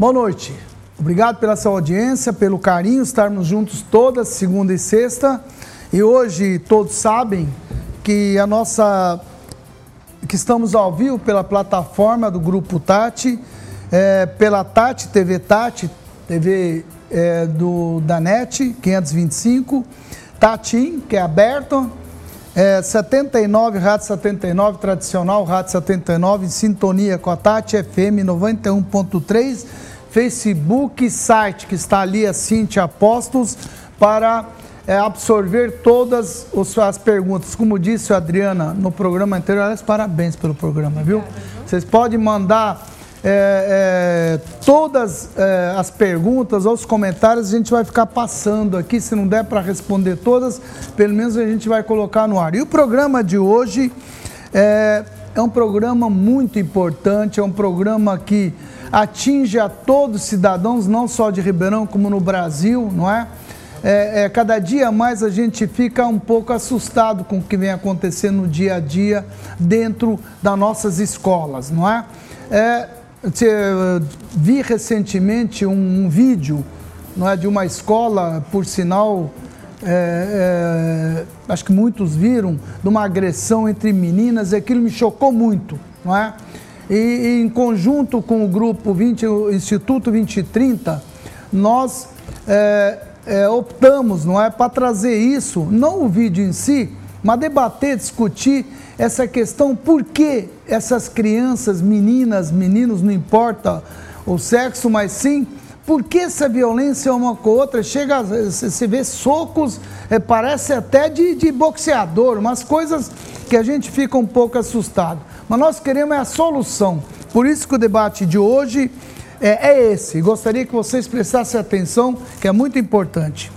Boa noite. Obrigado pela sua audiência, pelo carinho, estarmos juntos toda segunda e sexta. E hoje todos sabem que a nossa que estamos ao vivo pela plataforma do Grupo Tati, é, pela Tati TV Tati, TV é, do da NET 525, Tatim, que é aberto, é, 79, Rádio 79, tradicional Rádio 79, em sintonia com a Tati FM 91.3, Facebook, site que está ali, a Cintia Apóstolos, para é, absorver todas as perguntas. Como disse a Adriana no programa anterior, aliás, parabéns pelo programa, viu? Vocês podem mandar é, é, todas é, as perguntas ou os comentários, a gente vai ficar passando aqui. Se não der para responder todas, pelo menos a gente vai colocar no ar. E o programa de hoje é, é um programa muito importante, é um programa que atinge a todos os cidadãos, não só de Ribeirão, como no Brasil, não é? É, é, cada dia mais a gente fica um pouco assustado com o que vem acontecendo no dia a dia dentro das nossas escolas, não é? é vi recentemente um, um, vídeo não é, de uma escola, por sinal, é, é, acho que muitos viram, de uma agressão entre meninas, e aquilo me chocou muito, não é? E, em conjunto com o grupo 20, o Instituto 2030, nós é, é, optamos, não é, para trazer isso, não o vídeo em si, mas debater, discutir essa questão, por que essas crianças, meninas, meninos, não importa o sexo, mas sim, por que essa violência uma com outra? Chega, você vê socos, é, parece até de, de boxeador, umas coisas que a gente fica um pouco assustado. Mas nós queremos é a solução. Por isso que o debate de hoje é, é esse. Gostaria que vocês prestassem atenção, que é muito importante.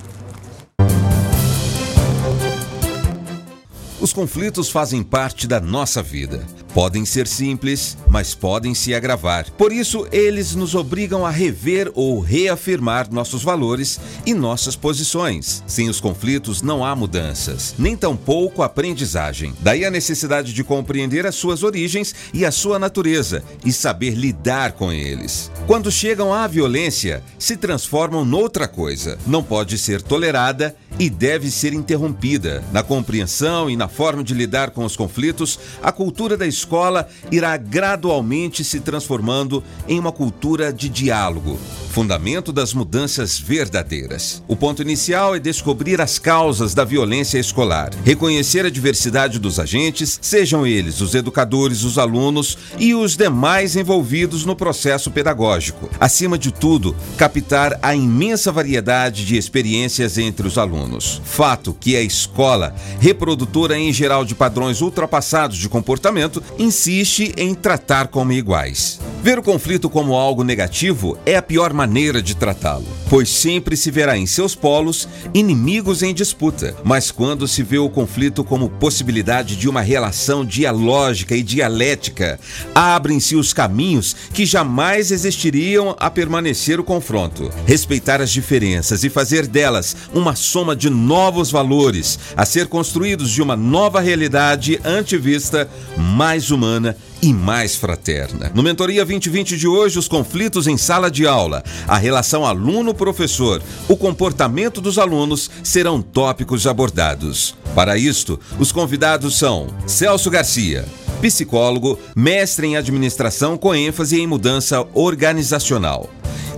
Os conflitos fazem parte da nossa vida. Podem ser simples, mas podem se agravar. Por isso, eles nos obrigam a rever ou reafirmar nossos valores e nossas posições. Sem os conflitos não há mudanças, nem tampouco aprendizagem. Daí a necessidade de compreender as suas origens e a sua natureza e saber lidar com eles. Quando chegam à violência, se transformam noutra coisa. Não pode ser tolerada e deve ser interrompida. Na compreensão e na forma de lidar com os conflitos, a cultura da escola irá gradualmente se transformando em uma cultura de diálogo, fundamento das mudanças verdadeiras. O ponto inicial é descobrir as causas da violência escolar, reconhecer a diversidade dos agentes, sejam eles os educadores, os alunos e os demais envolvidos no processo pedagógico. Acima de tudo, captar a imensa variedade de experiências entre os alunos. Fato que a escola, reprodutora em geral de padrões ultrapassados de comportamento, insiste em tratar como iguais. Ver o conflito como algo negativo é a pior maneira de tratá-lo, pois sempre se verá em seus polos inimigos em disputa. Mas quando se vê o conflito como possibilidade de uma relação dialógica e dialética, abrem-se os caminhos que jamais existiriam a permanecer o confronto. Respeitar as diferenças e fazer delas uma soma de novos valores a ser construídos de uma nova realidade antivista mais humana e mais fraterna. No Mentoria 2020 de hoje, os conflitos em sala de aula, a relação aluno-professor, o comportamento dos alunos serão tópicos abordados. Para isto, os convidados são Celso Garcia, psicólogo, mestre em administração com ênfase em mudança organizacional.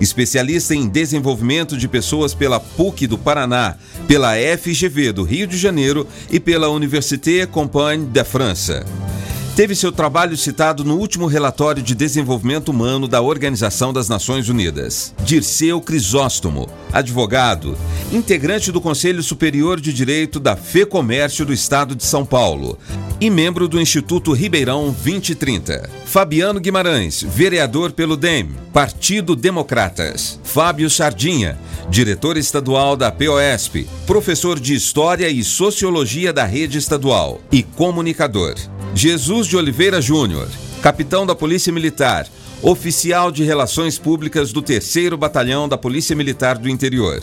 Especialista em desenvolvimento de pessoas pela PUC do Paraná, pela FGV do Rio de Janeiro e pela Université Compagne de França teve seu trabalho citado no último relatório de desenvolvimento humano da Organização das Nações Unidas. Dirceu Crisóstomo, advogado, integrante do Conselho Superior de Direito da FEComércio do Estado de São Paulo e membro do Instituto Ribeirão 2030. Fabiano Guimarães, vereador pelo DEM, Partido Democratas. Fábio Sardinha, diretor estadual da POSP, professor de História e Sociologia da Rede Estadual e comunicador. Jesus de Oliveira Júnior, capitão da Polícia Militar, oficial de Relações Públicas do 3 Batalhão da Polícia Militar do Interior.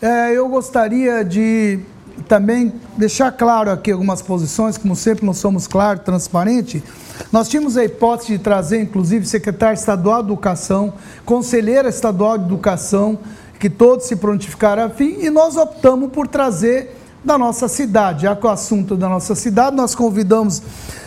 É, eu gostaria de também deixar claro aqui algumas posições, como sempre nós somos claros, transparente. Nós tínhamos a hipótese de trazer, inclusive, secretário estadual de Educação, conselheira estadual de Educação, que todos se prontificaram a fim, e nós optamos por trazer da nossa cidade. Já que o assunto da nossa cidade, nós convidamos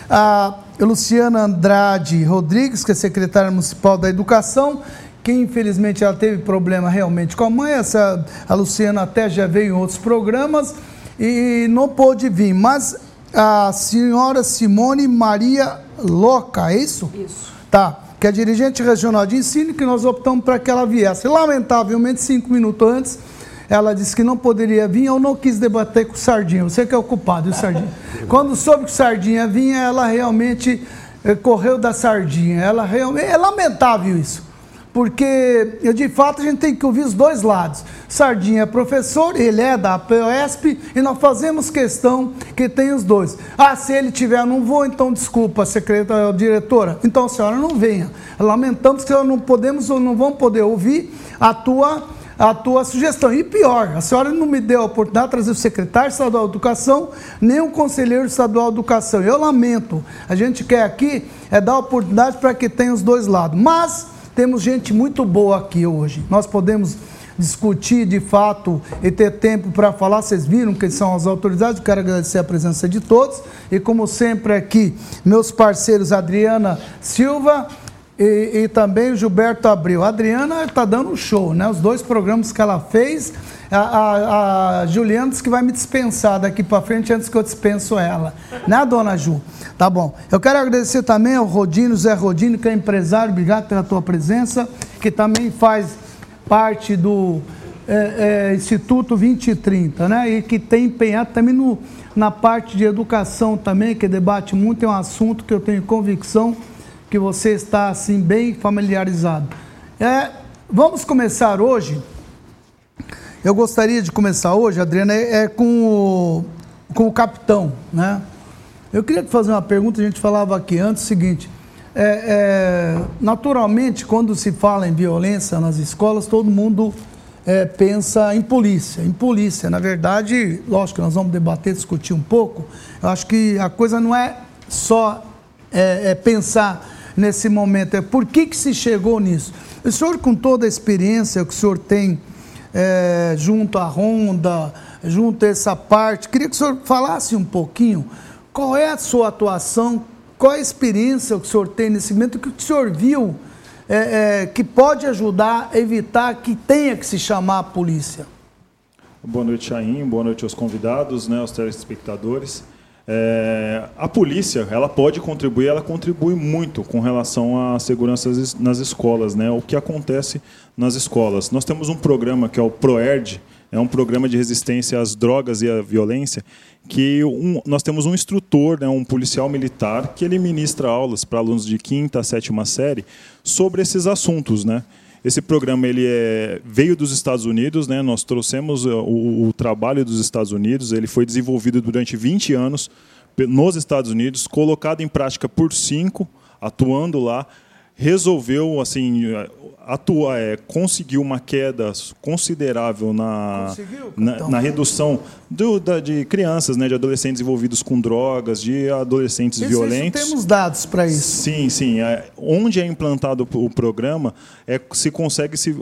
a Luciana Andrade Rodrigues, que é secretária municipal da Educação, que infelizmente ela teve problema realmente com a mãe. Essa, a Luciana até já veio em outros programas e não pôde vir. Mas a senhora Simone Maria Loca, é isso? Isso. Tá. Que é dirigente regional de ensino, que nós optamos para que ela viesse. Lamentavelmente, cinco minutos antes, ela disse que não poderia vir, eu não quis debater com o Sardinha, você que é o culpado, o Sardinha. Quando soube que o Sardinha vinha, ela realmente eh, correu da Sardinha. Ela realmente, é lamentável isso. Porque, de fato, a gente tem que ouvir os dois lados. Sardinha é professor, ele é da POSP, e nós fazemos questão que tem os dois. Ah, se ele tiver, não vou, então desculpa, secretária, diretora. Então a senhora não venha. Lamentamos que não podemos ou não vamos poder ouvir a tua a tua sugestão. E pior, a senhora não me deu a oportunidade de trazer o secretário estadual de educação, nem o conselheiro estadual de educação. Eu lamento. A gente quer aqui é dar oportunidade para que tenha os dois lados. Mas temos gente muito boa aqui hoje. Nós podemos discutir de fato e ter tempo para falar. Vocês viram que são as autoridades. Eu quero agradecer a presença de todos. E como sempre aqui, meus parceiros Adriana Silva e, e também o Gilberto Abril. A Adriana está dando um show, né? Os dois programas que ela fez. A, a, a Juliana disse que vai me dispensar daqui para frente antes que eu dispenso ela. Né, dona Ju? Tá bom. Eu quero agradecer também ao Rodino, Zé Rodino, que é empresário. Obrigado pela tua presença. Que também faz parte do é, é, Instituto 2030, né? E que tem empenhado também no, na parte de educação também, que debate muito. É um assunto que eu tenho convicção que você está assim bem familiarizado. É, vamos começar hoje. Eu gostaria de começar hoje, Adriana, é, é com, o, com o capitão, né? Eu queria fazer uma pergunta, a gente falava aqui antes o seguinte. É, é, naturalmente, quando se fala em violência nas escolas, todo mundo é, pensa em polícia. Em polícia, na verdade, lógico nós vamos debater, discutir um pouco. Eu acho que a coisa não é só é, é pensar nesse momento é por que, que se chegou nisso. O senhor, com toda a experiência que o senhor tem é, junto à Ronda, junto a essa parte, queria que o senhor falasse um pouquinho qual é a sua atuação, qual a experiência que o senhor tem nesse momento, que o senhor viu é, é, que pode ajudar a evitar que tenha que se chamar a polícia. Boa noite, Chaim. Boa noite aos convidados, né, aos telespectadores. É, a polícia, ela pode contribuir, ela contribui muito com relação à segurança nas escolas, né? O que acontece nas escolas. Nós temos um programa que é o ProERD, é um programa de resistência às drogas e à violência, que um, nós temos um instrutor, né, um policial militar, que ele ministra aulas para alunos de quinta a sétima série sobre esses assuntos, né? Esse programa ele é, veio dos Estados Unidos, né? nós trouxemos uh, o, o, trabalho dos Estados Unidos, ele foi desenvolvido durante 20 anos nos Estados Unidos, colocado em prática por cinco, atuando lá, resolveu assim atuar, é, conseguiu uma queda considerável na, na, na, redução do, da, de crianças, né, de adolescentes envolvidos com drogas, de adolescentes isso, violentos. Isso, temos dados para isso. Sim, sim. É, onde é implantado o programa, é, se, consegue, se,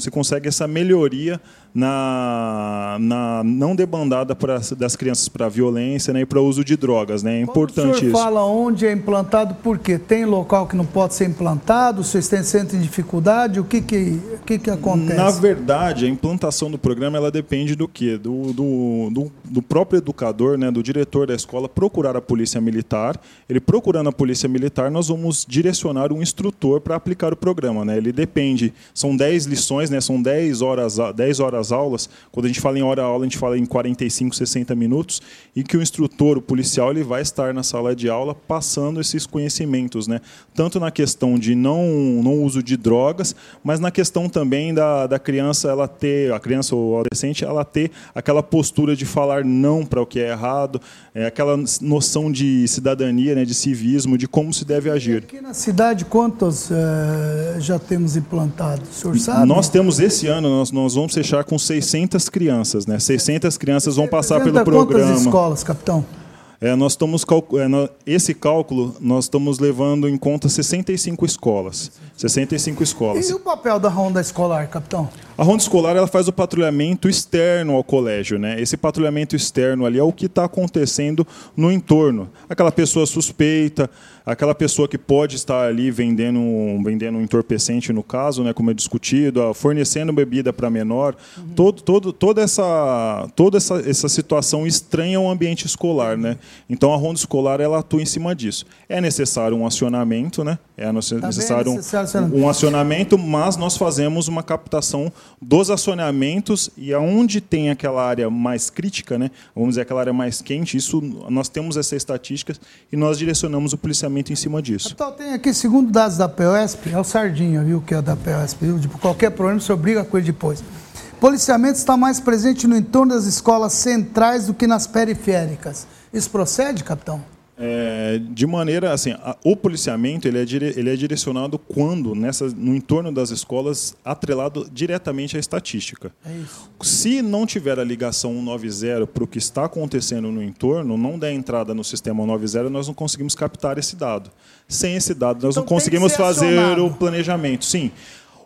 se consegue essa melhoria na, na não debandada pra, das crianças para violência né, e para uso de drogas. Né? É importante o senhor isso. fala onde é implantado, por quê? Tem local que não pode ser implantado? Vocês têm centro de dificuldade? O que, que, o que, que acontece? Na verdade, a implantação do programa ela depende do quê? Do, do, do, do próprio educador, né, do diretor da escola, procurar a polícia militar. Ele procurando a polícia militar, nós vamos direcionar um instrutor para aplicar o programa. Né? Ele depende, são 10 lições, né, são 10 horas, 10 horas as aulas, quando a gente fala em hora-aula, a gente fala em 45, 60 minutos, e que o instrutor, o policial, ele vai estar na sala de aula passando esses conhecimentos, né? tanto na questão de não, não uso de drogas, mas na questão também da, da criança ela ter, a criança ou adolescente, ela ter aquela postura de falar não para o que é errado, é, aquela noção de cidadania, né, de civismo, de como se deve agir. Aqui na cidade, quantos uh, já temos implantados? O senhor sabe? Nós temos esse ano, nós, nós vamos fechar com 600 crianças, né? 600 crianças vão passar pelo programa. Quantas escolas, capitão? É, nós estamos é, esse cálculo nós estamos levando em conta 65 escolas. 65 escolas. E o papel da ronda escolar, capitão? A ronda escolar ela faz o patrulhamento externo ao colégio, né? Esse patrulhamento externo ali é o que está acontecendo no entorno. Aquela pessoa suspeita, aquela pessoa que pode estar ali vendendo, vendendo um entorpecente no caso, né? Como é discutido, fornecendo bebida para menor, uhum. todo, todo, toda essa, toda essa, essa situação estranha ao ambiente escolar, né? Então a ronda escolar ela atua em cima disso. É necessário um acionamento, né? É tá necessário, necessário um, um acionamento, mas nós fazemos uma captação dos acionamentos e aonde tem aquela área mais crítica, né, vamos dizer aquela área mais quente, isso nós temos essa estatística e nós direcionamos o policiamento em cima disso. Então tem aqui, segundo dados da POSP, é o Sardinha, viu, que é da POSP, viu? Tipo, qualquer problema você obriga a coisa depois. Policiamento está mais presente no entorno das escolas centrais do que nas periféricas. Isso procede, capitão? É, de maneira assim, a, o policiamento ele é, dire, ele é direcionado quando nessa, no entorno das escolas atrelado diretamente à estatística. É isso. Se não tiver a ligação 190 para o que está acontecendo no entorno, não der entrada no sistema 190, nós não conseguimos captar esse dado. Sem esse dado, nós então, não conseguimos fazer acionado. o planejamento. Sim.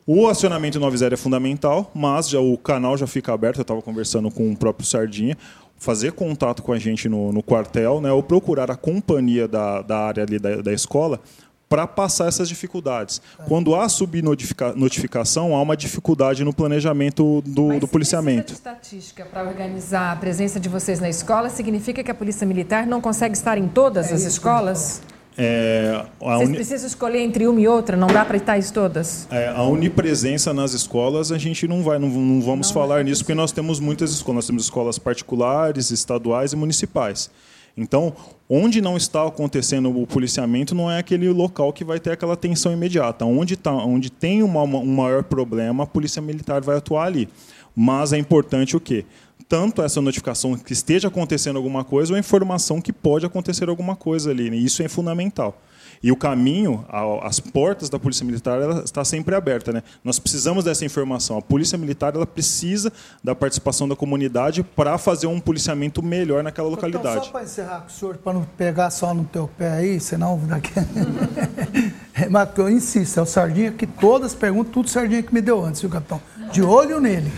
O acionamento 90 é fundamental, mas já, o canal já fica aberto. Eu estava conversando com o próprio Sardinha fazer contato com a gente no, no quartel, né, ou procurar a companhia da, da área ali da, da escola para passar essas dificuldades. Quando há subnotificação, há uma dificuldade no planejamento do, Mas do policiamento. Mas estatística para organizar a presença de vocês na escola significa que a Polícia Militar não consegue estar em todas é as escolas? É, Vocês uni... precisam escolher entre uma e outra, não dá para estar todas? É, a unipresença nas escolas, a gente não vai, não, não vamos não falar nisso, porque nós temos muitas escolas. Nós temos escolas particulares, estaduais e municipais. Então, onde não está acontecendo o policiamento não é aquele local que vai ter aquela atenção imediata. Onde, tá, onde tem uma, um maior problema, a polícia militar vai atuar ali. Mas é importante o quê? Tanto essa notificação que esteja acontecendo alguma coisa ou a informação que pode acontecer alguma coisa ali. Né? Isso é fundamental. E o caminho, as portas da Polícia Militar, ela está sempre aberta. Né? Nós precisamos dessa informação. A Polícia Militar ela precisa da participação da comunidade para fazer um policiamento melhor naquela localidade. Então, só para encerrar com o senhor, para não pegar só no teu pé aí, senão daqui... Mas eu insisto, é o Sardinha que todas perguntam, tudo Sardinha que me deu antes, viu, capitão? De olho nele.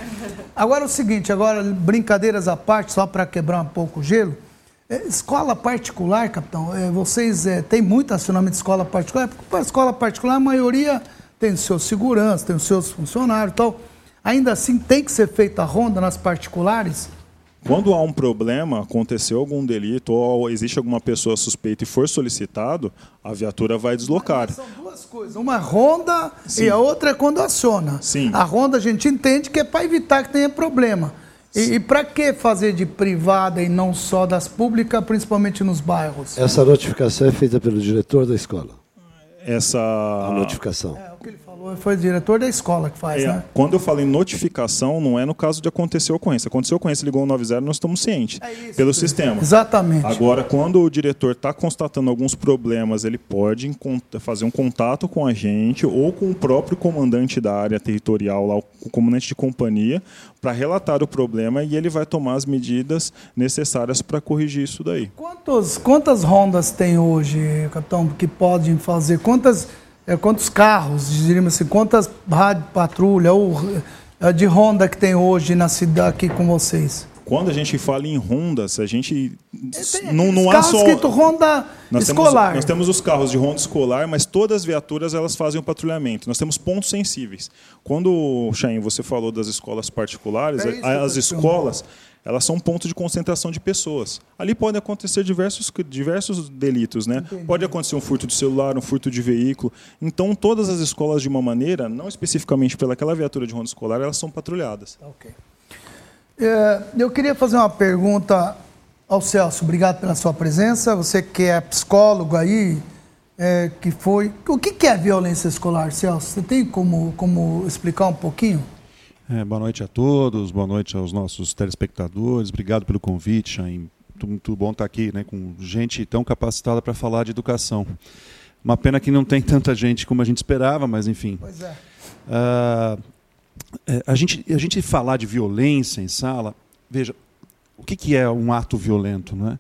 Agora é o seguinte, agora brincadeiras à parte, só para quebrar um pouco o gelo. É, escola particular, capitão, é, vocês é, têm muito acionamento de escola particular? Porque para a escola particular a maioria tem os seus seguranças, tem os seus funcionários e tal. Ainda assim tem que ser feita a ronda nas particulares? Quando há um problema, aconteceu algum delito ou existe alguma pessoa suspeita e for solicitado, a viatura vai deslocar. São duas coisas. Uma ronda Sim. e a outra é quando aciona. Sim. A ronda a gente entende que é para evitar que tenha problema. E, e para que fazer de privada e não só das públicas, principalmente nos bairros? Essa notificação é feita pelo diretor da escola. Essa a notificação. É, o que ele falou foi o diretor da escola que faz, é, né? Quando eu falo em notificação, não é no caso de acontecer ocorrência. Aconteceu ocorrência, ligou o 90, nós estamos cientes é isso, pelo sistema. Exatamente. Agora, quando o diretor está constatando alguns problemas, ele pode fazer um contato com a gente ou com o próprio comandante da área territorial, lá, o comandante de companhia, para relatar o problema e ele vai tomar as medidas necessárias para corrigir isso daí. Quantos, quantas rondas tem hoje, capitão, que podem fazer? Quantas é, quantos carros, diríamos assim, quantas rádio patrulha ou é, de Honda que tem hoje na cidade aqui com vocês? Quando a gente fala em Hondas, a gente é, não, não há só escrito Honda nós escolar. Temos, nós temos os carros de Honda escolar, mas todas as viaturas elas fazem o patrulhamento. Nós temos pontos sensíveis. Quando, Chain, você falou das escolas particulares, é as escolas, elas são pontos de concentração de pessoas. Ali podem acontecer diversos, diversos delitos, né? Entendi. Pode acontecer um furto de celular, um furto de veículo. Então, todas as escolas, de uma maneira, não especificamente pelaquela viatura de ronda escolar, elas são patrulhadas. Ok. É, eu queria fazer uma pergunta ao Celso. Obrigado pela sua presença. Você que é psicólogo aí, é, que foi. O que, que é violência escolar, Celso? Você tem como, como explicar um pouquinho? É, boa noite a todos, boa noite aos nossos telespectadores. Obrigado pelo convite, Chain. Muito, muito bom estar aqui né, com gente tão capacitada para falar de educação. Uma pena que não tem tanta gente como a gente esperava, mas enfim. Pois é. Uh, a, gente, a gente falar de violência em sala, veja, o que, que é um ato violento? Né?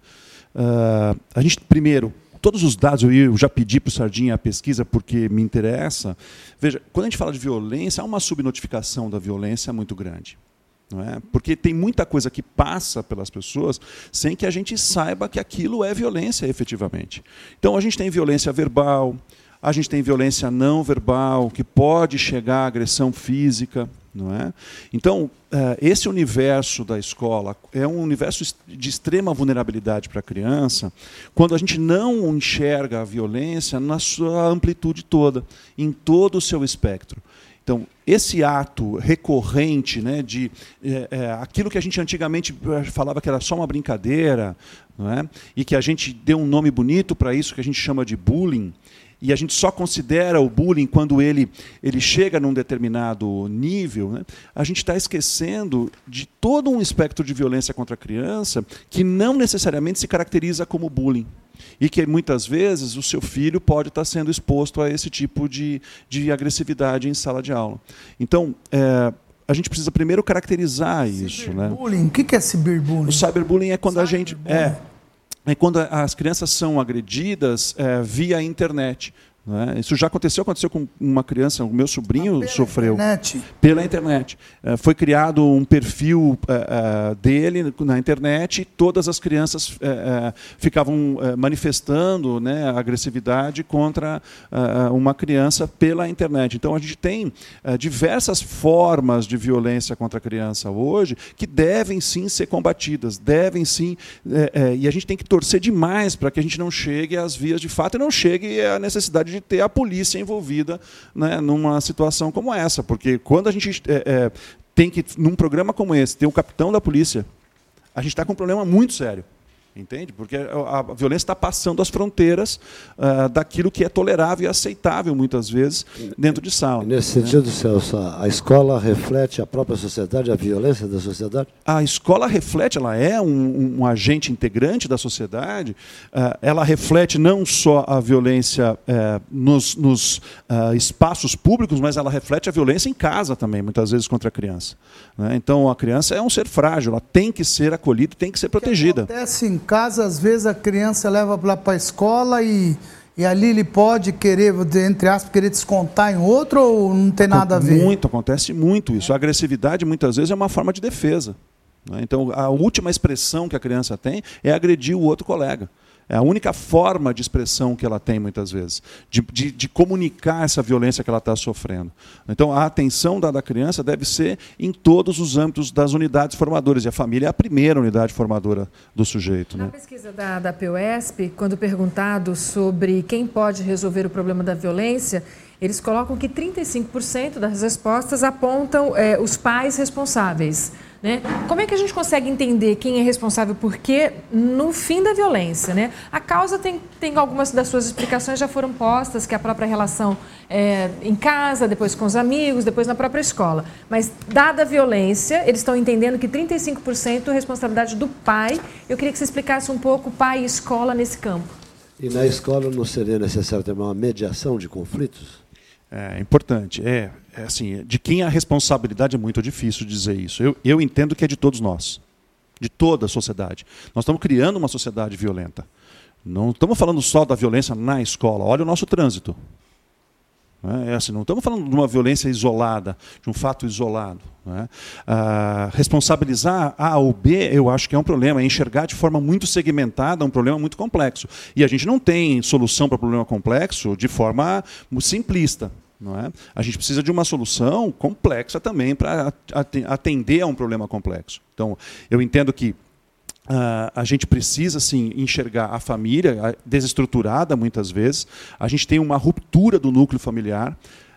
Uh, a gente, primeiro, todos os dados, eu já pedi para o Sardinha a pesquisa porque me interessa. Veja, quando a gente fala de violência, há uma subnotificação da violência muito grande. Não é? Porque tem muita coisa que passa pelas pessoas sem que a gente saiba que aquilo é violência efetivamente. Então a gente tem violência verbal, a gente tem violência não verbal, que pode chegar à agressão física. Não é? Então, eh, esse universo da escola é um universo de extrema vulnerabilidade para a criança, quando a gente não enxerga a violência na sua amplitude toda, em todo o seu espectro. Então, esse ato recorrente né, de é, é, aquilo que a gente antigamente falava que era só uma brincadeira, não é? e que a gente deu um nome bonito para isso, que a gente chama de bullying, e a gente só considera o bullying quando ele, ele chega num determinado nível, né? a gente está esquecendo de todo um espectro de violência contra a criança que não necessariamente se caracteriza como bullying. E que muitas vezes o seu filho pode estar tá sendo exposto a esse tipo de, de agressividade em sala de aula. Então, é, a gente precisa primeiro caracterizar isso. Né? O que é cyberbullying? O cyberbullying é quando a gente. É, é quando as crianças são agredidas é, via internet. Né? Isso já aconteceu, aconteceu com uma criança, o meu sobrinho ah, pela sofreu. Internet. Pela internet. É, foi criado um perfil é, é, dele na internet e todas as crianças ficavam manifestando né, agressividade contra uma criança pela internet. Então a gente tem diversas formas de violência contra a criança hoje que devem sim ser combatidas, devem sim. e a gente tem que torcer demais para que a gente não chegue às vias de fato e não chegue à necessidade de de ter a polícia envolvida né, numa situação como essa. Porque quando a gente é, é, tem que, num programa como esse, ter o capitão da polícia, a gente está com um problema muito sério. Entende? Porque a, violência está passando as fronteiras uh, daquilo que é tolerável e aceitável, muitas vezes, dentro de sala. Nesse né? sentido, Celso, a escola reflete a própria sociedade, a violência da sociedade? A escola reflete, ela é um, um agente integrante da sociedade, uh, ela reflete não só a violência uh, nos, nos espaços públicos, mas ela reflete a violência em casa também, muitas vezes contra a criança. Né? Então, a criança é um ser frágil, ela tem que ser acolhida, tem que ser protegida. Que acontece em casa, às vezes a criança leva lá para a escola e, e ali ele pode querer, entre aspas, querer descontar em outro ou não tem nada a ver? Muito, acontece muito isso. A agressividade muitas vezes é uma forma de defesa. Né? Então, a última expressão que a criança tem é agredir o outro colega. É a única forma de expressão que ela tem, muitas vezes, de, de, de comunicar essa violência que ela está sofrendo. Então, a atenção da, da criança deve ser em todos os âmbitos das unidades formadoras. E a família é a primeira unidade formadora do sujeito. Na né? pesquisa da, da POSP, quando perguntado sobre quem pode resolver o problema da violência, eles colocam que 35% das respostas apontam é, os pais responsáveis. Né? Como é que a gente consegue entender quem é responsável por quê no fim da violência? Né? A causa tem, tem algumas das suas explicações já foram postas, que é a própria relação é, em casa, depois com os amigos, depois na própria escola. Mas, dada a violência, eles estão entendendo que 35% é responsabilidade do pai. Eu queria que você explicasse um pouco pai e escola nesse campo. E na escola não seria necessário ter uma mediação de conflitos? É importante. É, é assim, de quem a responsabilidade é muito difícil dizer isso. Eu, eu entendo que é de todos nós, de toda a sociedade. Nós estamos criando uma sociedade violenta. Não estamos falando só da violência na escola. Olha o nosso trânsito. É assim, não estamos falando de uma violência isolada, de um fato isolado. É? Ah, responsabilizar A ou B, eu acho que é um problema. É enxergar de forma muito segmentada um problema muito complexo. E a gente não tem solução para problema complexo de forma simplista. É? A gente precisa de uma solução complexa também para atender a um problema complexo. Então, eu entendo que Uh, a gente precisa sim enxergar a família desestruturada muitas vezes. A gente tem uma ruptura do núcleo familiar.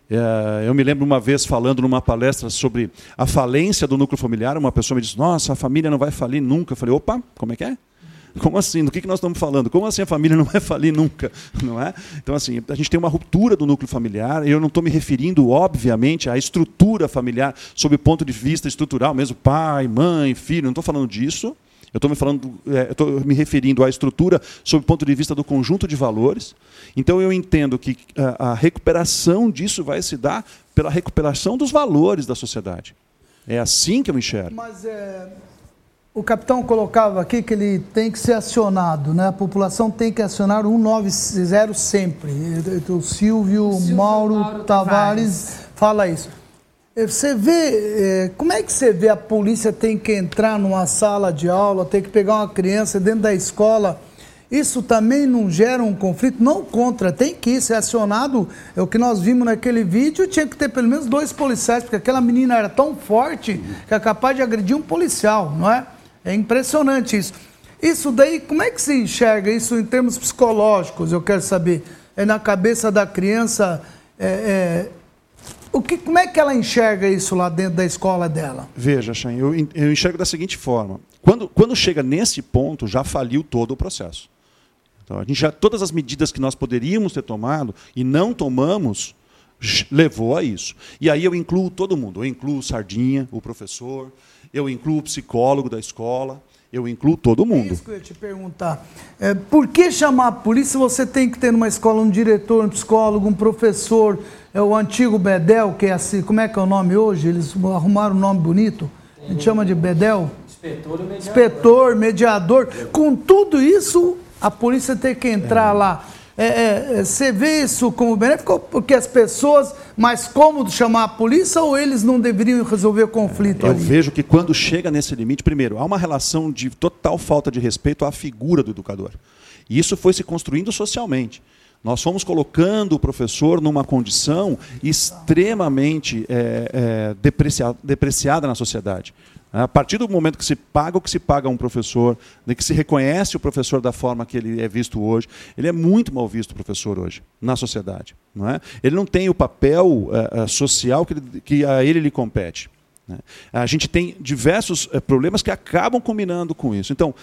Uh, eu me lembro uma vez falando numa palestra sobre a falência do núcleo familiar. Uma pessoa me disse: Nossa, a família não vai falir nunca. Eu falei: Opa, como é que é? Como assim? Do que, que nós estamos falando? Como assim a família não vai falir nunca? Não é? Então, assim, a gente tem uma ruptura do núcleo familiar, e eu não estou me referindo, obviamente, à estrutura familiar, sob o ponto de vista estrutural, mesmo pai, mãe, filho, não estou falando disso. Eu estou me falando, é, estou me referindo à estrutura sob o ponto de vista do conjunto de valores. Então eu entendo que a, a recuperação disso vai se dar pela recuperação dos valores da sociedade. É assim que eu enxergo. Mas é, o capitão colocava aqui que ele tem que ser acionado, né? A população tem que acionar 190 sempre. O Silvio, o Silvio Mauro, Mauro Tavares, Tavares fala isso. É, você vê, é, como é que você vê a polícia tem que entrar numa sala de aula, tem que pegar uma criança dentro da escola? Isso também não gera um conflito? Não contra, tem que ser acionado. É o que nós vimos naquele vídeo, tinha que ter pelo menos dois policiais, porque aquela menina era tão forte que é capaz de agredir um policial, não é? É impressionante isso. Isso daí, como é que se enxerga isso em termos psicológicos? Eu quero saber. É na cabeça da criança. É, é, o que, como é que ela enxerga isso lá dentro da escola dela? Veja, Chan, eu, eu enxergo da seguinte forma. Quando, quando chega nesse ponto, já faliu todo o processo. Então, a gente já, todas as medidas que nós poderíamos ter tomado e não tomamos, levou a isso. E aí eu incluo todo mundo. Eu incluo o Sardinha, o professor, eu incluo o psicólogo da escola, eu incluo todo mundo. É isso que eu ia te perguntar. É, por que chamar a polícia? Você tem que ter numa escola um diretor, um psicólogo, um professor, é o antigo Bedel, que é assim, como é que é o nome hoje? Eles arrumaram um nome bonito. A gente chama de Bedel. Inspetor mediador. Inspetor, mediador. Com tudo isso, a polícia tem que entrar é. lá. É, é, é, você vê isso como benéfico porque as pessoas mais cômodo chamar a polícia ou eles não deveriam resolver o conflito? Eu ali? vejo que quando chega nesse limite, primeiro, há uma relação de total falta de respeito à figura do educador. E isso foi se construindo socialmente. Nós fomos colocando o professor numa condição extremamente é, é, depreciada na sociedade. A partir do momento que se paga o que se paga a um professor, né, que se reconhece o professor da forma que ele é visto hoje, ele é muito mal visto o professor hoje na sociedade. Não é? Ele não tem o papel uh, social que, ele, que, a ele lhe compete. Né? A gente tem diversos uh, problemas que acabam combinando com isso. Então,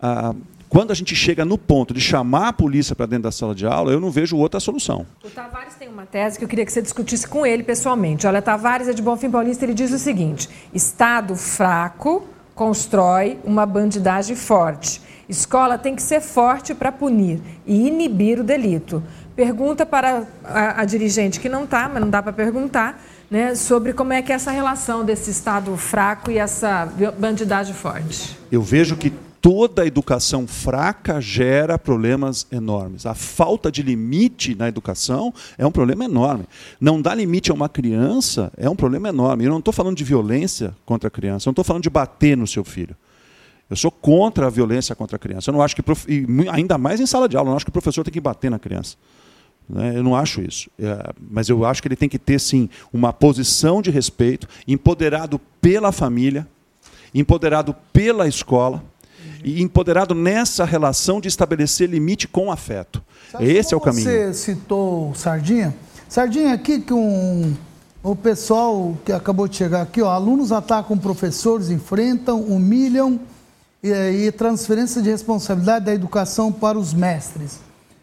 uh, quando a gente chega no ponto de chamar a polícia para dentro da sala de aula, eu não vejo outra solução. O Tavares tem uma tese que eu queria que você discutisse com ele pessoalmente. Olha, Tavares é de Bonfim Paulista, ele diz o seguinte: Estado fraco constrói uma bandidagem forte. Escola tem que ser forte para punir e inibir o delito. Pergunta para a, a dirigente que não está, mas não dá para perguntar, né, sobre como é que é essa relação desse Estado fraco e essa bandidagem forte. Eu vejo que toda educação fraca gera problemas enormes. A falta de limite na educação é um problema enorme. Não dar limite a uma criança é um problema enorme. Eu não estou falando de violência contra a criança, eu não estou falando de bater no seu filho. Eu sou contra a violência contra a criança. Eu não acho que, ainda mais em sala de aula, eu não acho que o professor tem que bater na criança. Né? Eu não acho isso. É, mas eu acho que ele tem que ter, sim, uma posição de respeito, empoderado pela família, empoderado pela escola, e empoderado nessa relação de estabelecer limite com afeto. Sabe Esse é o caminho. Você citou Sardinha. Sardinha, aqui que um, o pessoal que acabou de chegar aqui, ó, alunos atacam professores, enfrentam, humilham e, e transferência de responsabilidade da educação para os mestres.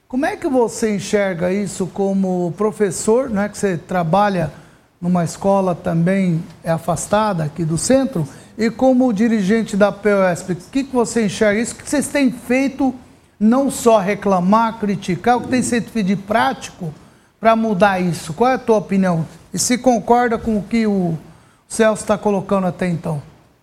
Como é que você enxerga isso como professor, né, que você trabalha numa escola também é afastada aqui do centro? E como dirigente da POSP, o que, que você enxerga isso? O que vocês têm feito, não só reclamar, criticar, o que tem sido de prático para mudar isso? Qual é a tua opinião? E se concorda com o que o Celso está colocando até então?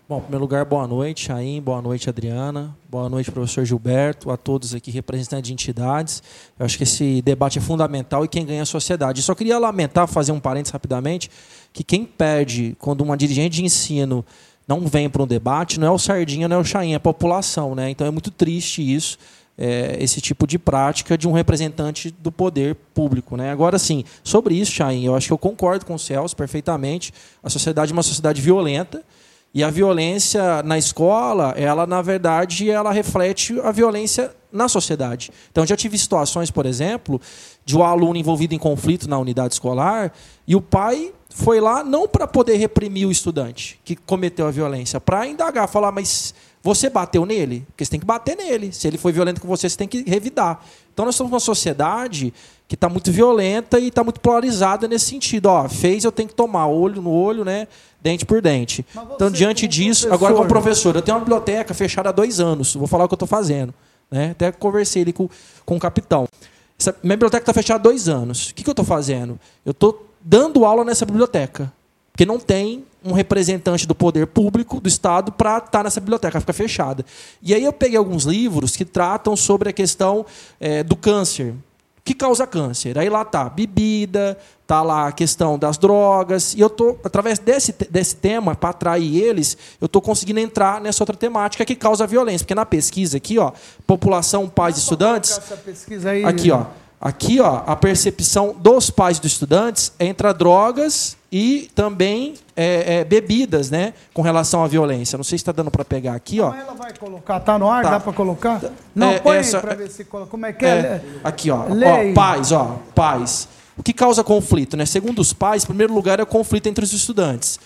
Bom, em primeiro lugar, boa noite, Chaim, boa noite, Adriana, boa noite, professor Gilberto, a todos aqui representantes de entidades. Eu acho que esse debate é fundamental e quem ganha é a sociedade. Eu só queria lamentar, fazer um parênteses rapidamente, que quem perde quando uma dirigente de ensino não vem para um debate, não é o Sardinha, não é o Chain, é a população. Né? Então é muito triste isso, é, esse tipo de prática de um representante do poder público. Né? Agora, sim, sobre isso, Chain, eu acho que eu concordo com o Celso perfeitamente. A sociedade é uma sociedade violenta. E a violência na escola, ela na verdade, ela reflete a violência na sociedade. Então, já tive situações, por exemplo, de um aluno envolvido em conflito na unidade escolar e o pai foi lá não para poder reprimir o estudante que cometeu a violência, para indagar, falar, mas Você bateu nele? Porque você tem que bater nele. Se ele foi violento com você, você tem que revidar. Então nós somos uma sociedade que está muito violenta e está muito polarizada nesse sentido. Ó, fez, eu tenho que tomar olho no olho, né? Dente por dente. Então, diante disso, agora como professor, eu tenho uma biblioteca fechada há dois anos. Vou falar o que eu estou fazendo. Né? Até conversei ali com, com o capitão. Essa, minha biblioteca está fechada há dois anos. O que, que eu estou fazendo? Eu estou dando aula nessa biblioteca. Porque não tem um representante do poder público do Estado para estar tá nessa biblioteca, fica fechada. E aí eu peguei alguns livros que tratam sobre a questão é, do câncer. Que causa câncer? Aí lá tá bebida, tá lá a questão das drogas, e eu tô através desse, desse tema para atrair eles, eu tô conseguindo entrar nessa outra temática que causa violência, porque na pesquisa aqui, ó, população, pais, estudantes, aí, aqui, ó, aqui, ó, a percepção dos pais dos estudantes entre drogas e também é, é, bebidas, né, com relação à violência. Não sei se está dando para pegar aqui, ó. ela vai colocar, tá no ar, tá. dá para colocar? Não, é, põe essa, para ver se como é que é. é aqui, ó, ó, pais, ó, pais. O que causa conflito, né? Segundo os pais, em primeiro lugar é o conflito entre os estudantes.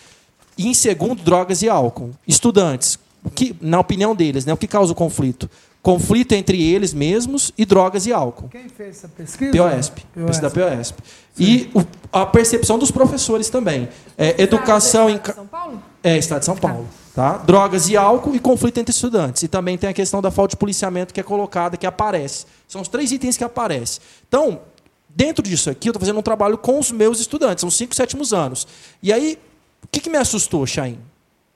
E em segundo, drogas e álcool. Estudantes, o que, na opinião deles, né, o que causa o conflito? Conflito entre eles mesmos e drogas e álcool. Quem fez essa pesquisa? POSP, pesquisa da POSP. E o, a percepção dos professores também. É, educação em São Paulo? É, Estado de São Paulo. Tá? Drogas e álcool e conflito entre estudantes. E também tem a questão da falta de policiamento que é colocada, que aparece. São os três itens que aparecem. Então, dentro disso aqui, eu estou fazendo um trabalho com os meus estudantes, são cinco sétimos anos. E aí, o que, que me assustou, Chain? O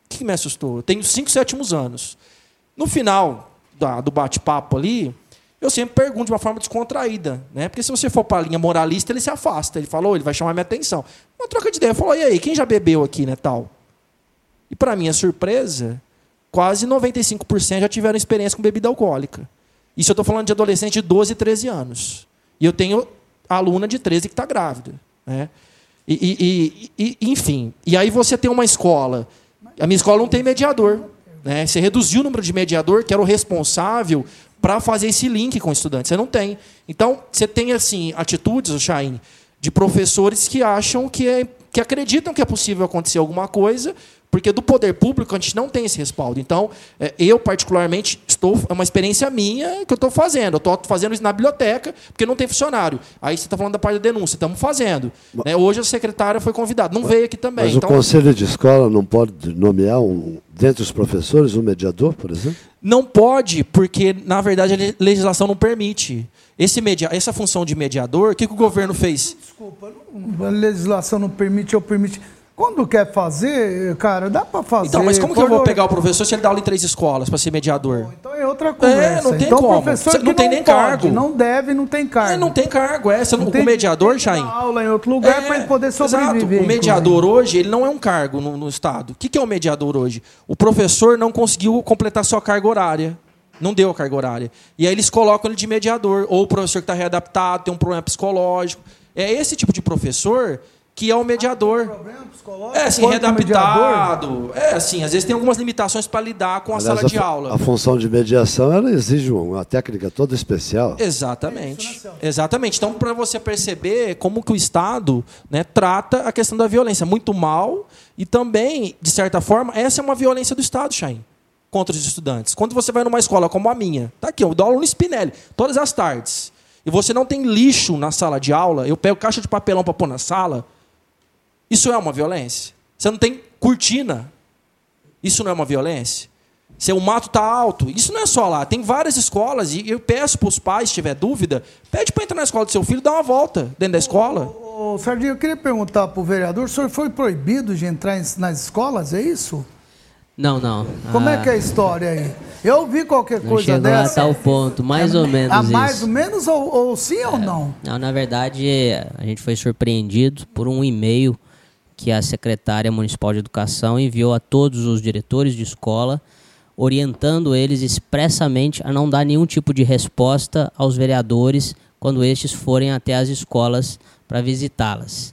que, que me assustou? Eu tenho cinco sétimos anos. No final, da, do bate-papo ali, eu sempre pergunto de uma forma descontraída, né? Porque se você for para a linha moralista, ele se afasta. Ele falou, ele vai chamar minha atenção. Uma troca de ideia, falou, e aí, quem já bebeu aqui, né, tal? E para minha surpresa, quase 95% já tiveram experiência com bebida alcoólica. Isso eu estou falando de adolescente de 12, 13 anos. E eu tenho aluna de 13 que está grávida. Né? E, e, e, enfim, e aí você tem uma escola. A minha escola não tem mediador. Né? Você reduziu o número de mediador, que era o responsável para fazer esse link com o estudante. Você não tem. Então, você tem assim atitudes, Chain, de professores que acham que, é, que acreditam que é possível acontecer alguma coisa porque do poder público a gente não tem esse respaldo. Então, é, eu, particularmente, estou. É uma experiência minha que eu estou fazendo. Eu estou fazendo isso na biblioteca, porque não tem funcionário. Aí você está falando da parte da denúncia, estamos fazendo. Mas, né? Hoje a secretária foi convidada, não mas, veio aqui também. Mas então, o conselho de escola não pode nomear, um, dentre os professores, um mediador, por exemplo? Não pode, porque, na verdade, a legislação não permite. Esse media, essa função de mediador, o que, que o governo fez? Desculpa, a legislação não permite ou permite. Quando quer fazer, cara, dá para fazer. Então, mas como que eu vou pegar o professor se ele dá aula em três escolas para ser mediador? então é outra conversa. É, não tem então, como. professor não tem não nem pode, cargo. Não deve, não tem cargo. É, não tem cargo, é. Você não, tem, o mediador, Chain. aula em outro lugar é, para ele poder sobreviver. Exato. O mediador inclusive. hoje, ele não é um cargo no, no Estado. O que, que é o mediador hoje? O professor não conseguiu completar sua carga horária. Não deu a carga horária. E aí eles colocam ele de mediador. Ou o professor que está readaptado, tem um problema psicológico. É esse tipo de professor que é o mediador. Ah, é assim, readaptado. É assim, às vezes tem algumas limitações para lidar com a Aliás, sala de a, aula. A função de mediação ela exige uma técnica toda especial. Exatamente. É Exatamente. Então, para você perceber como que o Estado né, trata a questão da violência muito mal e também, de certa forma, essa é uma violência do Estado, Chain, contra os estudantes. Quando você vai numa escola como a minha, tá aqui, eu dou aula no Spinelli, todas as tardes, e você não tem lixo na sala de aula, eu pego caixa de papelão para pôr na sala, isso é uma violência? Você não tem cortina. Isso não é uma violência? Se o mato está alto, isso não é só lá. Tem várias escolas e eu peço para os pais, se tiver dúvida, pede para entrar na escola do seu filho, dá uma volta dentro da escola. Ô, ô, Sardinha, eu queria perguntar para o vereador, o senhor foi proibido de entrar nas escolas, é isso? Não, não. Como é ah, é que é a história aí? Eu ouvi qualquer não coisa chegou dessa. a tal ponto, mais é, ou menos. A isso. mais ou menos ou, ou sim é, ou não? Não, na verdade, a gente foi surpreendido por um e-mail que a secretária municipal de educação enviou a todos os diretores de escola, orientando eles expressamente a não dar nenhum tipo de resposta aos vereadores quando estes forem até as escolas para visitá-las.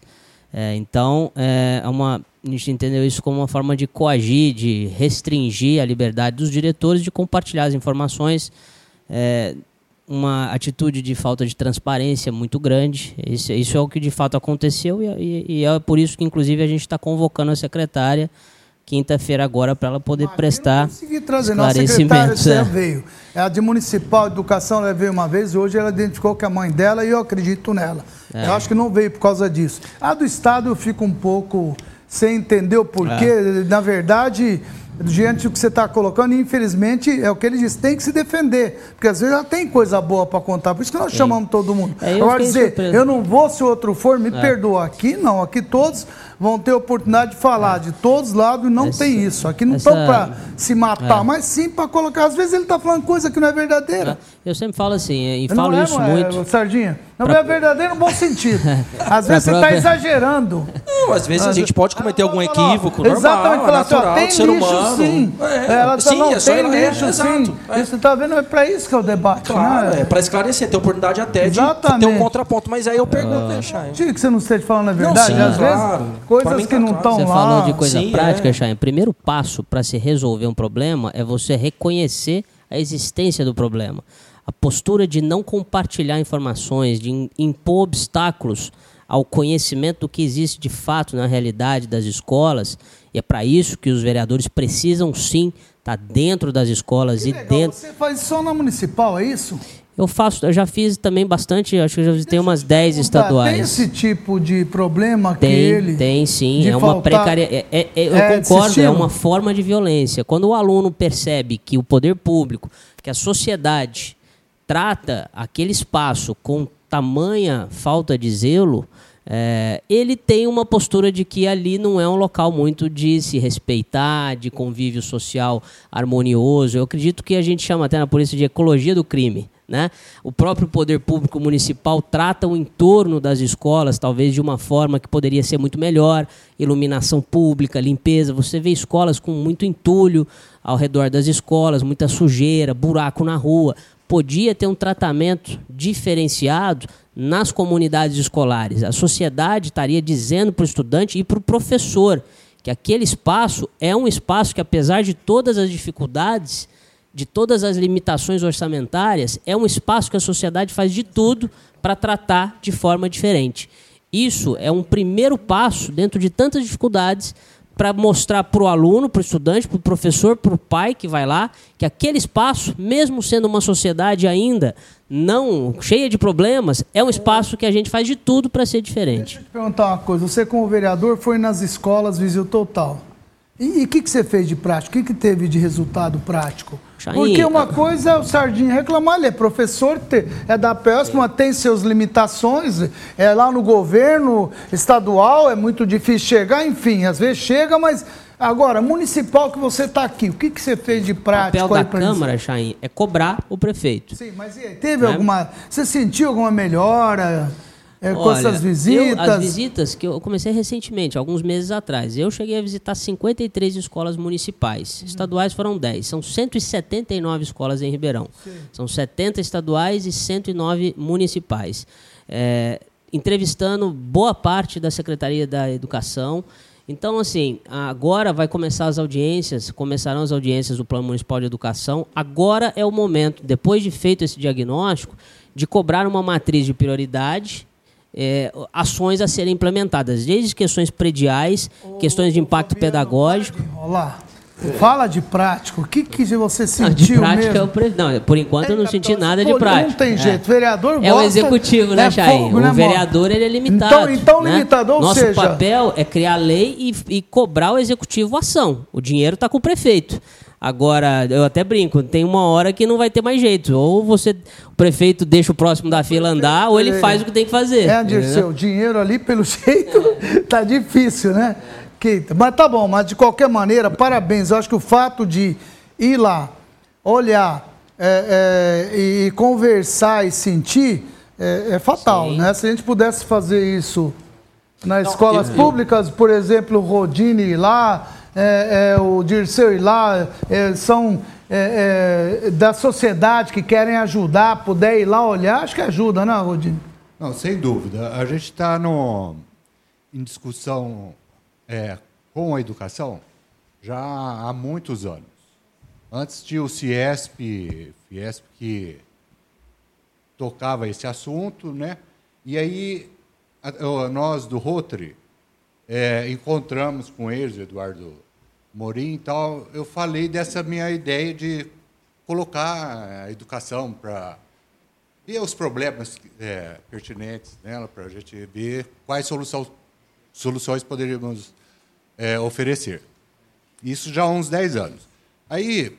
É, então, é uma, a gente entendeu isso como uma forma de coagir, de restringir a liberdade dos diretores de compartilhar as informações é, uma atitude de falta de transparência muito grande. Isso, isso é o que de fato aconteceu e, e, e é por isso que, inclusive, a gente está convocando a secretária quinta-feira agora para ela poder prestar consegui trazer, esclarecimentos. Célia é. veio. A de Municipal Educação ela veio uma vez e hoje ela identificou que é a mãe dela e eu acredito nela. É. Eu acho que não veio por causa disso. A do Estado eu fico um pouco sem entender o porquê. É. Na verdade, diante do que você está colocando, infelizmente, é o que ele disse, tem que se defender. Porque às vezes ela tem coisa boa para contar. Por isso que nós chamamos todo mundo. É, eu Agora dizer, eu não vou se o outro for, me É. perdoa. Aqui não, aqui todos vão ter oportunidade de falar de todos os lados e não Essa- tem isso. Aqui não estão para se matar, É. mas sim para colocar. Às vezes ele está falando coisa que não é verdadeira. Eu sempre falo assim, e Não falo é, isso é, muito. Sardinha. Não Pra- é verdadeiro no bom sentido. Às vezes você está exagerando. Não, às vezes a gente pode cometer algum equívoco Exatamente, normal, é falar assim, ó, tem lixo humano. sim. É, Ela sim, não, é só tem é, lixo é, sim. exato, é. Isso tá vendo? É para isso que é o debate, Claro, né? é para esclarecer, ter oportunidade até de ter Exatamente. um contraponto. Mas aí eu pergunto, né, Chay? Que você não esteja falando a Não, verdade. sim, Às claro. vezes, coisas que tá não estão Você lá. falou de coisa Sim, prática, é. Chay. O primeiro passo para se resolver um problema é você reconhecer a existência do problema. A postura de não compartilhar informações, de im- impor obstáculos ao conhecimento do que existe de fato na realidade das escolas. E é para isso que os vereadores precisam sim estar dentro das escolas e Legal, dentro. Você faz só na municipal, é isso? Eu faço, eu já fiz também bastante, acho que eu já visitei umas 10 Tá, estaduais. Tem esse tipo de problema que Tem, ele. tem sim. É uma precariedade. É, é- eu É, concordo, é uma forma de violência. Quando o aluno percebe que o poder público, que a sociedade trata aquele espaço com tamanha falta de zelo, é, ele tem uma postura de que ali não é um local muito de se respeitar, de convívio social harmonioso. Eu acredito que a gente chama até na polícia de ecologia do crime. Né? O próprio poder público municipal trata o entorno das escolas, talvez de uma forma que poderia ser muito melhor, iluminação pública, limpeza. Você vê escolas com muito entulho ao redor das escolas, muita sujeira, buraco na rua. Podia ter um tratamento diferenciado nas comunidades escolares. A sociedade estaria dizendo para o estudante e para o professor que aquele espaço é um espaço que, apesar de todas as dificuldades, de todas as limitações orçamentárias, é um espaço que a sociedade faz de tudo para tratar de forma diferente. Isso é um primeiro passo dentro de tantas dificuldades para mostrar para o aluno, para o estudante, para o professor, para o pai que vai lá, que aquele espaço, mesmo sendo uma sociedade ainda não cheia de problemas, é um espaço que a gente faz de tudo para ser diferente. Deixa eu te perguntar uma coisa. Você, como vereador, foi nas escolas, visitou tal. E o que, que você fez de prático? O que, que teve de resultado prático? Porque uma coisa é o Sardinha reclamar, ele é professor, é da PESP, mas tem suas limitações, é lá no governo estadual, é muito difícil chegar, enfim, às vezes chega, mas agora, municipal que você está aqui, o que, que você fez de O prático papel aí da? Câmara, Chain, é cobrar o prefeito. Sim, mas e aí, teve Né? alguma. Você sentiu alguma melhora é, com Olha, essas eu- visitas? as visitas que eu comecei recentemente, alguns meses atrás. Eu cheguei a visitar 53 escolas municipais. Estaduais foram 10. São 179 escolas em Ribeirão. São 70 estaduais e 109 municipais. É, entrevistando boa parte da Secretaria da Educação. Então, assim, agora vai começar as audiências, começarão as audiências do Plano Municipal de Educação. Agora é o momento, depois de feito esse diagnóstico, de cobrar uma matriz de prioridade é, ações a serem implementadas, desde questões prediais, questões de impacto pedagógico. Olá. Fala de prático. O que, que você Não, sentiu de prática mesmo? é o. Não, por enquanto eu não senti nada de Pô, prática. Não tem É. jeito. Vereador É o gosta, executivo, né, é fogo, né, o mano? vereador ele é limitado. Então, então né? limitado, ou Nosso seja... papel é criar lei e, e cobrar o executivo ação. O dinheiro está com o prefeito. Agora, eu até brinco, tem uma hora que não vai ter mais jeito. Ou você, o prefeito deixa o próximo da fila andar, ou ele faz o que tem que fazer. É? Dirceu, dinheiro ali, pelo jeito, tá difícil, né? Que, mas tá bom, mas de qualquer maneira, parabéns. Eu acho que o fato de ir lá, olhar é, é, e conversar e sentir é, é fatal, Sim. né? Se a gente pudesse fazer isso nas escolas públicas, por exemplo, o Rodine ir lá, é, é, o Dirceu ir lá, é, são é, é, da sociedade que querem ajudar, puder ir lá olhar, acho que ajuda, né, Rodine? Não, sem dúvida. A gente está em discussão é, com a educação já há muitos anos. Antes tinha o Ciesp, Fiesp que tocava esse assunto, né? E aí nós do Rotary é, encontramos com eles, Eduardo Morim, então eu falei dessa minha ideia de colocar a educação para ver os problemas é, pertinentes nela, para a gente ver quais solução, soluções poderíamos é, oferecer. Isso já há uns 10 anos. Aí,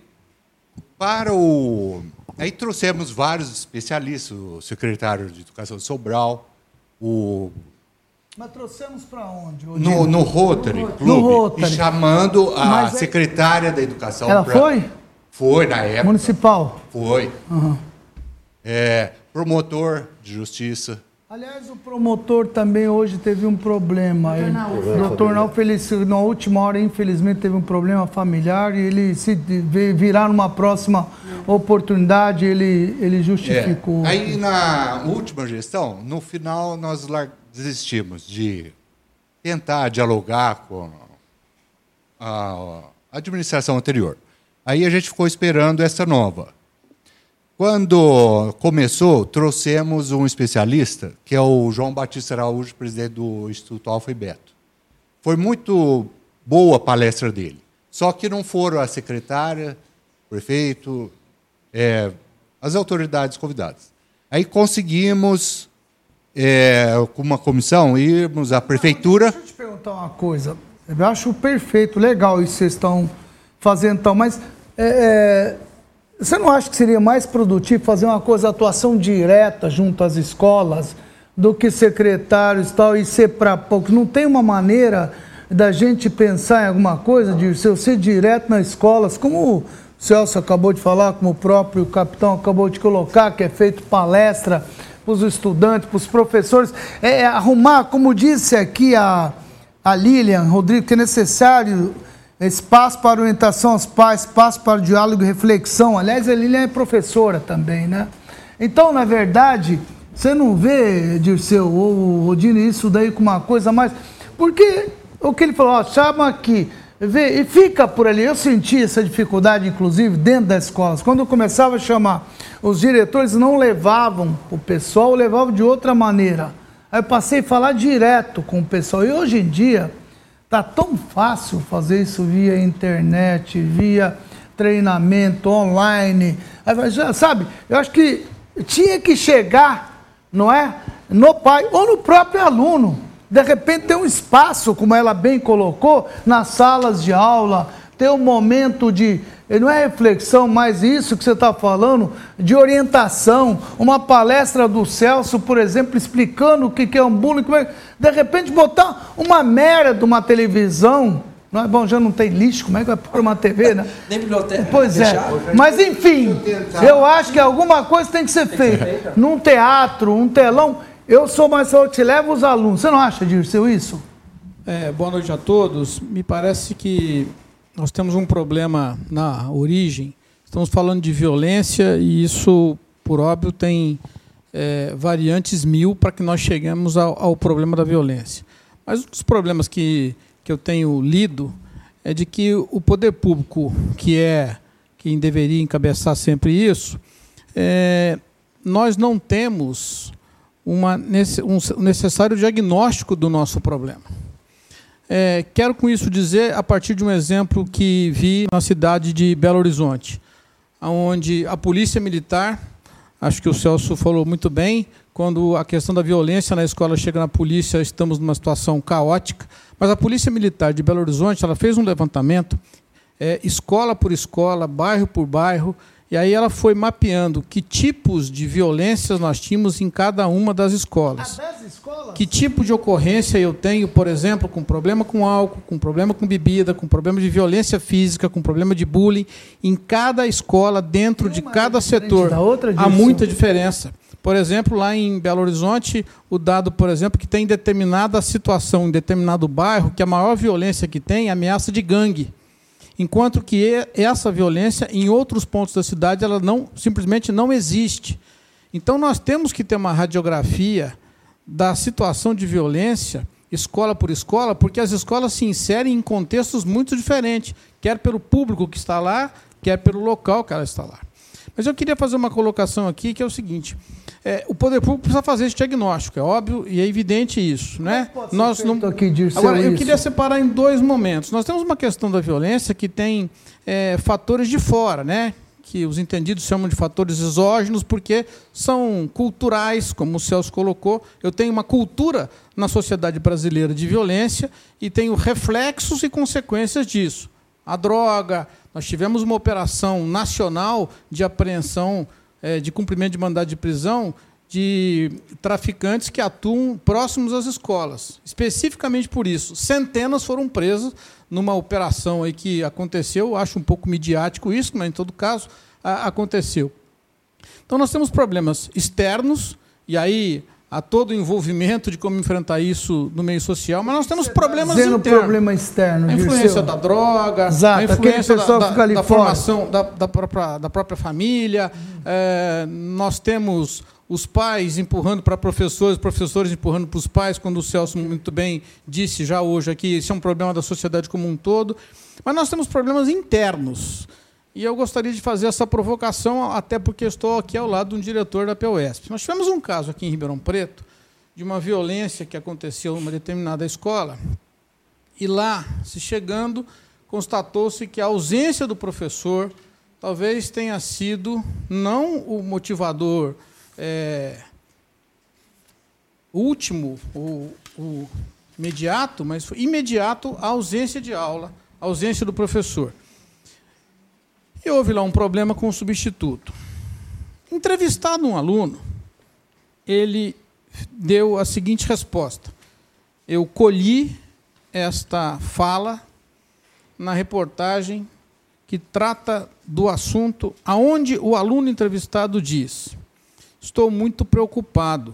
para o. Aí trouxemos vários especialistas, o secretário de Educação de Sobral, o Mas trouxemos para onde? no, no Rotary Club, No Rotary. e chamando a Mas é- secretária da Educação. Ela pra- foi? Foi, na época. Municipal. Foi. É, promotor de justiça. Aliás, o promotor também hoje teve um problema. Ele- O doutor Nau Feliz, na última hora, infelizmente, teve um problema familiar e ele se vi- virar numa próxima oportunidade, ele, ele É. justificou. Aí, na última gestão, no final, nós desistimos de tentar dialogar com a administração anterior. Aí a gente ficou esperando essa nova. Quando começou, trouxemos um especialista, que é o João Batista Araújo, presidente do Instituto Alfa e Beto. Foi muito boa a palestra dele. Só que não foram a secretária, prefeito, é, as autoridades convidadas. Aí conseguimos, é, com uma comissão, irmos à prefeitura. Deixa eu te perguntar uma coisa. Eu acho perfeito, legal isso que vocês estão fazendo então, mas é, é, você não acha que seria mais produtivo fazer uma coisa, atuação direta junto às escolas, do que secretários e tal, e ser para poucos? Não tem uma maneira da gente pensar em alguma coisa, de eu ser direto nas escolas, como o Celso acabou de falar, como o próprio capitão acabou de colocar, que é feito palestra para os estudantes, para os professores, é arrumar, como disse aqui a, a Lilian Rodrigo, que é necessário espaço para orientação aos pais, espaço para diálogo e reflexão. Aliás, a Lilian é professora também, né? Então, na verdade, você não vê, Dirceu ou Rodine, isso daí com uma coisa mais. Porque o que ele falou, ó, chama aqui, vê, e fica por ali. Eu senti essa dificuldade, inclusive, dentro das escolas. Quando eu começava a chamar, os diretores não levavam o pessoal, levavam de outra maneira. Aí eu passei a falar direto com o pessoal. E hoje em dia, tá tão fácil fazer isso via internet, via treinamento online. Sabe, eu acho que tinha que chegar, não é? No pai ou no próprio aluno. De repente tem um espaço, como ela bem colocou, nas salas de aula, ter um momento de, não é reflexão, mas isso que você está falando, de orientação, uma palestra do Celso, por exemplo, explicando o que é um bullying, como é- de repente botar uma merda de uma televisão, não é bom, já não tem lixo, como é que vai pôr uma TV, né? Nem biblioteca. Pois é, mas enfim, eu acho que alguma coisa tem que ser feita. Num teatro, um telão, eu sou mais eu te levo os alunos. Você não acha, Dirceu, isso? É, boa noite a todos. Me parece que nós temos um problema na origem. Estamos falando de violência e isso, por óbvio, tem é, variantes mil para que nós cheguemos ao, ao problema da violência. Mas um dos problemas que, que eu tenho lido é de que o poder público, que é quem deveria encabeçar sempre isso, é, nós não temos uma, um necessário diagnóstico do nosso problema. É, quero com isso dizer, a partir de um exemplo que vi na cidade de Belo Horizonte, onde a polícia militar, acho que o Celso falou muito bem, quando a questão da violência na escola chega na polícia, estamos numa situação caótica, mas a polícia militar de Belo Horizonte, ela fez um levantamento, é, escola por escola, bairro por bairro, e aí ela foi mapeando que tipos de violências nós tínhamos em cada uma das escolas. Que tipo de ocorrência eu tenho, por exemplo, com problema com álcool, com problema com bebida, com problema de violência física, com problema de bullying, em cada escola, dentro de cada setor. Há muita diferença. Por exemplo, lá em Belo Horizonte, o dado, por exemplo, que tem determinada situação em determinado bairro, que a maior violência que tem é ameaça de gangue. Enquanto que essa violência, em outros pontos da cidade, ela não simplesmente não existe. Então, nós temos que ter uma radiografia da situação de violência, escola por escola, porque as escolas se inserem em contextos muito diferentes, quer pelo público que está lá, quer pelo local que ela está lá. Mas eu queria fazer uma colocação aqui, que é o seguinte: É, o poder público precisa fazer esse diagnóstico, é óbvio e é evidente isso. Né? Nós não... aqui, Dirceu, Agora, eu isso? queria separar em dois momentos. Nós temos uma questão da violência que tem é, fatores de fora, né? que os entendidos chamam de fatores exógenos, porque são culturais, como o Celso colocou. Eu tenho uma cultura na sociedade brasileira de violência e tenho reflexos e consequências disso. A droga, nós tivemos uma operação nacional de apreensão é, de cumprimento de mandado de prisão de traficantes que atuam próximos às escolas. Especificamente por isso, centenas foram presas numa operação aí que aconteceu, acho um pouco midiático isso, mas em todo caso a, aconteceu. Então nós temos problemas externos, e aí há todo o envolvimento de como enfrentar isso no meio social, mas nós temos tá problemas Dizendo internos. problema externo, a influência Dirceu. da droga, Exato, a influência da, da, da formação da, da, própria, da própria família. É, nós temos os pais empurrando para professores, professores empurrando para os pais, quando o Celso muito bem disse já hoje aqui, isso é um problema da sociedade como um todo. Mas nós temos problemas internos. E eu gostaria de fazer essa provocação, até porque estou aqui ao lado de um diretor da POSP. Nós tivemos um caso aqui em Ribeirão Preto de uma violência que aconteceu em uma determinada escola, e lá, se chegando, constatou-se que a ausência do professor talvez tenha sido não o motivador é, último, o, o imediato, mas foi imediato a ausência de aula, a ausência do professor. E houve lá um problema com o substituto. Entrevistado um aluno, ele deu a seguinte resposta: Eu colhi esta fala na reportagem que trata do assunto aonde o aluno entrevistado diz: Estou muito preocupado,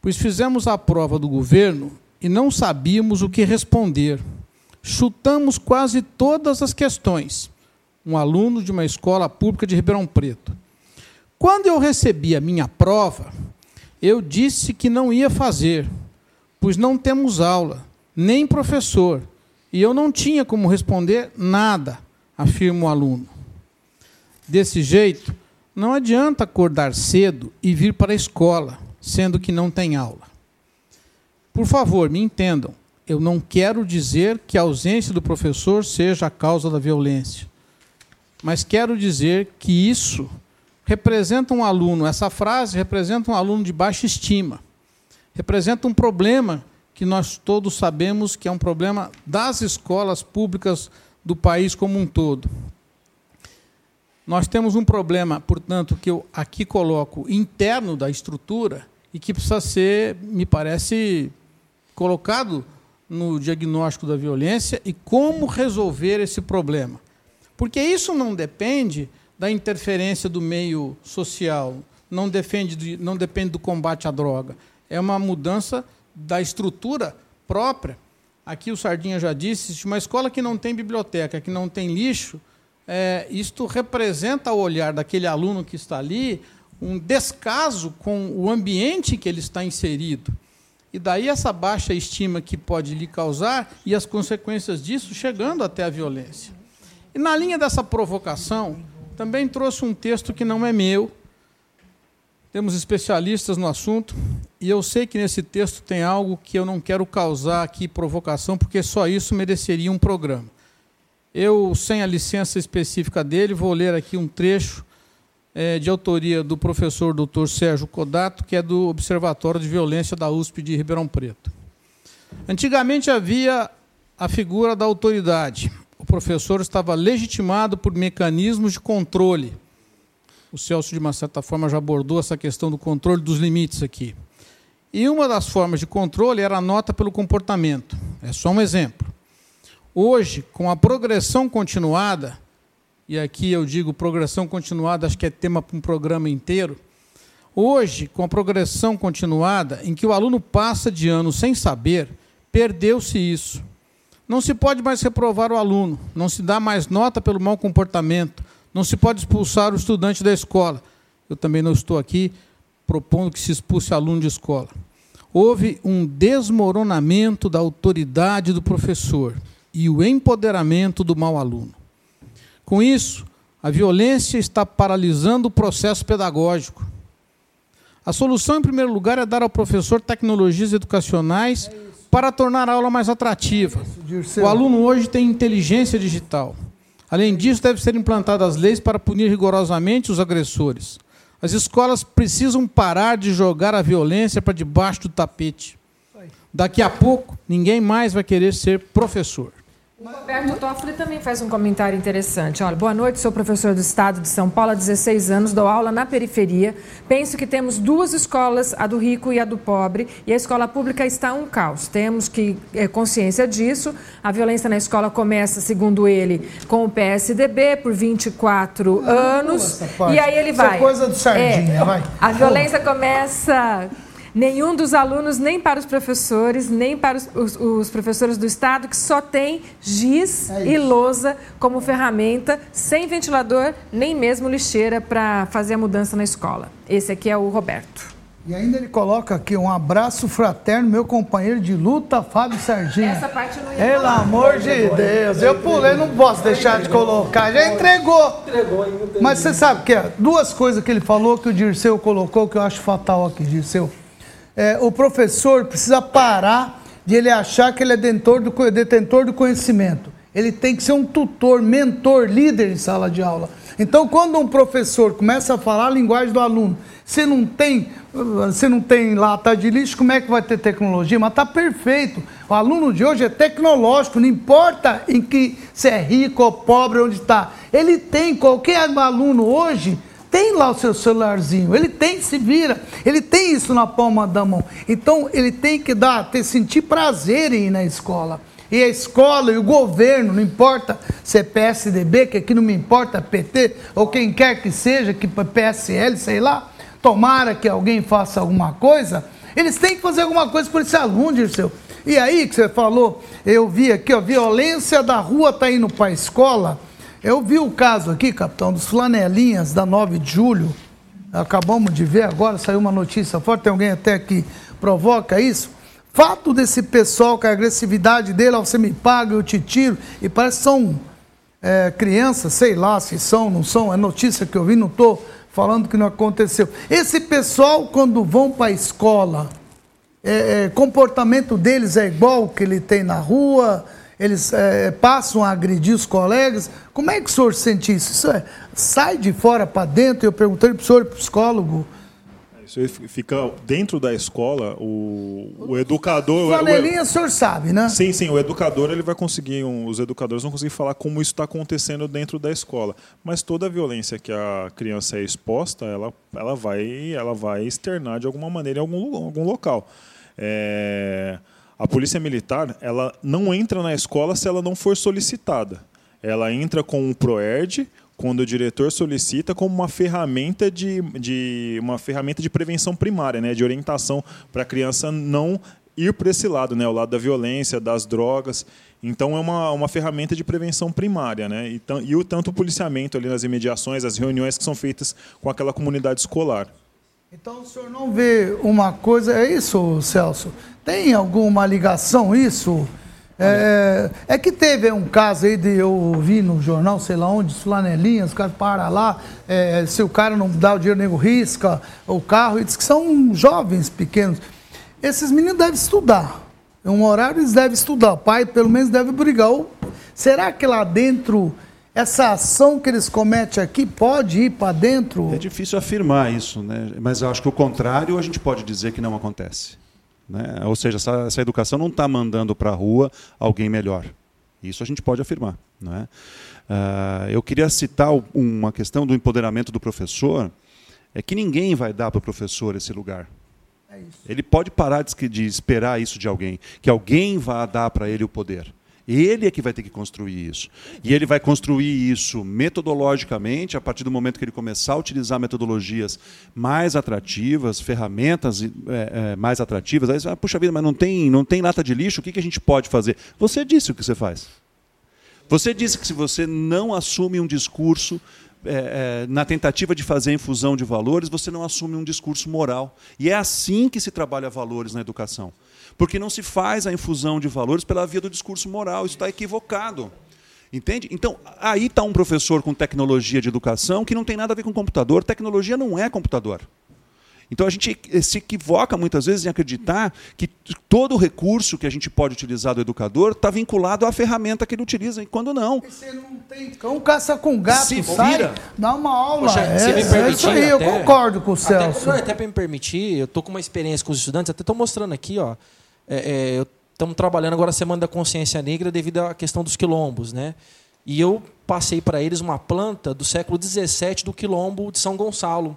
pois fizemos a prova do governo e não sabíamos o que responder. Chutamos quase todas as questões um aluno de uma escola pública de Ribeirão Preto. Quando eu recebi a minha prova, eu disse que não ia fazer, pois não temos aula, nem professor, e eu não tinha como responder nada, afirma o aluno. Desse jeito, não adianta acordar cedo e vir para a escola, sendo que não tem aula. Por favor, me entendam, eu não quero dizer que a ausência do professor seja a causa da violência mas quero dizer que isso representa um aluno, essa frase representa um aluno de baixa estima, representa um problema que nós todos sabemos que é um problema das escolas públicas do país como um todo. Nós temos um problema, portanto, que eu aqui coloco interno da estrutura e que precisa ser, me parece, colocado no diagnóstico da violência e como resolver esse problema. Porque isso não depende da interferência do meio social, não, defende de, não depende do combate à droga. É uma mudança da estrutura própria. Aqui o Sardinha já disse, se uma escola que não tem biblioteca, que não tem lixo, é, isto representa o olhar daquele aluno que está ali um descaso com o ambiente que ele está inserido. E daí essa baixa estima que pode lhe causar e as consequências disso chegando até a violência. E na linha dessa provocação, também trouxe um texto que não é meu. Temos especialistas no assunto, e eu sei que nesse texto tem algo que eu não quero causar aqui provocação, porque só isso mereceria um programa. Eu, sem a licença específica dele, vou ler aqui um trecho é, de autoria do professor Dr. Sérgio Codato, que é do Observatório de Violência da USP de Ribeirão Preto. Antigamente havia a figura da autoridade, o professor estava legitimado por mecanismos de controle. O Celso, de uma certa forma, já abordou essa questão do controle dos limites aqui. E uma das formas de controle era a nota pelo comportamento. É só um exemplo. Hoje, com a progressão continuada, e aqui eu digo progressão continuada, acho que é tema para um programa inteiro. Hoje, com a progressão continuada, em que o aluno passa de ano sem saber, perdeu-se isso. Não se pode mais reprovar o aluno, não se dá mais nota pelo mau comportamento, não se pode expulsar o estudante da escola. Eu também não estou aqui propondo que se expulse aluno de escola. Houve um desmoronamento da autoridade do professor e o empoderamento do mau aluno. Com isso, a violência está paralisando o processo pedagógico. A solução, em primeiro lugar, é dar ao professor tecnologias educacionais para tornar a aula mais atrativa. O aluno hoje tem inteligência digital. Além disso, devem ser implantadas leis para punir rigorosamente os agressores. As escolas precisam parar de jogar a violência para debaixo do tapete. Daqui a pouco, ninguém mais vai querer ser professor. Roberto Toffoli também faz um comentário interessante. Olha, boa noite, sou professor do Estado de São Paulo há 16 anos, dou aula na periferia. Penso que temos duas escolas, a do rico e a do pobre, e a escola pública está um caos. Temos que é, consciência disso. A violência na escola começa, segundo ele, com o PSDB por 24 Não, anos. E aí ele vai. Isso é coisa do Sardinha, é, vai. A violência começa nenhum dos alunos, nem para os professores, nem para os, os, os professores do Estado, que só tem giz é e lousa como ferramenta, sem ventilador, nem mesmo lixeira para fazer a mudança na escola. Esse aqui é o Roberto. E ainda ele coloca aqui um abraço fraterno, meu companheiro de luta, Fábio Serginho. Essa parte eu não ia Pelo falar. amor de Deus, eu pulei, não posso deixar de colocar. Já entregou. Entregou ainda. Mas você sabe que é duas coisas que ele falou que o Dirceu colocou que eu acho fatal aqui, Dirceu é, o professor precisa parar de ele achar que ele é detentor do, detentor do conhecimento. Ele tem que ser um tutor, mentor, líder em sala de aula. Então, quando um professor começa a falar a linguagem do aluno, você não tem, você não tem lata de lixo, como é que vai ter tecnologia? Mas está perfeito. O aluno de hoje é tecnológico, não importa em que se é rico ou pobre, onde está. Ele tem, qualquer aluno hoje tem lá o seu celularzinho, ele tem, se vira, ele tem isso na palma da mão. Então ele tem que dar, ter, sentir prazer em ir na escola. E a escola e o governo, não importa se é PSDB, que aqui não me importa, PT, ou quem quer que seja, que PSL, sei lá, tomara que alguém faça alguma coisa, eles têm que fazer alguma coisa por esse aluno, Dirceu. E aí que você falou, eu vi aqui, a violência da rua está indo para a escola, eu vi o caso aqui, capitão, dos flanelinhas da 9 de julho. Acabamos de ver agora, saiu uma notícia forte, tem alguém até que provoca isso. Fato desse pessoal, que a agressividade dele, você me paga, eu te tiro, e parece que são é, crianças, sei lá se são, não são, é notícia que eu vi, não estou falando que não aconteceu. Esse pessoal, quando vão para a escola, é, é, comportamento deles é igual que ele tem na rua, eles é, passam a agredir os colegas. Como é que o senhor sente isso? Isso é, sai de fora para dentro? Eu perguntei para o senhor, psicólogo. Isso fica dentro da escola, o, o educador... Flanelinha, o, o senhor sabe, né? Sim, sim, o educador ele vai conseguir, um, os educadores vão conseguir falar como isso está acontecendo dentro da escola. Mas toda a violência que a criança é exposta, ela, ela, vai, ela vai externar de alguma maneira em algum, algum local. É... A polícia militar ela não entra na escola se ela não for solicitada. Ela entra com o PROERD, quando o diretor solicita, como uma ferramenta de, de, uma ferramenta de prevenção primária, né, de orientação para a criança não ir para esse lado, né, o lado da violência, das drogas. Então é uma, uma ferramenta de prevenção primária, né? E, e o tanto policiamento ali nas imediações, as reuniões que são feitas com aquela comunidade escolar. Então o senhor não vê uma coisa, é isso, Celso? Tem alguma ligação isso? É, é, que teve um caso aí de eu vi no jornal, sei lá onde, flanelinhas, os caras param lá, é, se o cara não dá o dinheiro, nego risca o carro, e diz que são jovens pequenos. Esses meninos devem estudar. Em um horário eles devem estudar. O pai, pelo menos, deve brigar. Ou, será que lá dentro essa ação que eles cometem aqui pode ir para dentro? É difícil afirmar isso, né? mas acho que o contrário a gente pode dizer que não acontece. Né? Ou seja, essa, essa educação não está mandando para a rua alguém melhor. Isso a gente pode afirmar. Né? Uh, eu queria citar uma questão do empoderamento do professor, é que ninguém vai dar para o professor esse lugar. É ele pode parar de, de esperar isso de alguém, que alguém vá dar para ele o poder. Ele é que vai ter que construir isso. E ele vai construir isso metodologicamente, a partir do momento que ele começar a utilizar metodologias mais atrativas, ferramentas é, é, mais atrativas. Aí você ah, puxa vida, mas não tem, não tem lata de lixo, o que, que a gente pode fazer? Você disse o que você faz. Você disse que se você não assume um discurso é, é, na tentativa de fazer infusão de valores, você não assume um discurso moral. E é assim que se trabalha valores na educação. Porque não se faz a infusão de valores pela via do discurso moral. Isso está equivocado. Entende? Então, aí está um professor com tecnologia de educação que não tem nada a ver com computador. Tecnologia não é computador. Então a gente se equivoca muitas vezes em acreditar que todo o recurso que a gente pode utilizar do educador está vinculado à ferramenta que ele utiliza, e quando não. Você não tem cão caça com gato, Se sai, vira. dá uma aula. Poxa, é, se me é permitir, isso aí, eu até- concordo com o Até, Celso. não, até para me permitir, eu tô com uma experiência com os estudantes, até estou mostrando aqui, ó. É, é, Estamos trabalhando agora a Semana da Consciência Negra devido à questão dos quilombos, né? E eu passei para eles uma planta do século XVII do quilombo de São Gonçalo.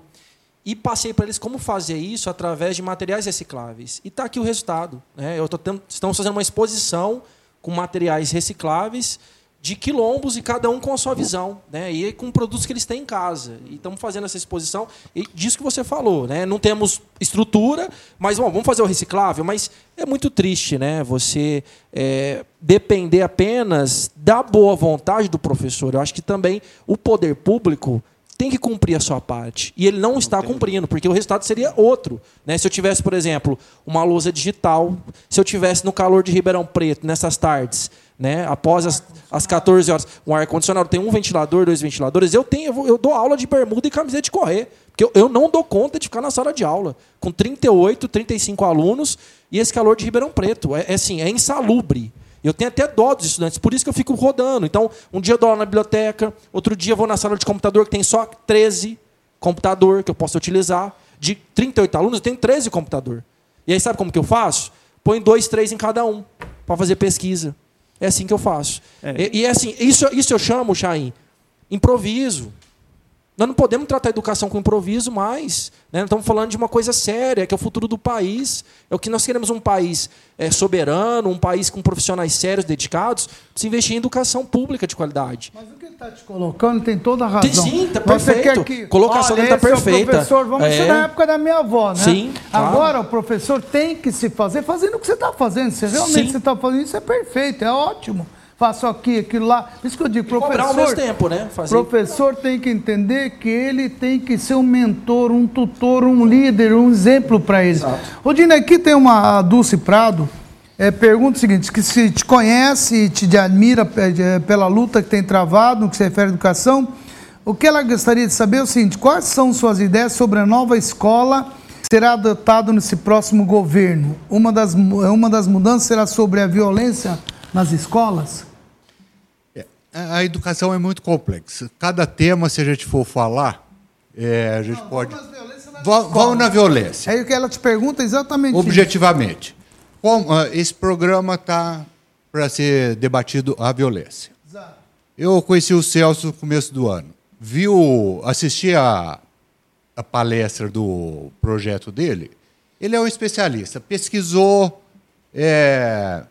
E passei para eles como fazer isso através de materiais recicláveis. E está aqui o resultado. Né? Eu tô tendo- estamos fazendo uma exposição com materiais recicláveis de quilombos e cada um com a sua visão, né? E com produtos que eles têm em casa. E estamos fazendo essa exposição e disso que você falou, né? Não temos estrutura, mas bom, vamos fazer o reciclável, mas é muito triste, né? Você é, depender apenas da boa vontade do professor. Eu acho que também o poder público tem que cumprir a sua parte. E ele não está cumprindo, porque o resultado seria outro. Né? Se eu tivesse, por exemplo, uma lousa digital, se eu tivesse no calor de Ribeirão Preto, nessas tardes, né? após as, as 14 horas, um ar-condicionado, tem um ventilador, dois ventiladores, eu tenho, eu, vou- eu dou aula de bermuda e camiseta de correr. Porque eu, eu não dou conta de ficar na sala de aula, com 38, 35 alunos, e esse calor de Ribeirão Preto. É, é assim, é insalubre. Eu tenho até dó dos estudantes, por isso que eu fico rodando. Então, um dia eu dou aula na biblioteca, outro dia eu vou na sala de computador que tem só 13 computador que eu posso utilizar. De 38 alunos, eu tenho 13 computador. E aí sabe como que eu faço? Põe dois, três em cada um para fazer pesquisa. É assim que eu faço. E, e é assim, isso, isso eu chamo, Chain, improviso. Nós não podemos tratar a educação com improviso mais. Né? Estamos falando de uma coisa séria, que é o futuro do país. É o que nós queremos um país é, soberano, um país com profissionais sérios, dedicados, se investir em educação pública de qualidade. Mas o que ele está te colocando tem toda a razão. Sim, tá Você perfeito. que, Colocação dele tá esse é perfeita. professor, vamos É. ser na época da minha avó, né? Sim, claro. Agora o professor tem que se fazer fazendo o que você está fazendo. Se realmente Sim. você está fazendo isso, é perfeito, é ótimo. Faço aqui, aquilo lá. Por isso que eu digo, E professor. ao mesmo tempo, né? Fazer- Professor tem que entender que ele tem que ser um mentor, um tutor, um líder, um exemplo para ele. Ô, Dina, aqui tem uma Dulce Prado. É, pergunta o seguinte: que se te conhece e te admira é, pela luta que tem travado no que se refere à educação, o que ela gostaria de saber é o seguinte: quais são suas ideias sobre a nova escola que será adotada nesse próximo governo? Uma das, mu- uma das mudanças será sobre a violência nas escolas? A educação é muito complexa. Cada tema, se a gente for falar, é, a gente pode. Va- Vamos na violência. É o que ela te pergunta exatamente. isso. Objetivamente. Como, ah, esse programa está para ser debatido a violência. Eu conheci o Celso no começo do ano. Viu, assisti a, a palestra do projeto dele. Ele é um especialista. Pesquisou é,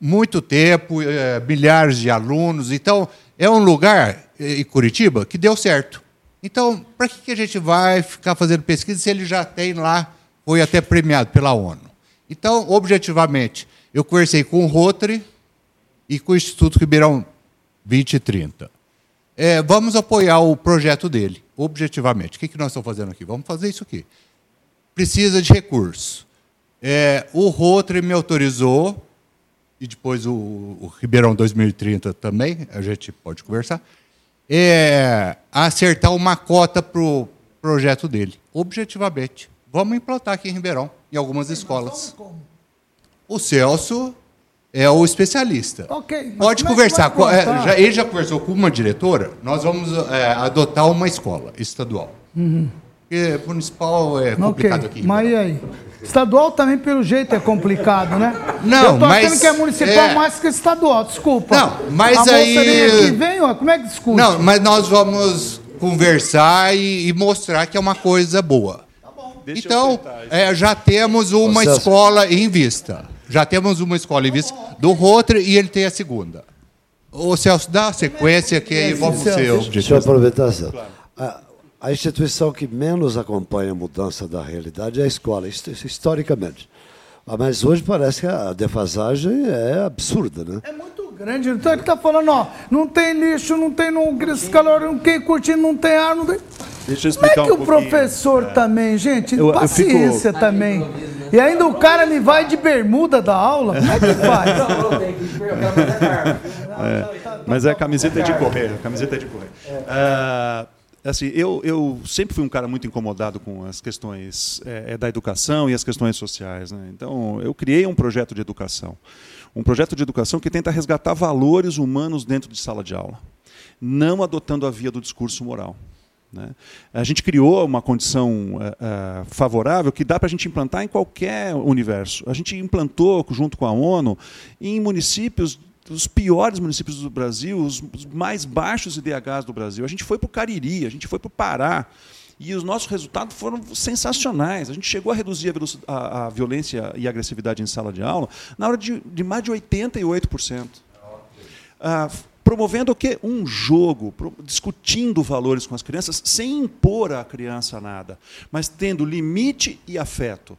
muito tempo, é, milhares de alunos. Então, é um lugar, eh, em Curitiba, que deu certo. Então, para que, a gente vai ficar fazendo pesquisa se ele já tem lá, foi até premiado pela ONU? Então, objetivamente, eu conversei com o Rotary e com o Instituto Ribeirão 2030. É, vamos apoiar o projeto dele, objetivamente. O que, que nós estamos fazendo aqui? Vamos fazer isso aqui. Precisa de recurso. É, o Rotary me autorizou, e depois o, o Ribeirão 2030 também, a gente pode conversar, é, acertar uma cota para o projeto dele, objetivamente. Vamos implantar aqui em Ribeirão, em algumas escolas. O Celso é o especialista. Ok, mas Pode é conversar. é, ele já conversou com uma diretora. Nós vamos é, adotar uma escola estadual. Porque municipal é complicado aqui. mas e aí? Estadual também, pelo jeito, é complicado, né? Não, Eu tô mas achando que é municipal é- mais que estadual, desculpa. Não, mas a moça aí- vem aqui, vem, ó, como é que discute? Não, mas nós vamos conversar e, e mostrar que é uma coisa boa. então, é, já temos uma Ô, escola em vista. Já temos uma escola em vista do Rotary e ele tem a segunda. Ô, Celso, dá a sequência que aí vamos ser Deixa eu aproveitar, Celso. A, a instituição que menos acompanha a mudança da realidade é a escola, hist- historicamente. Ah, Mas hoje parece que a defasagem é absurda, né? É muito grande. Então ele tá falando, ó, não tem lixo, não tem não, calor, não tem curtindo, não tem ar, não tem. Deixa eu Como é explicar que um o professor também, gente, Eu- eu paciência também. E ainda o cara me vai de bermuda da aula, como é que faz? É, mas é camiseta de correr, camiseta de correr. Ah, assim, eu, eu sempre fui um cara muito incomodado com as questões é, da educação e as questões sociais. Né? Então, eu criei um projeto de educação. Um projeto de educação que tenta resgatar valores humanos dentro de sala de aula, não adotando a via do discurso moral. Né? A gente criou uma condição uh, uh, favorável que dá para a gente implantar em qualquer universo. A gente implantou, junto com a ONU, em municípios os piores municípios do Brasil, os mais baixos IDHs do Brasil. A gente foi para o Cariri, a gente foi para o Pará. E os nossos resultados foram sensacionais. A gente chegou a reduzir a, a, a violência e a agressividade em sala de aula na hora de, de mais de 88%. Ah, promovendo o quê? Um jogo, discutindo valores com as crianças, sem impor à criança nada, mas tendo limite e afeto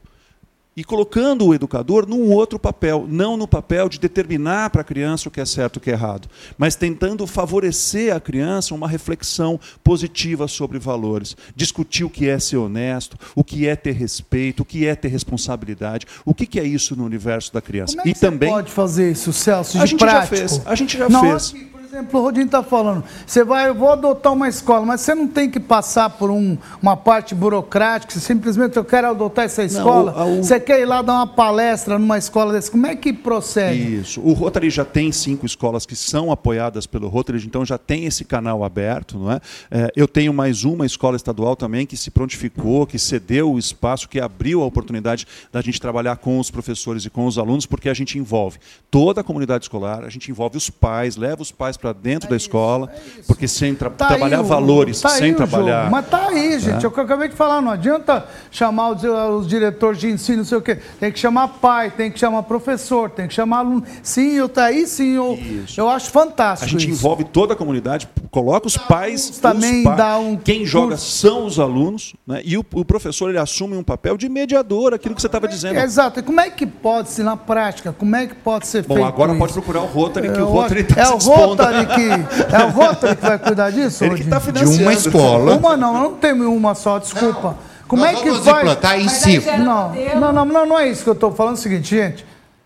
e colocando o educador num outro papel, não no papel de determinar para a criança o que é certo e o que é errado, mas tentando favorecer a criança uma reflexão positiva sobre valores, discutir o que é ser honesto, o que é ter respeito, o que é ter responsabilidade, o que é isso no universo da criança. Como é e também pode fazer isso, Celso, de a gente prático? já fez, a gente já Não, fez. Exemplo, o Rodinho está falando, você vai, eu vou adotar uma escola, mas você não tem que passar por um, uma parte burocrática, você simplesmente eu quero adotar essa escola, o- o- você quer ir lá dar uma palestra numa escola dessa, como é que procede? Isso. O Rotary já tem cinco escolas que são apoiadas pelo Rotary, então já tem esse canal aberto. Não é? É, eu tenho mais uma escola estadual também que se prontificou, que cedeu o espaço, que abriu a oportunidade da gente trabalhar com os professores e com os alunos, porque a gente envolve toda a comunidade escolar, a gente envolve os pais, leva os pais para dentro da escola, porque sem tra- Tá trabalhar o- valores, tá sem trabalhar. jogo. Mas tá aí, gente. É. É o que eu acabei de falar. Não adianta chamar os, os diretores de ensino, não sei o quê. Tem que chamar pai, tem que chamar professor, tem que chamar aluno. Sim, eu tá aí, sim. Eu, eu acho A fantástico. gente isso. envolve toda a comunidade, coloca os pais. também os dá um Quem joga curso. são os alunos, né? e o, o professor ele assume um papel de mediador, aquilo que você estava dizendo. Exato. E como é que pode ser na prática? Como é que pode ser Bom, feito agora isso? pode procurar o Rotary, que É o Rotary está é se o dispondo. Rotary que é o Rotary que vai cuidar disso? Ele que Rodinho? está financiando. De uma escola. Uma não, não tem uma só, desculpa. Como Nós é que vamos vai? implantar em gera Não, não, não, não, não é isso que eu estou falando. É o seguinte, gente.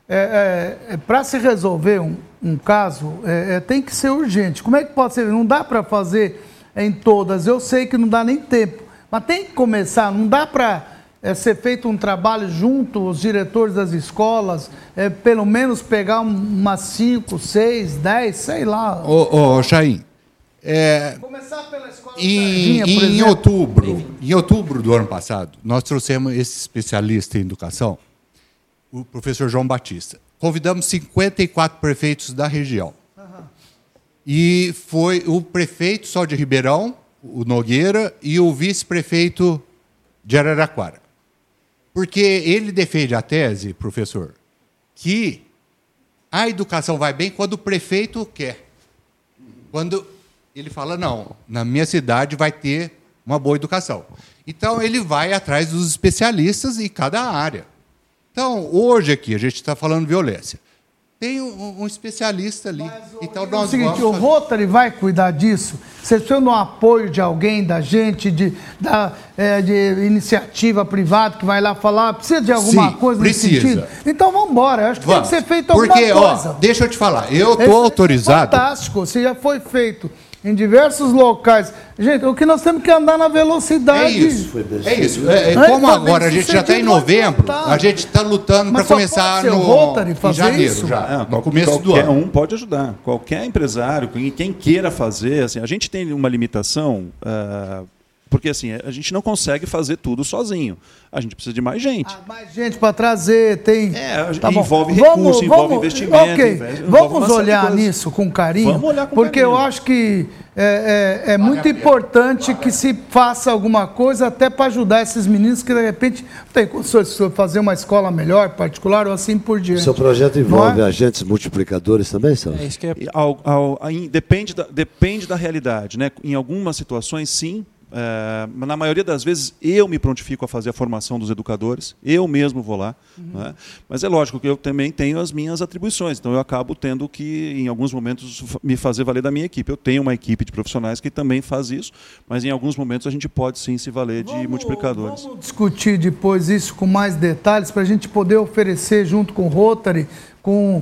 É, Para se resolver um, um caso, é, é, tem que ser urgente. Como é que pode ser? Não dá para fazer em todas. Eu sei que não dá nem tempo. Mas tem que começar. Não dá para ser feito um trabalho junto os diretores das escolas, é, pelo menos pegar um- umas 5, 6, 10, sei lá. Ô, ô Chaim, é, Começar pela escola em, Sardinha, por em exemplo. outubro, em outubro do ano passado, nós trouxemos esse especialista em educação, o professor João Batista. Convidamos 54 prefeitos da região. E foi o prefeito só de Ribeirão, o Nogueira, e o vice-prefeito de Araraquara. Porque ele defende a tese, professor, que a educação vai bem quando o prefeito quer. Quando ele fala, não, na minha cidade vai ter uma boa educação. Então, ele vai atrás dos especialistas em cada área. Então, hoje aqui, a gente está falando violência. Tem um, um especialista ali. Então, É o nós seguinte, vamos o Rotary vai cuidar disso? Você precisa de um apoio de alguém, da gente, de, da, é, de iniciativa privada que vai lá falar? Precisa de alguma Sim, coisa nesse precisa. sentido? Então vamos embora. Acho que Vamos. tem que ser feito alguma Porque, coisa. ó, deixa eu te falar, eu estou autorizado. Fantástico, você já foi feito em diversos locais. Gente, o que nós temos que andar na É velocidade. isso. É isso. É, é, É, como tá agora a gente já está em novembro, tá. a gente está lutando para começar pode ser o no Rotary em fazer janeiro isso? já, É, no começo do qualquer ano. um pode ajudar. Qualquer empresário, quem, quem queira fazer, assim, a gente tem uma limitação, ah, porque assim, a gente não consegue fazer tudo sozinho. A gente precisa de mais gente. Ah, mais gente para trazer, tem. É, Tá bom. envolve Vamos- recurso, envolve vamos- investimento, investe- envolve Vamos uma série de olhar nisso com carinho, Vamos olhar com porque carinho. eu acho que é, é- é muito importante que se faça alguma coisa até para ajudar esses meninos que de repente tem condições de fazer uma escola melhor, particular ou assim por O diante. seu projeto envolve é? agentes multiplicadores também, Celso? É isso que é ao- ao- aí depende, da, depende da realidade. Né? Em algumas situações, sim. Mas na maioria das vezes, eu me prontifico a fazer a formação dos educadores. Eu mesmo vou lá. né? Mas é lógico que eu também tenho as minhas atribuições. Então, eu acabo tendo que, em alguns momentos, me fazer valer da minha equipe. Eu tenho uma equipe de profissionais que também faz isso. Mas, em alguns momentos, a gente pode, sim, se valer de multiplicadores. Vamos discutir depois isso com mais detalhes para a gente poder oferecer junto com o Rotary, com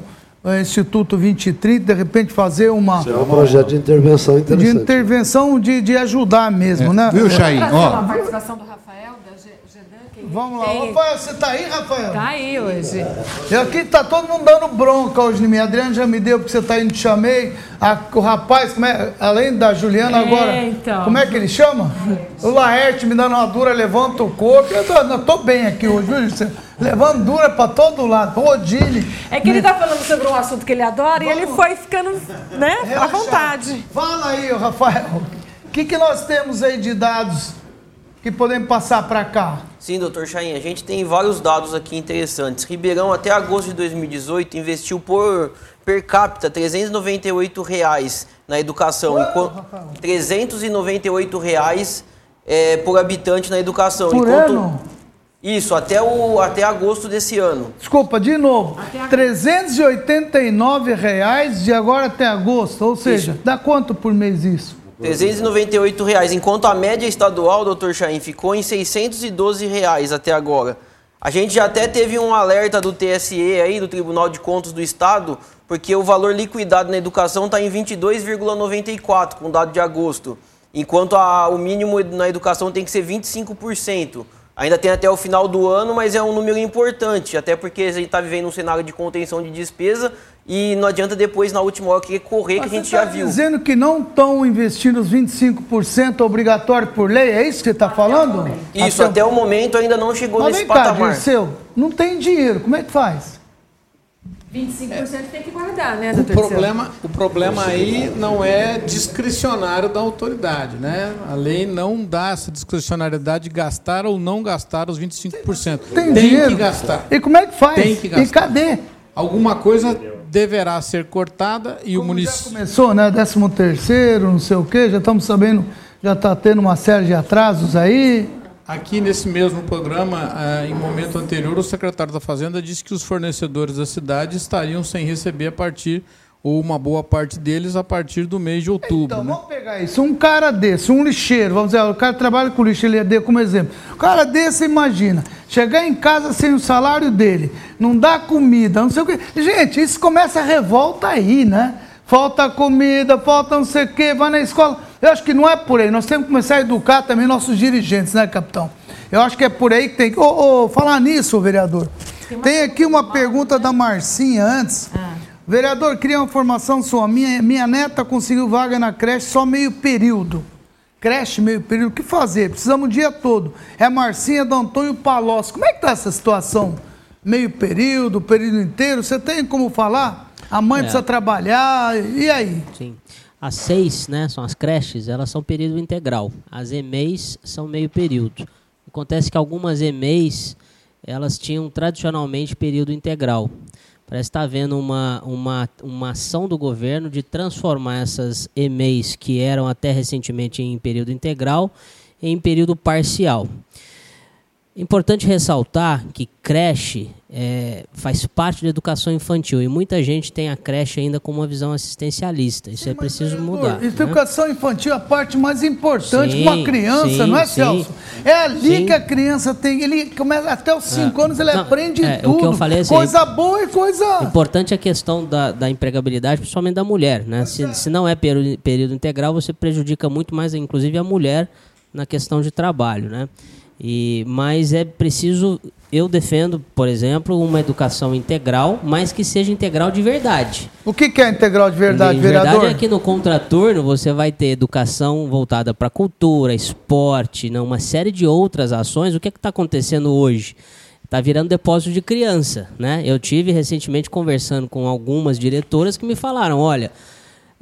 Instituto 2030, de repente fazer uma. É um projeto de intervenção De interessante. intervenção de, de ajudar mesmo, né? Viu, Chain? Ó, uma participação do Rafael, da Ge- Gedan, que Vamos lá. tem- Rafael, você tá aí, Rafael? Tá aí hoje. E aqui tá todo mundo dando bronca hoje em mim. A Adriana já me deu porque você tá indo, te chamei. A- o rapaz, é, além da Juliana É, agora, então. como é que ele chama? O Laerte me dando uma dura, levanta o corpo. Eu tô, eu tô bem aqui hoje, viu? Levando dura pra todo lado. Rodine. É que ele tá falando sobre um assunto que ele adora e ele foi ficando, né, à Relaxa. vontade. Fala aí, Rafael. O que, que nós temos aí de dados que podemos passar para cá? Sim, doutor Chain, a gente tem vários dados aqui interessantes. Ribeirão, até agosto de 2018, investiu por per capita 398 reais na educação. Rafael? 398 reais é, por habitante na educação. Por enquanto- ano? Isso, até, o, até agosto desse ano. Desculpa, de novo. 389 reais de agora até agosto. Ou seja, dá quanto por mês isso? 398 reais, enquanto a média estadual, doutor Chain, ficou em 612 reais até agora. A gente já até teve um alerta do TSE aí, do Tribunal de Contas do Estado, porque o valor liquidado na educação está em 22,94 com dado de agosto, enquanto a- o mínimo na educação tem que ser 25%. Ainda tem até o final do ano, mas é um número importante, até porque a gente está vivendo um cenário de contenção de despesa e não adianta depois, na última hora, querer correr, que a Mas gente você já está viu. dizendo que não estão investindo os 25% obrigatório por lei? É isso que você está falando? Isso, até o momento ainda não chegou Mas nesse vem cá, patamar. Dirceu, não tem dinheiro, como é que faz? 25% tem que guardar, né, O doutor Dirceu? problema, o problema aí não é discricionário da autoridade, né? A lei não dá essa discricionariedade de gastar ou não gastar os 25%. Tem, Tem dinheiro? que gastar. E como é que faz? Tem que gastar. E cadê? Alguma coisa deverá ser cortada e o Já município. começou, né? 13 terceiro, não sei o quê, já estamos sabendo, já está tendo uma série de atrasos aí. Aqui nesse mesmo programa, ah, em momento anterior, o secretário da Fazenda disse que os fornecedores da cidade estariam sem receber a partir, ou uma boa parte deles, a partir do mês de outubro. Então, né? vamos pegar isso. Um cara desse, um lixeiro, vamos dizer, o cara trabalha com lixo, ele deu como exemplo. O cara desse, imagina, chegar em casa sem o salário dele, não dá comida, não sei o quê. Gente, isso começa a revolta aí, né? Falta comida, falta não sei o quê, vai na escola. Eu acho que não é por aí. Nós temos que começar a educar também nossos dirigentes, né, capitão? Eu acho que é por aí que tem que. Ô, ô, falar nisso, vereador. Tem aqui uma pergunta da Marcinha antes. Vereador, queria uma informação sua. Minha, minha neta conseguiu vaga na creche só meio período. Creche meio período. O que fazer? Precisamos o dia todo. É Marcinha do Antônio Palocci. Como é que está essa situação? Meio período, período inteiro? Você tem como falar? A mãe É. precisa trabalhar. E aí? Sim. As seis, né, são as creches, elas são período integral. As EMEIs são meio período. Acontece que algumas EMEIs, elas tinham tradicionalmente período integral. Parece estar havendo uma, uma, uma ação do governo de transformar essas EMEIs, que eram até recentemente em período integral, em período parcial. Importante ressaltar que creche é, faz parte da educação infantil e muita gente tem a creche ainda com uma visão assistencialista. Isso é preciso mudar. Isso, né? Educação infantil é a parte mais importante Sim, para uma criança, sim, não é, sim. Celso? É ali Sim. que a criança tem. Ele começa até os 5 anos, ele Não, aprende é, o que tudo. eu falei assim, coisa boa e coisa. Importante a questão da, da empregabilidade, principalmente da mulher. Né? Se, se não é período, período integral, você prejudica muito mais, inclusive, a mulher na questão de trabalho. Né? E, mas é preciso, eu defendo, por exemplo, uma educação integral, mas que seja integral de verdade. O que, que é integral de verdade, de verdade é que no contraturno você vai ter educação voltada para cultura, esporte, né, uma série de outras ações. O que é está acontecendo hoje? Está virando depósito de criança. Né? Eu tive recentemente conversando com algumas diretoras que me falaram: olha,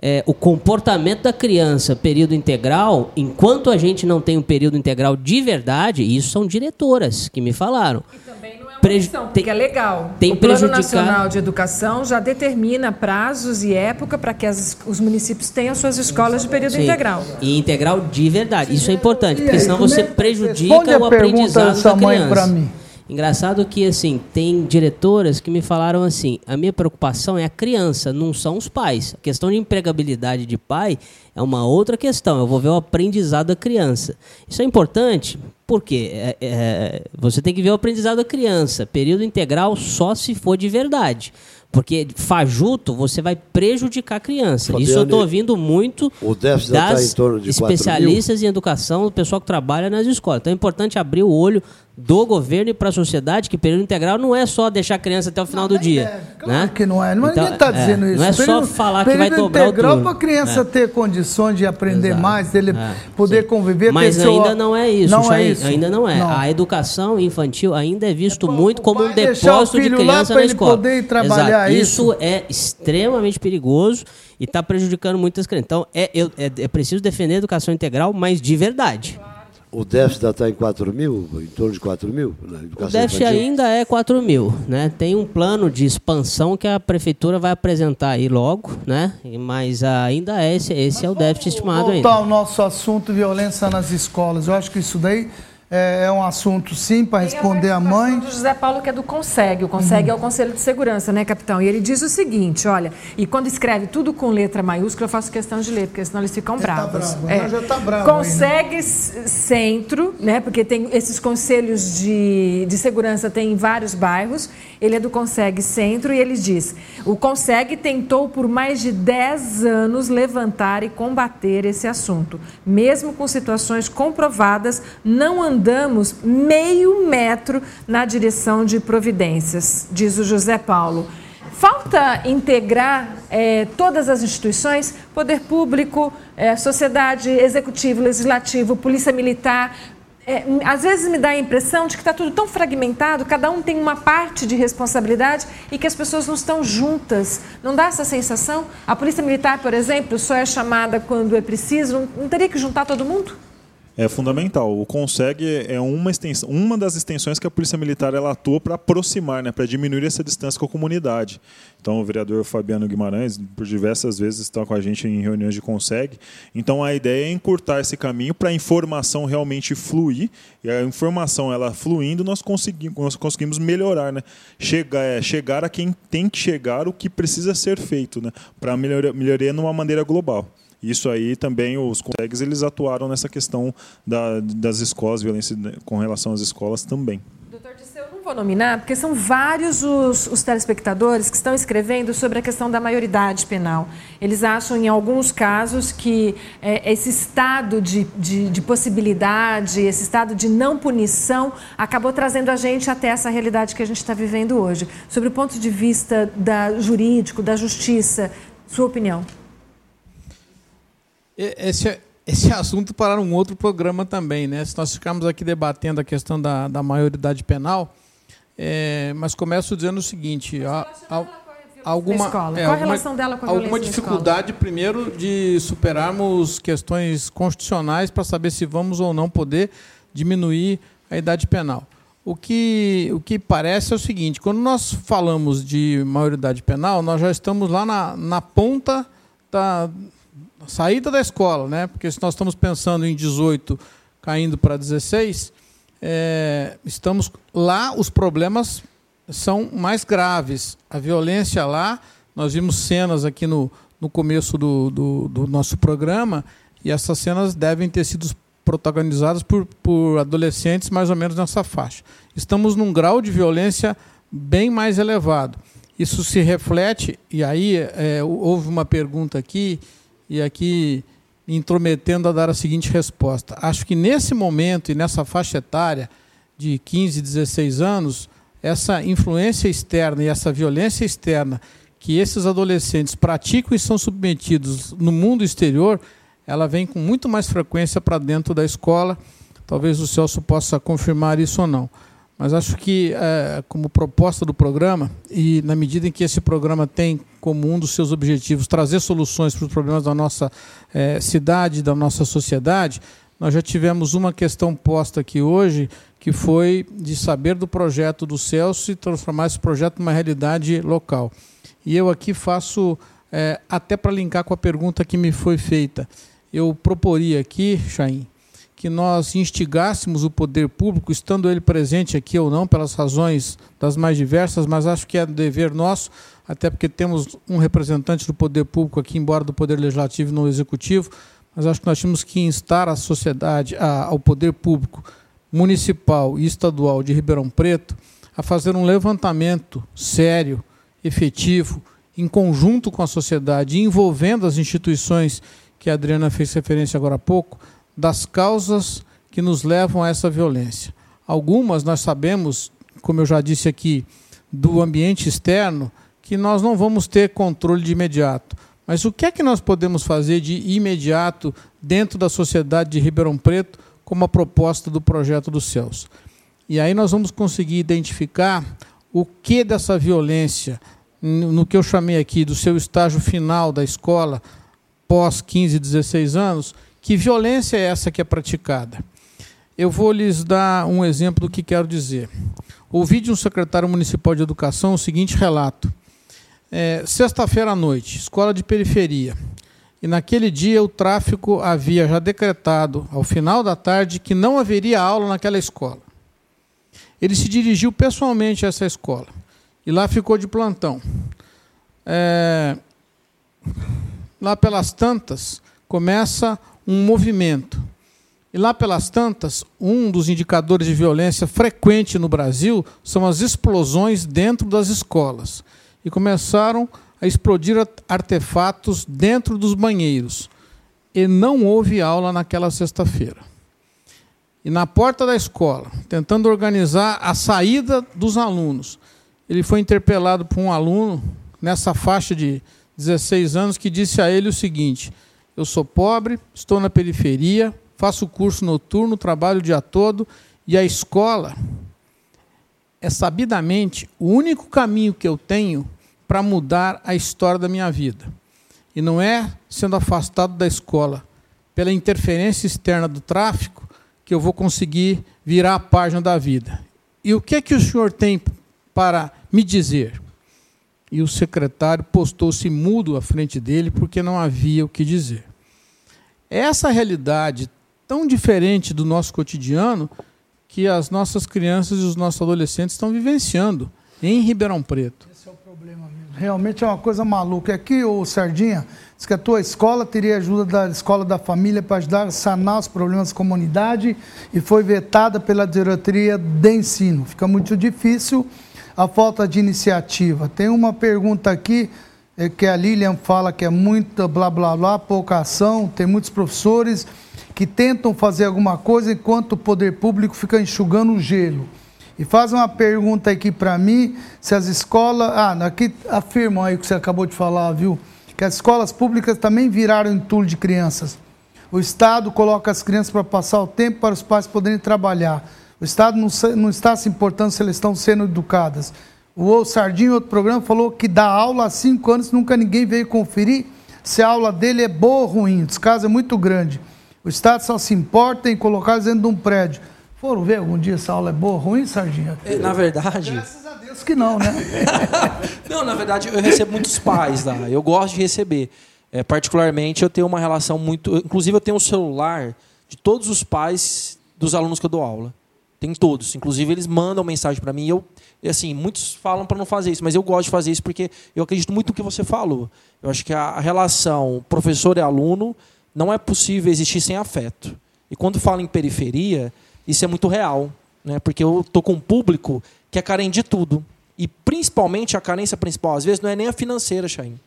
é, o comportamento da criança, período integral, enquanto a gente não tem um período integral de verdade, isso são diretoras que me falaram. Também não é uma Preju- opção, tem- porque é legal. tem o Plano prejudicado- Nacional de Educação já determina prazos e época para que as- os municípios tenham suas escolas de período Sim. integral. E integral de verdade. Isso é importante, E porque senão você é que- prejudica o aprendizado da mãe criança. mim. Engraçado que, assim, tem diretoras que me falaram assim: a minha preocupação é a criança, não são os pais. A questão de empregabilidade de pai é uma outra questão. Eu vou ver o aprendizado da criança. Isso é importante porque é, é, você tem que ver o aprendizado da criança. Período integral só se for de verdade. Porque fajuto você vai prejudicar a criança. Fabiane, Isso eu estou ouvindo muito tá das em torno de 4 mil? especialistas em educação, do pessoal que trabalha nas escolas. Então é importante abrir o olho do governo e para a sociedade que período integral não é só deixar a criança até o final do dia. Claro né? que não é. Não, Então, ninguém está é, dizendo isso. Não é só Período- falar que vai dobrar o integral turno. para a criança É. ter condições de aprender Exato. mais, dele É, poder sim. conviver. Mas ainda não é isso, Não é isso. ainda não é. Não. A educação infantil ainda é visto muito como um depósito de criança na escola. poder trabalhar isso. Isso é extremamente perigoso e está prejudicando muitas crianças. Então, é, é, é preciso defender a educação integral, mas de verdade. O déficit está em 4 mil, em torno de 4 mil? Na O déficit infantil? ainda é 4 mil, né? Tem um plano de expansão que a prefeitura vai apresentar aí logo, né? Mas ainda é esse, esse é o déficit estimado ainda. Voltar ao nosso assunto, violência nas escolas. Eu acho que isso daí é, é um assunto, sim, para responder a mãe. do José Paulo, que é do CONSEG. O CONSEG é o Conselho de Segurança, né, capitão? E ele diz o seguinte, olha, e quando escreve tudo com letra maiúscula, eu faço questão de ler, porque senão eles ficam bravos. bravo, né? Já tá bravo aí, né? Centro, né, porque tem esses conselhos de, de segurança tem em vários bairros. Ele é do CONSEG Centro e ele diz, o CONSEG tentou por mais de 10 anos levantar e combater esse assunto. Mesmo com situações comprovadas, não andamos meio metro na direção de providências, diz o José Paulo. Falta integrar eh, todas as instituições, poder público, eh, sociedade, executivo, legislativo, polícia militar. Eh, às vezes me dá a impressão de que está tudo tão fragmentado, cada um tem uma parte de responsabilidade e que as pessoas não estão juntas. Não dá essa sensação? A polícia militar, por exemplo, só é chamada quando é preciso, não, não teria que juntar todo mundo? É fundamental. O Consegue é uma, extensão, uma das extensões que a Polícia Militar ela atua para aproximar, né, para diminuir essa distância com a comunidade. Então, o vereador Fabiano Guimarães, por diversas vezes, está com a gente em reuniões de Consegue. Então, a ideia é encurtar esse caminho para a informação realmente fluir. E a informação ela fluindo, nós conseguimos, nós conseguimos melhorar, né? chegar, é, chegar a quem tem que chegar, o que precisa ser feito, né? para melhoria, melhoria numa maneira global. Isso aí também os consegues eles atuaram nessa questão da, das escolas, violência com relação às escolas também. Doutor Disseu, eu não vou nominar, porque são vários os, os telespectadores que estão escrevendo sobre a questão da maioridade penal. Eles acham, em alguns casos, que é, esse estado de, de, de possibilidade, esse estado de não punição, acabou trazendo a gente até essa realidade que a gente está vivendo hoje. Sobre o ponto de vista da jurídico, da justiça, sua opinião? Esse, é- esse é assunto para um outro programa também, né? Se nós ficarmos aqui debatendo a questão da, da maioridade penal, é, mas começo dizendo o seguinte: há- há- alguma, escola? é, Qual a alguma- relação dela com a alguma dificuldade primeiro de superarmos questões constitucionais para saber se vamos ou não poder diminuir a idade penal. O que, o que parece é o seguinte: quando nós falamos de maioridade penal, nós já estamos lá na, na ponta da saída da escola, né? Porque se nós estamos pensando em 18 caindo para 16, é, estamos lá, os problemas são mais graves. A violência lá, nós vimos cenas aqui no, no começo do, do, do nosso programa, e essas cenas devem ter sido protagonizadas por, por adolescentes mais ou menos nessa faixa. Estamos num grau de violência bem mais elevado. Isso se reflete, e aí é, houve uma pergunta aqui, e aqui intrometendo a dar a seguinte resposta. Acho que nesse momento e nessa faixa etária de 15, 16 anos, essa influência externa e essa violência externa que esses adolescentes praticam e são submetidos no mundo exterior, ela vem com muito mais frequência para dentro da escola. Talvez o Celso possa confirmar isso ou não. Mas acho que, é, como proposta do programa, e na medida em que esse programa tem como um dos seus objetivos trazer soluções para os problemas da nossa é, cidade, da nossa sociedade, nós já tivemos uma questão posta aqui hoje, que foi de saber do projeto do Celso e transformar esse projeto numa realidade local. E eu aqui faço, é, até para linkar com a pergunta que me foi feita, eu proporia aqui, Chaim, que nós instigássemos o poder público, estando ele presente aqui ou não, pelas razões das mais diversas, mas acho que é dever nosso, até porque temos um representante do poder público aqui, embora do poder legislativo e não executivo, mas acho que nós tínhamos que instar a sociedade, a, ao poder público municipal e estadual de Ribeirão Preto a fazer um levantamento sério efetivo, em conjunto com a sociedade, envolvendo as instituições que a Adriana fez referência agora há pouco, das causas que nos levam a essa violência. Algumas nós sabemos, como eu já disse aqui, do ambiente externo, que nós não vamos ter controle de imediato. Mas o que é que nós podemos fazer de imediato dentro da sociedade de Ribeirão Preto, como a proposta do projeto dos céus? E aí nós vamos conseguir identificar o que dessa violência, no que eu chamei aqui do seu estágio final da escola, pós 15, 16 anos, que violência é essa que é praticada? Eu vou lhes dar um exemplo do que quero dizer. Ouvi de um secretário municipal de educação o seguinte relato. É, Sexta-feira à noite, escola de periferia. E naquele dia o tráfico havia já decretado, ao final da tarde, que não haveria aula naquela escola. Ele se dirigiu pessoalmente a essa escola e lá ficou de plantão. É, lá pelas tantas, começa um movimento. E lá pelas tantas, um dos indicadores de violência frequente no Brasil são as explosões dentro das escolas. E começaram a explodir artefatos dentro dos banheiros. E não houve aula naquela sexta-feira. E na porta da escola, tentando organizar a saída dos alunos, ele foi interpelado por um aluno nessa faixa de 16 anos que disse a ele o seguinte: Eu sou pobre, estou na periferia, faço curso noturno, trabalho o dia todo e a escola é sabidamente o único caminho que eu tenho para mudar a história da minha vida. E não é sendo afastado da escola pela interferência externa do tráfico que eu vou conseguir virar a página da vida. E o que é que o senhor tem para me dizer? E o secretário postou-se mudo à frente dele porque não havia o que dizer. Essa realidade tão diferente do nosso cotidiano que as nossas crianças e os nossos adolescentes estão vivenciando em Ribeirão Preto. Esse é o problema mesmo. Realmente é uma coisa maluca. Aqui, o Sardinha, Diz que a tua escola teria ajuda da escola da família para ajudar a sanar os problemas da comunidade e foi vetada pela diretoria de ensino. Fica muito difícil a falta de iniciativa. Tem uma pergunta aqui é, que a Lilian fala que é muita blá blá blá, pouca ação. Tem muitos professores que tentam fazer alguma coisa enquanto o poder público fica enxugando o gelo. E faz uma pergunta aqui para mim, se as escolas. Ah, aqui afirmam aí o que você acabou de falar, viu? que as escolas públicas também viraram entulho de crianças. O Estado coloca as crianças para passar o tempo para os pais poderem trabalhar. O Estado não, não está se importando se elas estão sendo educadas. O Sardinho, outro programa, falou que dá aula há cinco anos, nunca ninguém veio conferir se a aula dele é boa ou ruim. O descaso é muito grande. O Estado só se importa em colocar dentro de um prédio. Foram ver algum dia se a aula é boa ou ruim, Sardinha? É, na verdade. Graças a Deus que não, né? não, na verdade, eu recebo muitos pais lá. Eu gosto de receber. É, particularmente, eu tenho uma relação muito. Inclusive, eu tenho um celular de todos os pais dos alunos que eu dou aula. Tem todos. Inclusive, eles mandam mensagem para mim. Eu, assim, muitos falam para não fazer isso, mas eu gosto de fazer isso porque eu acredito muito no que você falou. Eu acho que a relação professor e aluno não é possível existir sem afeto. E quando falo em periferia, isso é muito real, né? porque eu estou com um público que é carente de tudo. E principalmente a carência principal, às vezes, não é nem a financeira, Chain.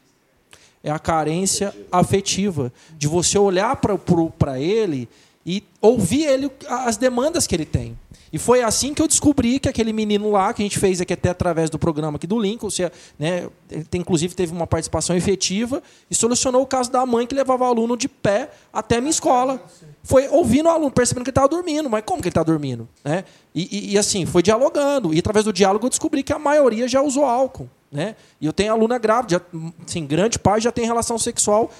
É a carência afetiva. De você olhar para ele e ouvir ele as demandas que ele tem. E foi assim que eu descobri que aquele menino lá, que a gente fez aqui até através do programa aqui do Lincoln, você, né, inclusive teve uma participação efetiva e solucionou o caso da mãe que levava o aluno de pé até a minha escola. Foi ouvindo o aluno, percebendo que ele estava dormindo. Mas como que ele está dormindo? Né? E, e, e, assim, foi dialogando. E através do diálogo eu descobri que a maioria já usou álcool. Né? E eu tenho aluna grávida, assim, grande parte já tem relação sexual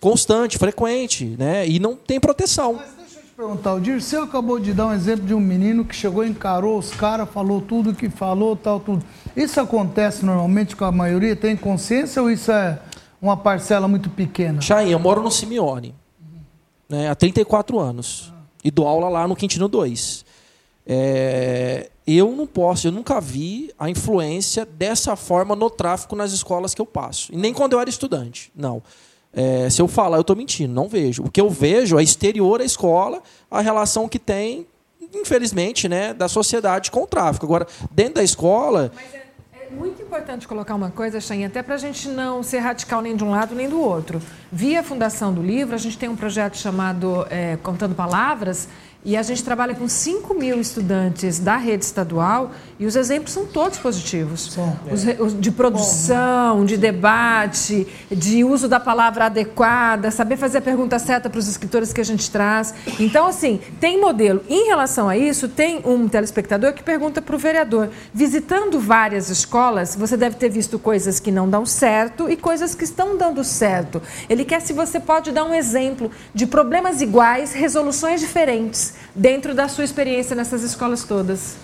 constante, frequente, né? e não tem proteção perguntar, o Dirceu acabou de dar um exemplo de um menino que chegou, encarou os caras, falou tudo que falou, tal, tudo. Isso acontece normalmente com a maioria? Tem consciência ou isso é uma parcela muito pequena? Chay, eu moro no Simeone, né, há 34 anos, e dou aula lá no Quintino 2. É, eu não posso, eu nunca vi a influência dessa forma no tráfico nas escolas que eu passo. E nem quando eu era estudante, não. É, se eu falar, eu estou mentindo, não vejo. O que eu vejo é exterior à escola, a relação que tem, infelizmente, né, da sociedade com o tráfico. Agora, dentro da escola. Mas é, é muito importante colocar uma coisa, Chain, até para a gente não ser radical nem de um lado nem do outro. Via Fundação do Livro, a gente tem um projeto chamado é, Contando Palavras, e a gente trabalha com 5 mil estudantes da rede estadual e os exemplos são todos positivos. Os, os, de produção, de debate, de uso da palavra adequada, saber fazer a pergunta certa para os escritores que a gente traz. Então, assim, tem modelo. Em relação a isso, tem um telespectador que pergunta para o vereador: visitando várias escolas, você deve ter visto coisas que não dão certo e coisas que estão dando certo. Ele quer se você pode dar um exemplo de problemas iguais, resoluções diferentes dentro da sua experiência nessas escolas todas?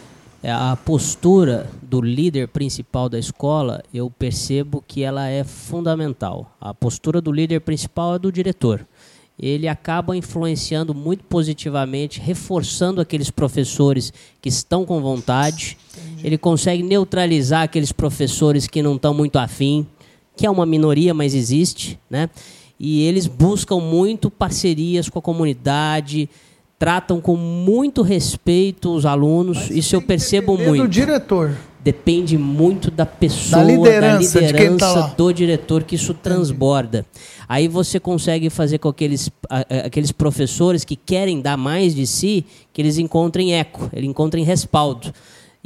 É, a postura do líder principal da escola, eu percebo que ela é fundamental. A postura do líder principal é do diretor. Ele acaba influenciando muito positivamente, reforçando aqueles professores que estão com vontade. Entendi. Ele consegue neutralizar aqueles professores que não estão muito afim, que é uma minoria, mas existe, né? E eles buscam muito parcerias com a comunidade, tratam com muito respeito os alunos, Mas isso eu percebo muito. do diretor. Depende muito da pessoa, da liderança, da liderança tá do diretor, que isso transborda. Aí você consegue fazer com aqueles, aqueles professores que querem dar mais de si, que eles encontrem eco, eles encontrem respaldo.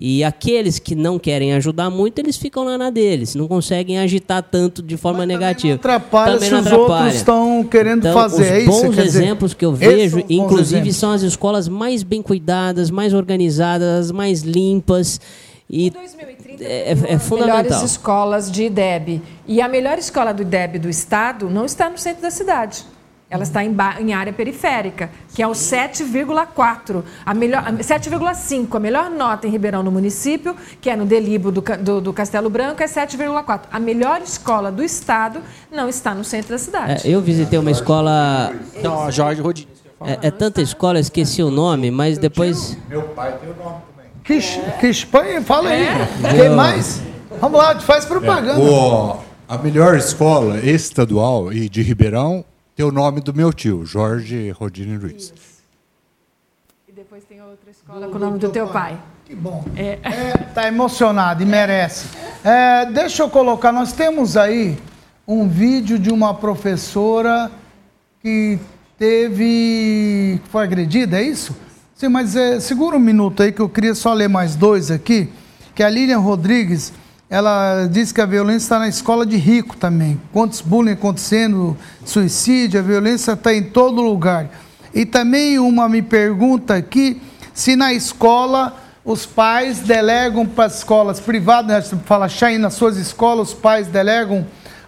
E aqueles que não querem ajudar muito, eles ficam lá na deles, não conseguem agitar tanto de forma Mas negativa. Não atrapalha também se não atrapalha. os outros estão querendo então, fazer. Os bons exemplos que eu vejo, inclusive, são as escolas mais bem cuidadas, mais organizadas, mais limpas. E 2030 é, é fundamental. melhores escolas de IDEB. E a melhor escola do IDEB do estado não está no centro da cidade. Ela está em, em, área periférica, que é o 7,4. A melhor 7,5. A melhor nota em Ribeirão no município, que é no Delibo do, do, do Castelo Branco, é 7,4. A melhor escola do estado não está no centro da cidade. É, eu visitei uma escola. Não, a Jorge Rodrigues. É, é, tanta escola, esqueci o nome, mas depois. Meu pai tem o nome também. Que, que Espanha? Fala aí. É. Quem mais? Vamos lá, faz propaganda. É, o, a melhor escola estadual e de Ribeirão tem o nome do meu tio, Jorge Rodine Luiz. E depois tem outra escola com o nome do teu pai. pai. Que bom. É. é tá emocionado e merece. É, deixa eu colocar, nós temos aí um vídeo de uma professora que teve. foi agredida, é isso? Sim, mas é, segura um minuto aí que eu queria só ler mais dois aqui, que a Lilian Rodrigues ela diz que a violência está na escola de rico também. Quantos bullying acontecendo, suicídio, a violência está em todo lugar. E também uma me pergunta aqui se na escola os pais delegam para as escolas privadas, né? fala Chay, nas suas escolas os pais delegam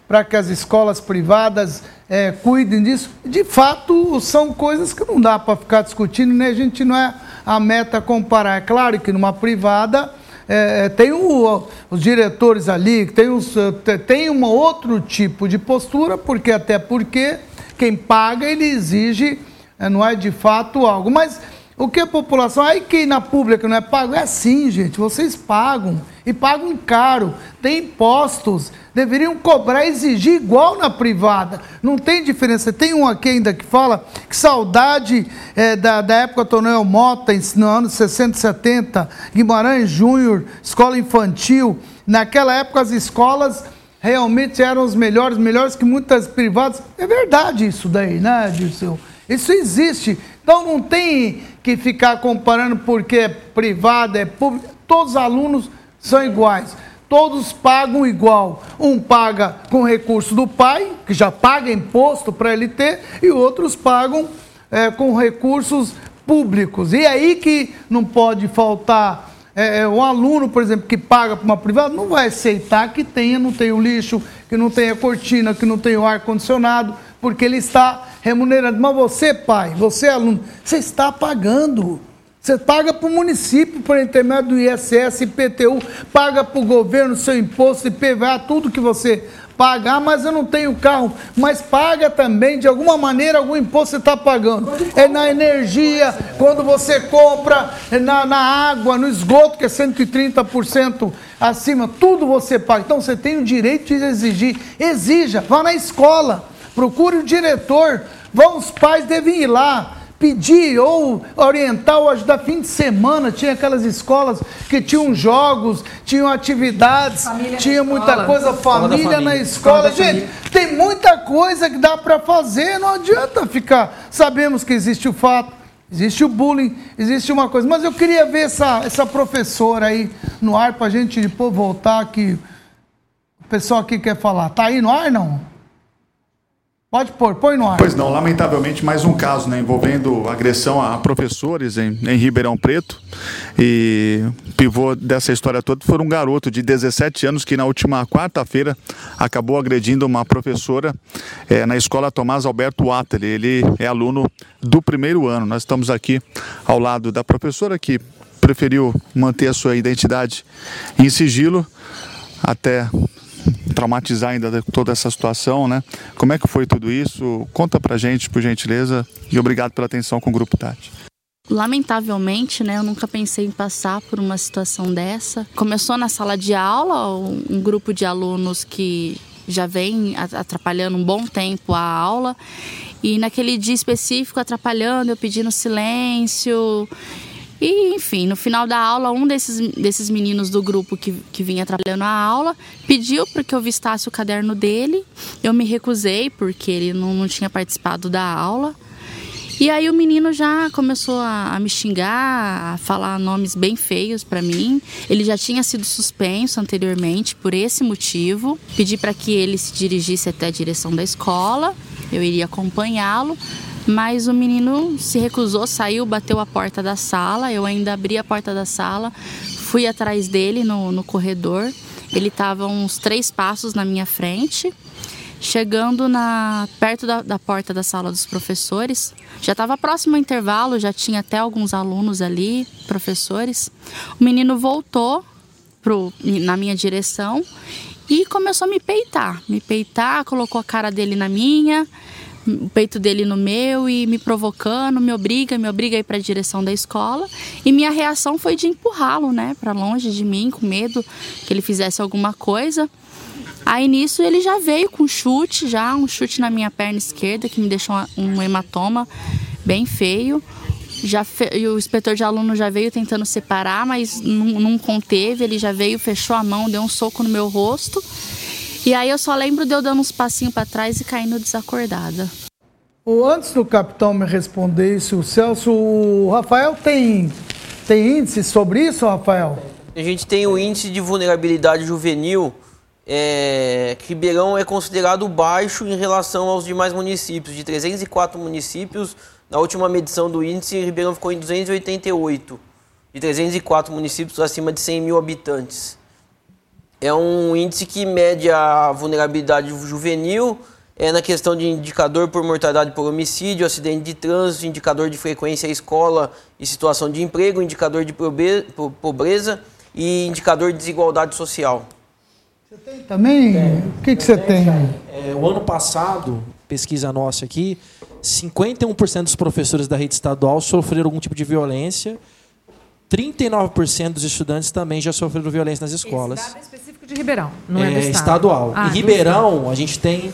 para que as escolas privadas é, cuidem disso. De fato, são coisas que não dá para ficar discutindo, né? A gente não é a meta comparar. É claro que numa privada é, é, tem o, os diretores ali, tem, os, é, tem um outro tipo de postura, porque até porque quem paga ele exige, é, não é de fato algo. Mas o que a população. Aí quem na pública não é pago? É assim, gente. Vocês pagam. E pagam caro. Tem impostos. Deveriam cobrar, exigir igual na privada. Não tem diferença. Tem um aqui ainda que fala que saudade é, da, da época Tonel Mota, no ano 60 70, Guimarães Júnior, escola infantil. Naquela época as escolas realmente eram os melhores, melhores que muitas privadas. É verdade isso daí, né, Dirceu? Isso existe. Então não tem que ficar comparando porque é privado, é público. Todos os alunos são iguais. Todos pagam igual. Um paga com recurso do pai, que já paga imposto para ele ter, e outros pagam é, com recursos públicos. E aí que não pode faltar. É, um aluno, por exemplo, que paga para uma privada, não vai aceitar que tenha, não tenha o lixo, que não tenha cortina, que não tenha o ar-condicionado, porque ele está remunerando. Mas você, pai, você, aluno, você está pagando. Você paga para o município por intermédio do ISS, IPTU, paga para o governo seu imposto, IPVA, tudo que você pagar, mas eu não tenho carro. Mas paga também, de alguma maneira, algum imposto você está pagando. É na energia, quando você compra, é na, na água, no esgoto, que é 130% acima, tudo você paga. Então você tem o direito de exigir. Exija, vá na escola procure o diretor, vão, os pais devem ir lá, pedir ou orientar ou ajudar fim de semana. Tinha aquelas escolas que tinham jogos, tinham atividades, Família tinha muita escola. coisa, Escola da família na família. escola. Escola Gente, tem muita coisa que dá para fazer, não adianta ficar. Sabemos que existe o fato, existe o bullying, existe uma coisa. Mas eu queria ver essa, essa professora aí no ar para a gente depois voltar aqui. O pessoal aqui quer falar. Tá aí no ar, não? Pode pôr, põe no ar. Pois não, lamentavelmente mais um caso né, envolvendo agressão a professores em, em Ribeirão Preto. E o pivô dessa história toda foi um garoto de 17 anos que na última quarta-feira acabou agredindo uma professora eh, na escola Tomás Alberto Ateli. Ele é aluno do primeiro ano. Nós estamos aqui ao lado da professora que preferiu manter a sua identidade em sigilo até traumatizar ainda toda essa situação, né? Como é que foi tudo isso? Conta pra gente, por gentileza, e obrigado pela atenção com o Grupo Tati. Lamentavelmente, né, eu nunca pensei em passar por uma situação dessa. Começou na sala de aula, um grupo de alunos que já vem atrapalhando um bom tempo a aula. E naquele dia específico, atrapalhando, eu pedindo silêncio. E, enfim, no final da aula, um desses, desses meninos do grupo que, que vinha atrapalhando a aula pediu para que eu vistasse o caderno dele. Eu me recusei, porque ele não, não tinha participado da aula. E aí o menino já começou a, a me xingar, a falar nomes bem feios pra mim. Ele já tinha sido suspenso anteriormente por esse motivo. Pedi para que ele se dirigisse até a direção da escola. Eu iria acompanhá-lo, mas o menino se recusou, saiu, bateu a porta da sala. Eu ainda abri a porta da sala, fui atrás dele no, no corredor. Ele estava uns três passos na minha frente. Chegando na, perto da, da porta da sala dos professores, já estava próximo ao intervalo, já tinha até alguns alunos ali, professores. O menino voltou pro, na minha direção e começou a me peitar. Me peitar, colocou a cara dele na minha, o peito dele no meu e me provocando, me obriga, me obriga a ir para a direção da escola. E minha reação foi de empurrá-lo, né, para longe de mim, com medo que ele fizesse alguma coisa. Aí nisso ele já veio com chute, já um chute na minha perna esquerda que me deixou um hematoma bem feio. Já fe... e o inspetor de aluno já veio tentando separar, mas não, não conteve. Ele já veio, fechou a mão, deu um soco no meu rosto. E aí eu só lembro de eu dando uns passinhos para trás e caindo desacordada. O, antes do capitão me responder isso, o Celso, o Rafael tem, tem índice sobre isso, Rafael? A gente tem o índice de vulnerabilidade juvenil, é, que Ribeirão é considerado baixo em relação aos demais municípios. De 304 municípios, na última medição do índice, Ribeirão ficou em 288. De 304 municípios acima de 100 mil habitantes. É um índice que mede a vulnerabilidade juvenil é na questão de indicador por mortalidade por homicídio, acidente de trânsito, indicador de frequência à escola e situação de emprego, indicador de pobreza e indicador de desigualdade social. Também? O que, que você tem? É, o ano passado, pesquisa nossa aqui, 51% dos professores da rede estadual sofreram algum tipo de violência. 39% dos estudantes também já sofreram violência nas escolas. Esse dado é específico de Ribeirão, não é, É estado. estadual. Ah, em Ribeirão, a gente tem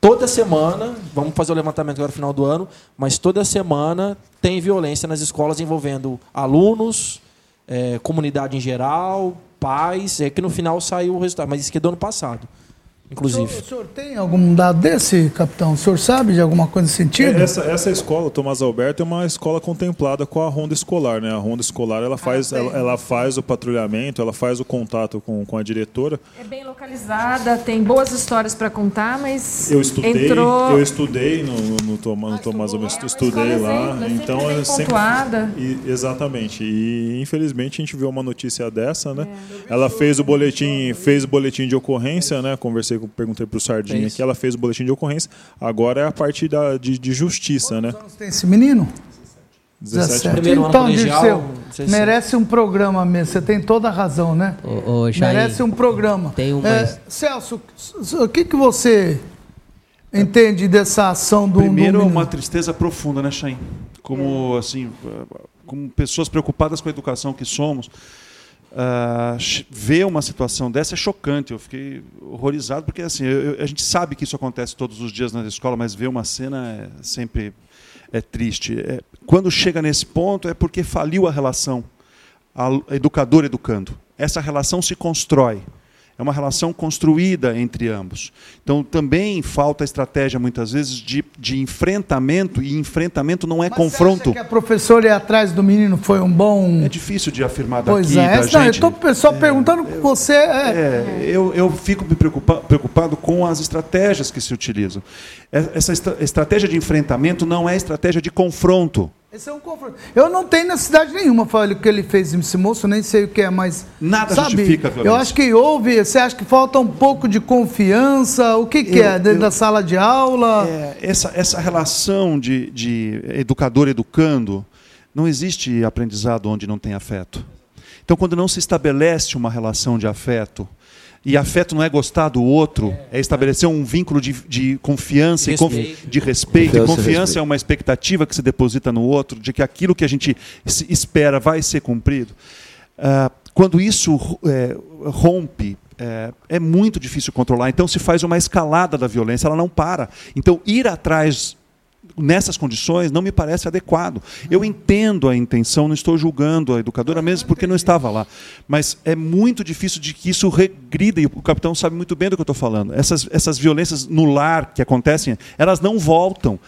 toda semana, vamos fazer o levantamento agora no final do ano, mas toda semana tem violência nas escolas envolvendo alunos, eh, comunidade em geral, pais. É que no final saiu o resultado, mas isso aqui é do ano passado, inclusive. O senhor tem algum dado desse, capitão? O senhor sabe de alguma coisa nesse sentido? É, Essa, essa escola, Tomás Alberto, é uma escola contemplada com a ronda escolar, né? A ronda escolar ela faz, ela, ela faz o patrulhamento, ela faz o contato com, com a diretora. É bem localizada, tem boas histórias para contar, mas Eu estudei, entrou... eu estudei no, no, no Toma- no Tomás Alberto, estudei lá. exemplo, é então bem é sempre pontuada. E- exatamente. E infelizmente a gente viu uma notícia dessa, né? Ela fez o boletim, fez o boletim de ocorrência, né? Conversei com, perguntei pro Sardinha Fez. aqui, ela fez o boletim de ocorrência. Agora é a parte da, de, de justiça, né? Tem esse menino? 17. Primeiro ano Então, colegial, Dirceu, 17. merece um programa mesmo. Você tem toda a razão, né? Ô, ô, Jair, merece um programa. tem um É, Celso, o que, que você entende dessa ação do Primeiro, do uma tristeza profunda, né, Chain? Como, assim, como pessoas preocupadas com a educação que somos, ch- ver uma situação dessa é chocante. Eu fiquei horrorizado, porque assim, eu- a gente sabe que isso acontece todos os dias na escola, mas ver uma cena é sempre. é triste. É, quando chega nesse ponto é porque faliu a relação, educador educando. Essa relação se constrói é uma relação construída entre ambos. Então, também falta estratégia, muitas vezes, de, de enfrentamento, e enfrentamento não é Mas confronto. Acha que a professora ir atrás do menino foi um bom. É difícil de afirmar pois daqui. é, da não, eu estou pessoal perguntando com você. É, É, eu, eu fico me preocupa, preocupado com as estratégias que se utilizam. É- Essa estra- estratégia de enfrentamento não é estratégia de confronto. Esse é um confronto. Eu não tenho necessidade nenhuma, foi o que ele fez esse moço, nem sei o que é, mas. Nada sabe, justifica violência. Eu acho que houve. Você acha que falta um pouco de confiança? O que, que Eu- é? Dentro eu- da sala de aula? É, essa, essa relação de, de educador-educando, não existe aprendizado onde não tem afeto. Então, quando não se estabelece uma relação de afeto, e afeto não é gostar do outro, é estabelecer um vínculo de, de confiança e confi- Respeito. de respeito. E Confiança e confiança respeito. é uma expectativa que se deposita no outro, de que aquilo que a gente espera vai ser cumprido. Ah, quando isso é, rompe, é, é muito difícil controlar. Então se faz uma escalada da violência, ela não para. Então ir atrás nessas condições não me parece adequado. Eu entendo a intenção, não estou julgando a educadora mesmo porque não estava lá, mas é muito difícil de que isso regrida e o capitão sabe muito bem do que eu estou falando. Essas essas violências no lar que acontecem, elas não voltam.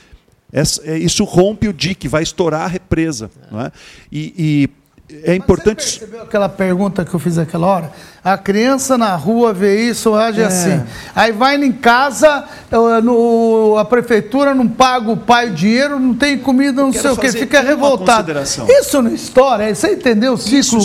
Essa- é, isso rompe o dique, vai estourar a represa, é? E, e é importante Percebeu aquela pergunta que eu fiz aquela hora? A criança na rua vê isso, age É. assim. Aí vai em casa, no, a prefeitura não paga o pai o dinheiro, não tem comida, não sei o que, fazer fica uma revoltado. Isso não estoura? Você entendeu o ciclo?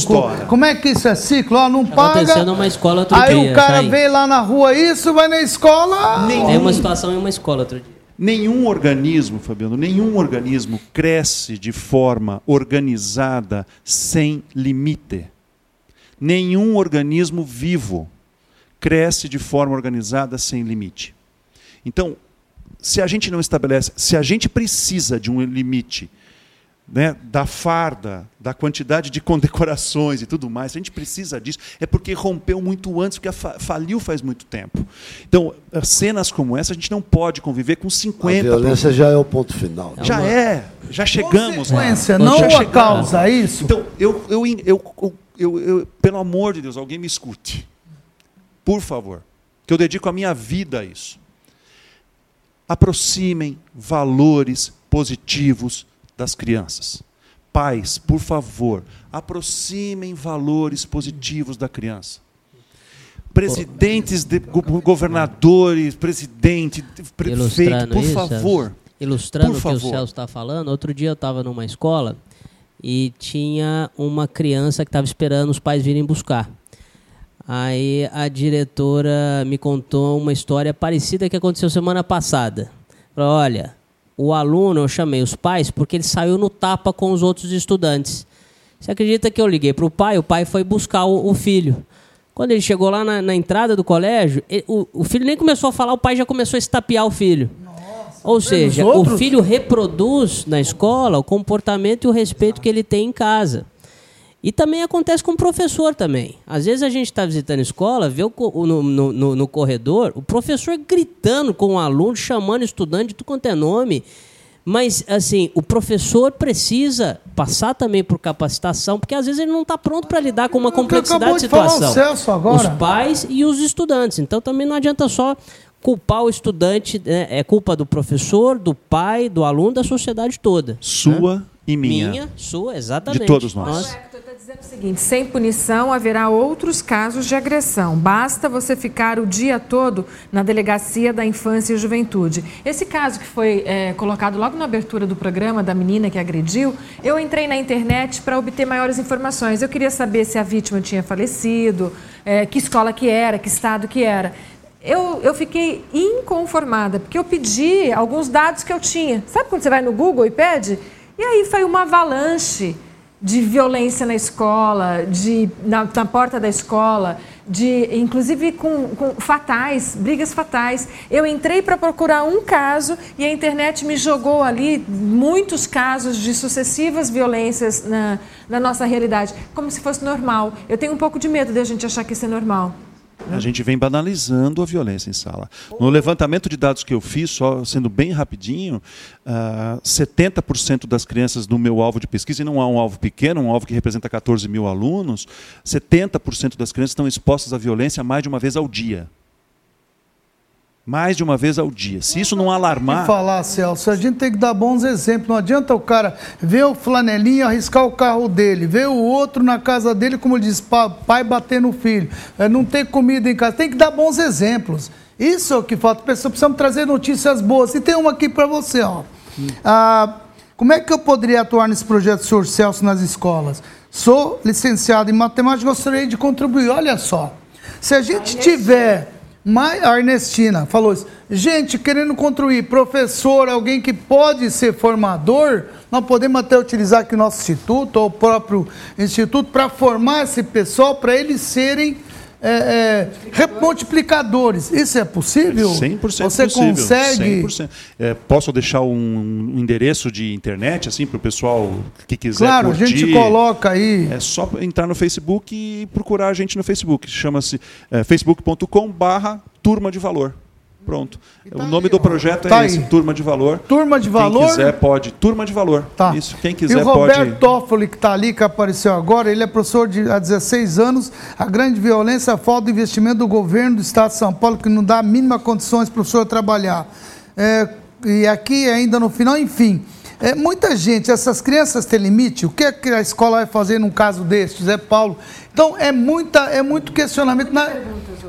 Como é que isso é ciclo? Ó, não paga. Aconteceu numa escola outro Aí dia, o cara Chay. vê lá na rua isso, vai na escola. Tem uma situação em uma escola outro dia. Nenhum organismo, Fabiano, nenhum organismo cresce de forma organizada sem limite. Nenhum organismo vivo cresce de forma organizada sem limite. Então, se a gente não estabelece, se a gente precisa de um limite né, da farda, da quantidade de condecorações e tudo mais, se a gente precisa disso, é porque rompeu muito antes, porque a fa- faliu faz muito tempo. Então, eh, cenas como essa, a gente não pode conviver com A 50 violência já é o ponto final. já é, já chegamos lá. Consequência, Já não a chegamos. causa, é isso? Então, eu, eu, eu, eu, eu- eu- pelo amor de Deus, alguém me escute. Por favor. Que eu dedico a minha vida a isso. Aproximem valores positivos das crianças. Pais, por favor, aproximem valores positivos da criança. Presidentes, de, go- governadores, presidente, prefeito, por favor. Ilustrando Por o que o favor. Celso está falando, outro dia eu estava numa escola e tinha uma criança que estava esperando os pais virem buscar. Aí a diretora me contou uma história parecida que aconteceu semana passada. Falou, olha, o aluno, eu chamei os pais porque ele saiu no tapa com os outros estudantes. Você acredita que eu liguei para o pai? O pai foi buscar o, o filho. Quando ele chegou lá na, na entrada do colégio, ele- o, o filho nem começou a falar, o pai já começou a estapear o filho. Ou seja, o filho reproduz na escola o comportamento e o respeito que ele tem em casa. E também acontece com o professor também. Às vezes a gente está visitando a escola, vê o no, no- no- no corredor o professor gritando com o aluno, chamando o estudante de tudo quanto é nome. Mas, assim, o professor precisa passar também por capacitação, porque às vezes ele não está pronto para lidar com uma complexidade de de falar o situação. Os pais e os estudantes. Então também não adianta só culpar o estudante, né? é culpa do professor, do pai, do aluno, da sociedade toda. Sua e minha. Minha, sua, exatamente. De todos nós. Está dizendo o seguinte: sem punição haverá outros casos de agressão. Basta você ficar o dia todo na delegacia da infância e juventude. Esse caso que foi é, colocado logo na abertura do programa da menina que agrediu, eu entrei na internet para obter maiores informações. Eu queria saber se a vítima tinha falecido, é, que escola que era, que estado que era. Eu, eu fiquei inconformada, porque eu pedi alguns dados que eu tinha. Sabe quando você vai no Google e pede? E aí foi uma avalanche de violência na escola, de, na, na porta da escola, de inclusive com, com fatais, brigas fatais. Eu entrei para procurar um caso e a internet me jogou ali muitos casos de sucessivas violências na, na nossa realidade, como se fosse normal. Eu tenho um pouco de medo de a gente achar que isso é normal. A gente vem banalizando a violência em sala. No levantamento de dados que eu fiz, só sendo bem rapidinho, uh, 70% das crianças do meu alvo de pesquisa, e não é um alvo pequeno, um alvo que representa 14 mil alunos, 70% das crianças estão expostas à violência mais de uma vez ao dia mais de uma vez ao dia. Se isso não alarmar. Falar, Celso, a gente tem que dar bons exemplos. Não adianta o cara ver o flanelinho arriscar o carro dele, ver o outro na casa dele, como diz, pai bater no filho, é, não ter comida em casa. Tem que dar bons exemplos. Isso é o que falta. Pessoal, precisamos trazer notícias boas. E tem uma aqui para você, ó. Ah, como é que eu poderia atuar nesse projeto, senhor Celso, nas escolas? Sou licenciado em matemática, gostaria de contribuir. Olha só. Se a gente tiver a Ernestina falou isso. Gente, querendo construir professor, alguém que pode ser formador, nós podemos até utilizar aqui o nosso instituto, ou o próprio instituto, para formar esse pessoal, para eles serem é, é, multiplicadores. Isso é possível? 100% Você possível. consegue? 100%. É, posso deixar um, endereço de internet assim para o pessoal que quiser Claro, curtir. a gente coloca aí. É só entrar no Facebook e procurar a gente no Facebook. Chama-se é, facebook.com/barra turma de valor. Pronto. Tá o nome aí, do projeto tá é esse, aí. Turma de Valor. Turma de Valor? Quem quiser pode. Turma de Valor. Tá. Isso, quem quiser pode. E o Roberto pode... Toffoli, que está ali, que apareceu agora, ele é professor de, há 16 anos. A grande violência, a falta de investimento do governo do Estado de São Paulo, que não dá a mínima condições para o professor trabalhar. É, e aqui, ainda no final, enfim... É, muita gente, essas crianças têm limite? O que, é que a escola vai fazer num caso desse, Zé Paulo? Então, é, muita, é muito questionamento. Na,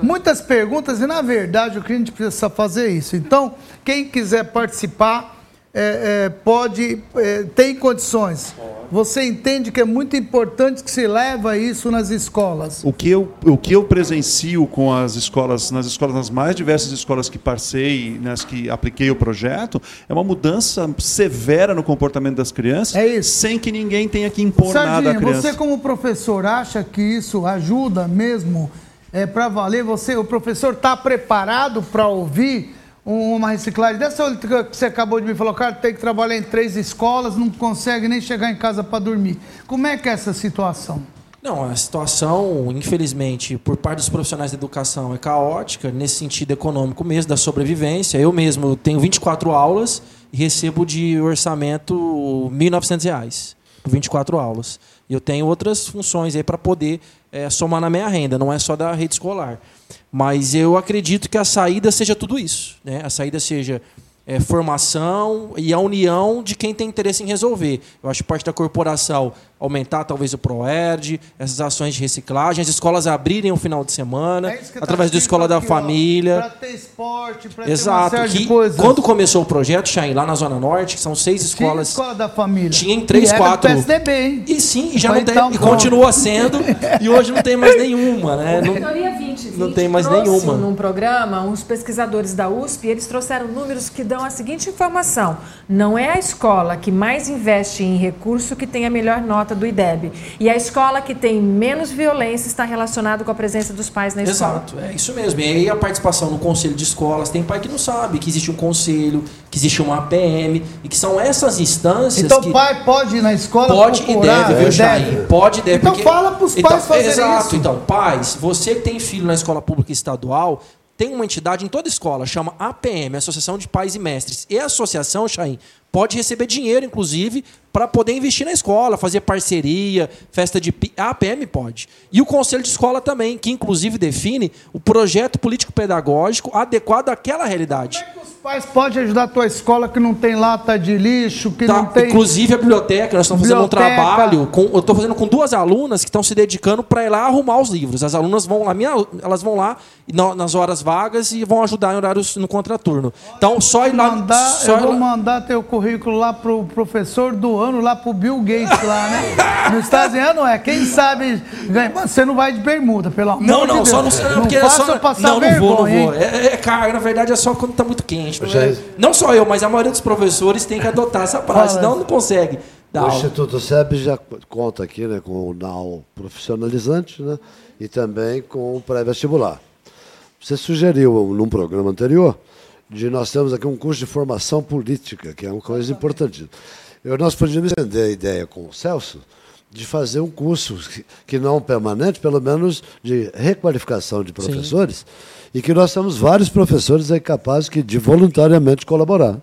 muitas perguntas, e na verdade o que a gente precisa fazer é isso. Então, quem quiser participar, é, é, pode, é, tem condições. Você entende que é muito importante que se leva isso nas escolas? O que eu, o que eu presencio com as escolas, nas escolas, nas mais diversas escolas que passei, nas que apliquei o projeto, é uma mudança severa no comportamento das crianças, é sem que ninguém tenha que impor Sardinha, nada à criança. Você como professor acha que isso ajuda mesmo é, para valer? Você, o professor está preparado para ouvir uma reciclagem dessa que você acabou de me falar, cara, tem que trabalhar em três escolas, não consegue nem chegar em casa para dormir. Como é que é essa situação? Não, a situação, infelizmente, por parte dos profissionais da educação é caótica, nesse sentido econômico mesmo, da sobrevivência. Eu mesmo tenho 24 aulas e recebo de orçamento R$ 1.900 por 24 aulas. E eu tenho outras funções aí para poder é, somar na minha renda, não é só da rede escolar. Mas eu acredito que a saída seja tudo isso. Né? A saída seja é, formação e a união de quem tem interesse em resolver. Eu acho que parte da corporação aumentar talvez o ProERD, essas ações de reciclagem, as escolas abrirem o final de semana, é através tá da Escola da Família. Para ter esporte, para Exato, ter uma que, de coisas. Quando começou o projeto, Chain, lá na Zona Norte, que são seis escolas. Tinha Escola da Família. Tinha em três, e quatro. Era PSDB, hein? E sim, e já não tem, então, e continua sendo, e hoje não tem mais nenhuma, né? Não, 20, 20 não tem mais nenhuma. num programa, uns pesquisadores da USP, eles trouxeram números que dão a seguinte informação: não é a escola que mais investe em recurso que tem a melhor nota do IDEB. E a escola que tem menos violência está relacionada com a presença dos pais na escola. Exato, é isso mesmo. E aí a participação no conselho de escolas, tem pai que não sabe que existe um conselho, que existe uma APM, e que são essas instâncias Então que... o pai pode ir na escola Pode procurar, e deve, viu, Jair? Pode e deve. Então porque... fala para os então, pais fazerem exato, isso. Então, pais, você que tem filho na escola pública estadual, tem uma entidade em toda escola, chama APM, Associação de Pais e Mestres. E a associação, Chain, pode receber dinheiro, inclusive, para poder investir na escola, fazer parceria, festa de. A APM pode. E o Conselho de Escola também, que inclusive define o projeto político-pedagógico adequado àquela realidade. Como é que os pais podem ajudar a tua escola que não tem lata de lixo, que Tá, não tem. Inclusive a biblioteca, nós estamos fazendo um trabalho. Com, eu estou fazendo com duas alunas que estão se dedicando para ir lá arrumar os livros. As alunas vão lá, minha, elas vão lá na- nas horas vagas e vão ajudar em horários no contraturno. Então, só ir lá. Mandar, só eu vou lá- mandar teu currículo lá pro professor do ano, lá pro Bill Gates lá, né? Não está dizendo, é? Quem sabe ganha. Mas você não vai de bermuda, pelo amor Não, de não, Deus. só não, não, não porque é faça só, passar não, não vergonha, vou, não vou. É, é na verdade é só quando está muito quente. Não, Já- é- não só eu, mas a maioria dos professores tem que adotar essa prática, senão não consegue. dar O aula. Instituto SEB já conta aqui né, com o NAU profissionalizante né, e também com o pré-vestibular. Você sugeriu num programa anterior de nós temos aqui um curso de formação política, que é uma coisa importante. Eu, nós podíamos entender a ideia com o Celso de fazer um curso que- que não permanente, pelo menos de requalificação de professores, e que nós temos vários professores aí capazes que, de voluntariamente colaborar.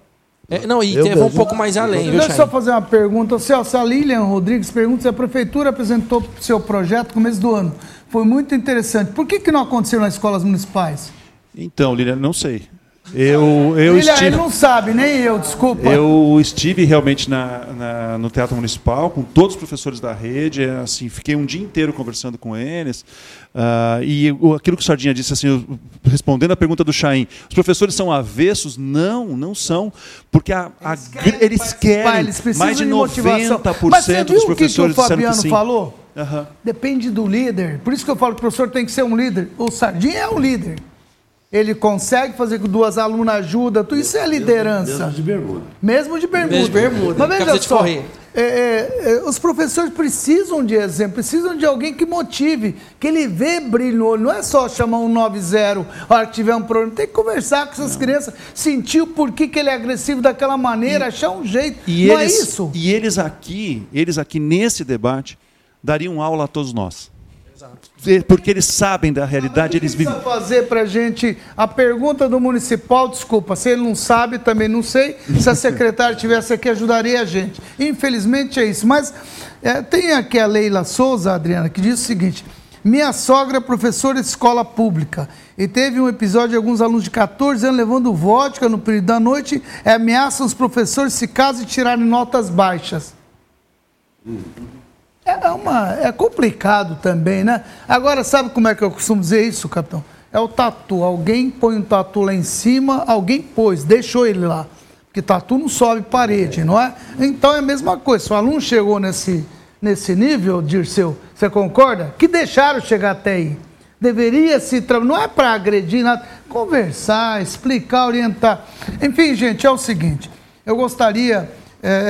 É, não, e Eu teve um pouco mais além, Deixa eu só fazer uma pergunta. Celso, a Lilian Rodrigues pergunta se a prefeitura apresentou seu projeto no começo do ano. Foi muito interessante. Por que, que não aconteceu nas escolas municipais? Então, Lilian, não sei. Eu, eu Lilian, estive. ele não sabe, nem eu, desculpa. Eu estive realmente na, na- no Teatro Municipal com todos os professores da rede, é, assim, fiquei um dia inteiro conversando com eles. ah, e aquilo que o Sardinha disse, assim, eu- respondendo a pergunta do Chaim, os professores são avessos? Não, não são. Porque a- a eles querem, eles precisam mais de de motivação. 90% Mas você viu dos o que que o professores que Fabiano sim. falou? Aham. Depende do líder. Por isso que eu falo que o professor tem que ser um líder. O Sardinha é um líder. Ele consegue fazer com duas alunas ajudam, tudo isso é liderança. Mesmo de bermuda. Mesmo de bermuda. Mesmo de bermuda, Mas veja só, correr. é, é, é, os professores precisam de exemplo, precisam de alguém que motive, que ele vê brilho no olho. Não é só chamar um 9-0 a hora que tiver um problema. Tem que conversar com essas crianças, sentir o porquê que ele é agressivo daquela maneira, achar um jeito. E não eles, é isso? E eles aqui, eles aqui nesse debate, dariam aula a todos nós. Porque eles sabem da realidade, eles vivem. precisa fazer para gente a pergunta do municipal, desculpa, se ele não sabe, também não sei. Se a secretária tivesse aqui, ajudaria a gente. Infelizmente é isso. Mas é, tem aqui a Leila Souza, Adriana, que diz o seguinte: minha sogra é professora de escola pública e teve um episódio de alguns alunos de 14 anos levando vodka no período da noite e ameaçam os professores se caso e tirarem notas baixas. É, uma, é complicado também, né? Agora, sabe como é que eu costumo dizer isso, capitão? É o tatu. Alguém põe um tatu lá em cima, alguém pôs, deixou ele lá. Porque tatu não sobe parede, não é? Então é a mesma coisa. Se o aluno chegou nesse, nesse nível, Dirceu, você concorda? Que deixaram chegar até aí. Deveria se. tra- Não é para agredir nada. Conversar, explicar, orientar. Enfim, gente, é o seguinte. Eu gostaria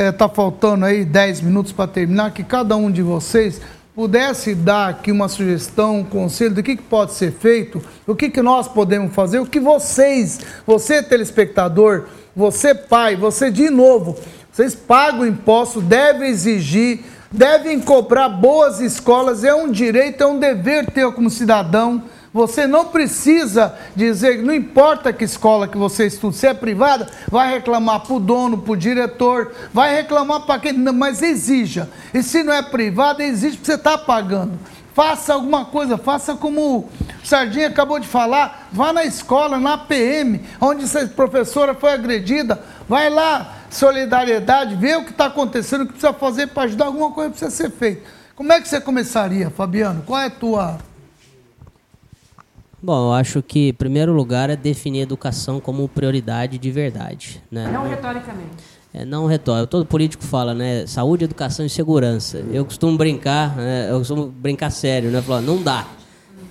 está faltando aí 10 minutos para terminar, que cada um de vocês pudesse dar aqui uma sugestão, um conselho do que, que pode ser feito, o que, que nós podemos fazer, o que vocês, você telespectador, você pai, você de novo, vocês pagam imposto, devem exigir, devem cobrar boas escolas, é um direito, é um dever teu como cidadão. Você não precisa dizer, não importa que escola que você estuda, se é privada, vai reclamar para o dono, para o diretor, vai reclamar para quem, mas exija. E se não é privada, exige porque você está pagando. Faça alguma coisa, faça como o Sardinha acabou de falar, vá na escola, na PM, onde essa professora foi agredida, vai lá, solidariedade, vê o que está acontecendo, o que precisa fazer para ajudar, alguma coisa precisa ser feita. Como é que você começaria, Fabiano? Qual é a tua... Bom, eu acho que, em primeiro lugar, é definir a educação como prioridade de verdade. Né? Não retoricamente. É, não retórico. Todo político fala, né? Saúde, educação e segurança. Eu costumo brincar, né? eu costumo brincar sério, né? Falar, não dá.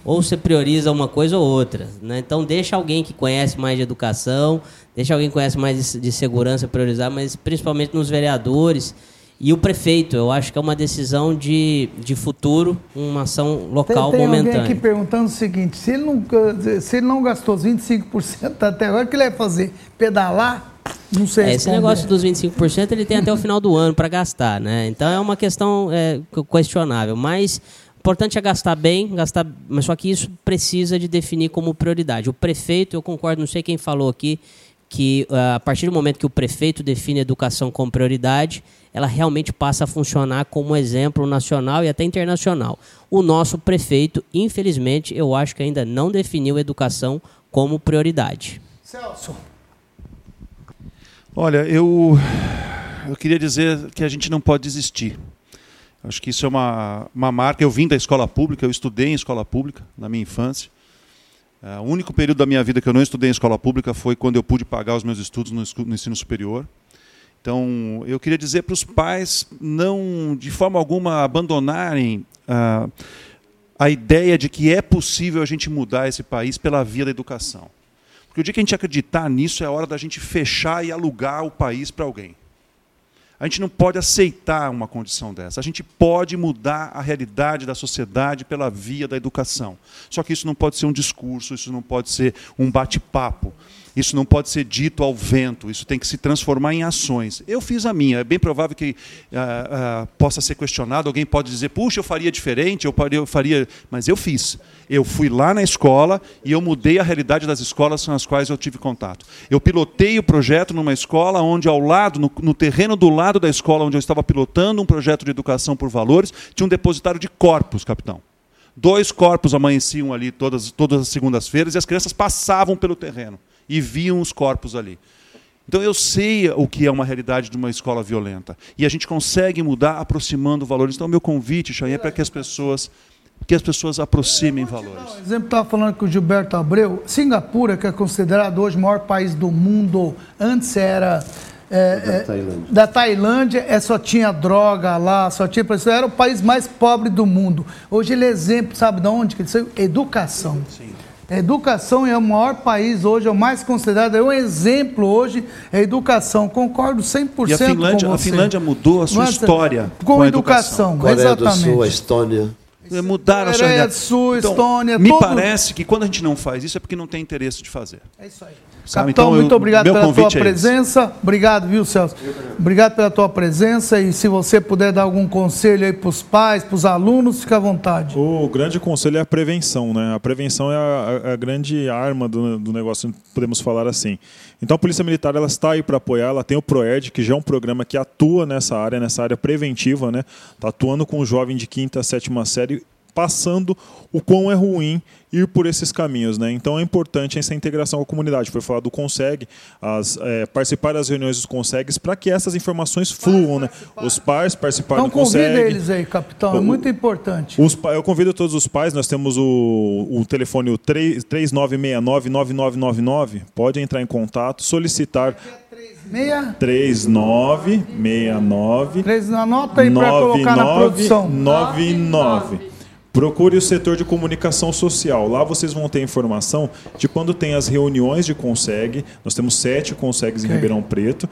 Ou você prioriza uma coisa ou outra. Né? Então deixa alguém que conhece mais de educação, deixa alguém que conhece mais de, de segurança priorizar, mas principalmente nos vereadores e o prefeito. Eu acho que é uma decisão de, de futuro, uma ação local tem, tem momentânea. alguém aqui perguntando o seguinte: se ele não, se ele não gastou os 25% até agora, o que ele vai fazer? Pedalar? Não sei. É, esse negócio dos 25% ele tem até o final do ano para gastar, né? Então é uma questão é, questionável, mas o importante é gastar bem, gastar, mas só que isso precisa de definir como prioridade. O prefeito, eu concordo, não sei quem falou aqui, que ah, a partir do momento que o prefeito define a educação como prioridade, ela realmente passa a funcionar como exemplo nacional e até internacional. O nosso prefeito, infelizmente, eu acho que ainda não definiu a educação como prioridade. Celso. Olha, eu, eu queria dizer que a gente não pode desistir. Acho que isso é uma, uma marca. Eu vim da escola pública, eu estudei em escola pública na minha infância. Uh, o único período da minha vida que eu não estudei em escola pública foi quando eu pude pagar os meus estudos no, no ensino superior. Então, eu queria dizer para os pais não, de forma alguma, abandonarem uh, a ideia de que é possível a gente mudar esse país pela via da educação. Porque o dia que a gente acreditar nisso é a hora da gente fechar e alugar o país para alguém. A gente não pode aceitar uma condição dessa. A gente pode mudar a realidade da sociedade pela via da educação. Só que isso não pode ser um discurso, isso não pode ser um bate-papo. Isso não pode ser dito ao vento, isso tem que se transformar em ações. Eu fiz a minha, é bem provável que ah, ah, possa ser questionado, alguém pode dizer, puxa, eu faria diferente, eu faria, eu faria, mas eu fiz. Eu fui lá na escola e eu mudei a realidade das escolas com as quais eu tive contato. Eu pilotei o projeto numa escola onde, ao lado, no, no terreno do lado da escola onde eu estava pilotando um projeto de educação por valores, tinha um depositário de corpos, capitão. Dois corpos amanheciam ali todas, todas as segundas-feiras e as crianças passavam pelo terreno e viam os corpos ali. Então eu sei o que é uma realidade de uma escola violenta. E a gente consegue mudar aproximando valores. Então, meu convite, Chay, é para que as pessoas que as pessoas aproximem valores. Por exemplo, estava falando com o Gilberto Abreu. Singapura, que é considerado hoje o maior país do mundo, antes era é, da, é, Tailândia. da Tailândia, é, só tinha droga lá, só tinha era o país mais pobre do mundo. Hoje ele é exemplo, sabe de onde? Educação. Sim. Educação é o maior país hoje, é o mais considerado, é um exemplo hoje, é educação. Concordo 100% e a Finlândia, com você. A Finlândia mudou a sua Mas, história com, com a educação. educação. Coreia exatamente. do Sul, a Estônia. Mudaram a sua Coreia do Sul, então, Estônia, Me todo... parece que quando a gente não faz isso é porque não tem interesse de fazer. É isso aí. Sabe? Capitão, então, muito eu, obrigado pela tua é presença. Obrigado, viu, Celso? Obrigado pela tua presença e se você puder dar algum conselho aí para os pais, para os alunos, fica à vontade. O grande conselho é a prevenção, né? A prevenção é a, a grande arma do, do, negócio, podemos falar assim. Então a Polícia Militar ela está aí para apoiar, ela tem o PROED, que já é um programa que atua nessa área, nessa área preventiva, né? Está atuando com o jovem de quinta, sétima série passando o quão é ruim ir por esses caminhos. Né? Então é importante essa integração com a comunidade. Foi falado do Consegue, as, é, participar das reuniões dos Consegues para que essas informações fluam. Né? Os pais participarem então, do Consegue. Então convida eles aí, capitão, é muito importante. Os, eu convido todos os pais, nós temos o, o telefone o 3969-9999, pode entrar em contato, solicitar... 3969 Anota aí para colocar na produção. 99 Procure o setor de comunicação social. Lá vocês vão ter informação de quando tem as reuniões de Conseg. Nós temos sete Consegues okay. em Ribeirão Preto.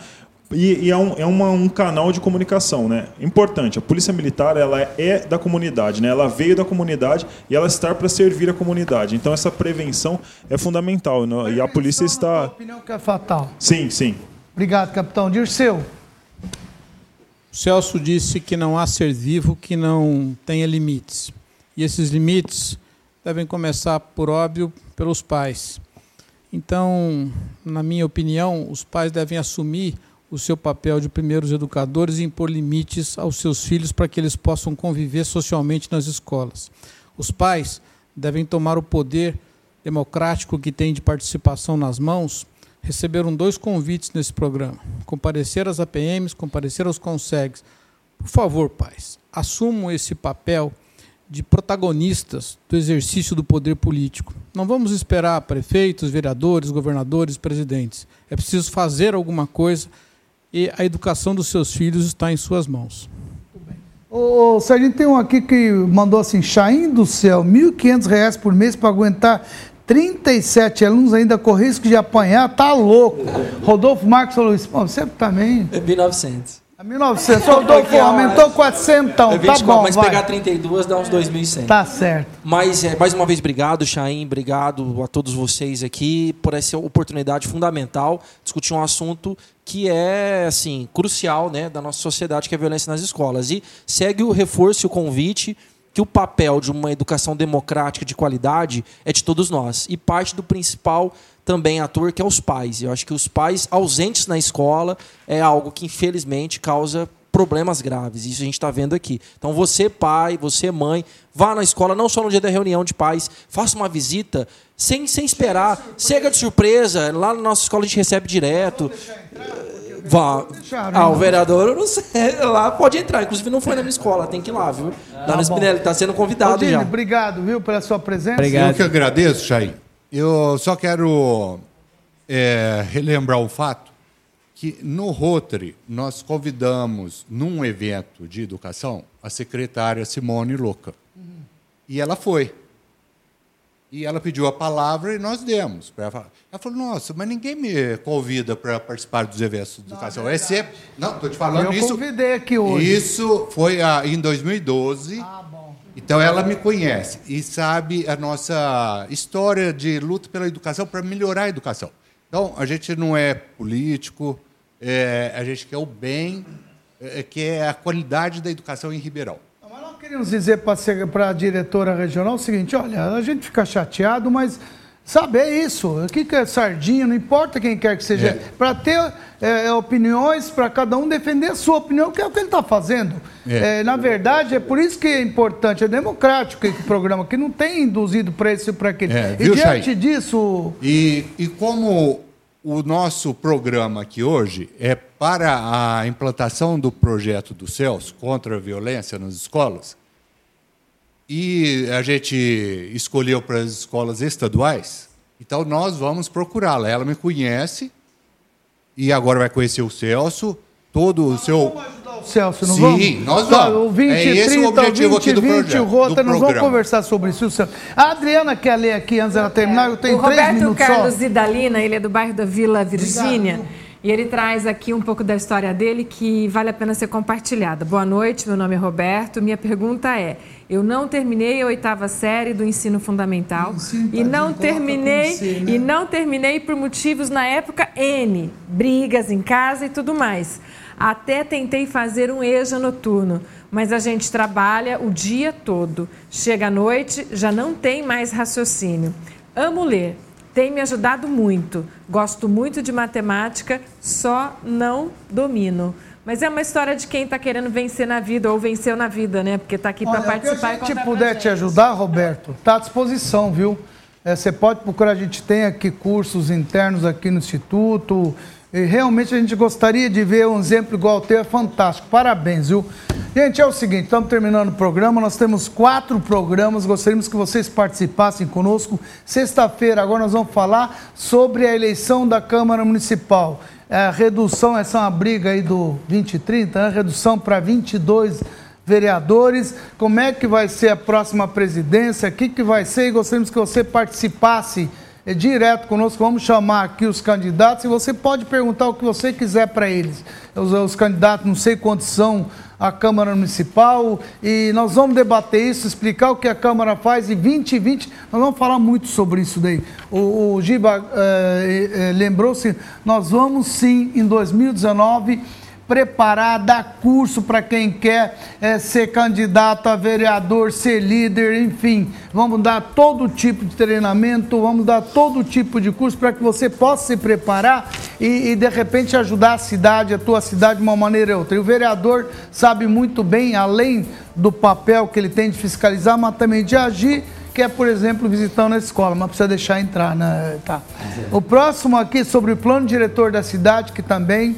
E, e é, um, é uma, um, canal de comunicação, né? Importante. A polícia militar ela é da comunidade, né? Ela veio da comunidade e ela está para servir a comunidade. Então essa prevenção é fundamental. Né? E a polícia está. opinião que é fatal. Sim, sim. Obrigado, capitão. Dirceu. O Celso disse que não há ser vivo que não tenha limites. E esses limites devem começar, por óbvio, pelos pais. Então, na minha opinião, os pais devem assumir o seu papel de primeiros educadores e impor limites aos seus filhos para que eles possam conviver socialmente nas escolas. Os pais devem tomar o poder democrático que têm de participação nas mãos. Receberam dois convites nesse programa: comparecer às APMs, comparecer aos consegues. Por favor, pais, assumam esse papel de protagonistas do exercício do poder político. Não vamos esperar prefeitos, vereadores, governadores, presidentes. É preciso fazer alguma coisa e a educação dos seus filhos está em suas mãos. Ô, Serginho, tem um aqui que mandou assim, Chaim do céu, R$ 1.500 por mês para aguentar 37 alunos ainda com risco de apanhar, tá louco. Rodolfo Marcos falou isso, você também... É 1.900. 1900, Rodolfo, aumentou 400, tá bom, Mas vai. pegar 32 dá uns 2.100. Tá certo. Mas, é, mais uma vez, obrigado, Chaim, obrigado a todos vocês aqui por essa oportunidade fundamental discutir um assunto que é, assim, crucial, né, da nossa sociedade, que é a violência nas escolas. E segue o reforço e o convite que o papel de uma educação democrática de qualidade é de todos nós. E parte do principal também ator, que é os pais. Eu acho que os pais ausentes na escola é algo que, infelizmente, causa problemas graves. Isso a gente está vendo aqui. Então, você, pai, você, mãe, vá na escola, não só no dia da reunião de pais, faça uma visita sem, sem esperar. Chega de surpresa. Lá na nossa escola a gente recebe direto. Vá. Ah, o vereador, eu não sei. Lá pode entrar. Inclusive, não foi na minha escola, tem que ir lá, viu? Lá tá no Spinelli, está sendo convidado Odine, já. Obrigado, viu, pela sua presença. Obrigado. Eu que agradeço, Chay. Eu só quero é, relembrar o fato que no Rotary nós convidamos, num evento de educação, a secretária Simone Louca. Uhum. E ela foi. E ela pediu a palavra e nós demos. Ela falou, nossa, mas ninguém me convida para participar dos eventos de educação. Não, é sempre... Não, estou te falando Eu isso. Eu convidei aqui hoje. Isso foi em 2012. Ah, então ela me conhece e sabe a nossa história de luta pela educação para melhorar a educação. Então, a gente não é político, é, a gente quer o bem, é, que é a qualidade da educação em Ribeirão. Queríamos dizer para a diretora regional o seguinte: olha, a gente fica chateado, mas saber isso. O que, é sardinha, não importa quem quer que seja. É. Para ter é, é opiniões, para cada um defender a sua opinião, que é o que ele está fazendo. É. é. na verdade, é por isso que é importante, é democrático esse programa, que não tem induzido para e para aquele. É, e viu, diante Chay? disso. E, e como o nosso programa aqui hoje é para a implantação do projeto do CELS contra a violência nas escolas, e a gente escolheu para as escolas estaduais, então nós vamos procurá-la. Ela me conhece e agora vai conhecer o Celso, todo o seu. O Celso, não Sim, vamos? Sim, nós Tá, vamos. O 20, é esse 30, o objetivo 20, aqui do 20, projeto. Rota, do nós vamos conversar sobre isso. Celso. A Adriana quer ler aqui antes dela terminar, eu tenho o três Roberto minutos Carlos só. Zidalina, ele é do bairro da Vila Virgínia. E ele traz aqui um pouco da história dele que vale a pena ser compartilhada. Boa noite, meu nome é Roberto. Minha pergunta é: eu não terminei a oitava série do ensino fundamental e não terminei C, né? e não terminei por motivos na época N, brigas em casa e tudo mais. Até tentei fazer um EJA noturno, mas a gente trabalha o dia todo. Chega à noite, já não tem mais raciocínio. Amo ler, tem me ajudado muito. Gosto muito de matemática, só não domino. Mas é uma história de quem está querendo vencer na vida ou venceu na vida, né? Porque está aqui para participar que a gente puder te ajudar, Roberto, está à disposição, viu? É, você pode procurar, a gente tem aqui cursos internos aqui no Instituto. E realmente a gente gostaria de ver um exemplo igual ao teu, é fantástico. Parabéns, viu? Gente, é o seguinte, estamos terminando o programa, nós temos quatro programas, gostaríamos que vocês participassem conosco. Sexta-feira, agora nós vamos falar sobre a eleição da Câmara Municipal. É, a redução, essa é uma briga aí do 2030, né? redução para 22 vereadores, como é que vai ser a próxima presidência, o que, que vai ser, e gostaríamos que você participasse direto conosco, vamos chamar aqui os candidatos e você pode perguntar o que você quiser para eles. Os, os candidatos, não sei quantos são a Câmara Municipal, e nós vamos debater isso, explicar o que a Câmara faz e 2020, nós vamos falar muito sobre isso daí. O, o Giba eh, eh, lembrou-se, nós vamos sim, em 2019, preparar, dar curso para quem quer eh, ser candidato a vereador, ser líder, enfim. Vamos dar todo tipo de treinamento, vamos dar todo tipo de curso para que você possa se preparar e, e, de repente ajudar a cidade, a tua cidade de uma maneira ou outra. E o vereador sabe muito bem, além do papel que ele tem de fiscalizar, mas também de agir que é, por exemplo, visitando a escola, mas precisa deixar entrar, né? Tá. O próximo aqui sobre o plano diretor da cidade, que também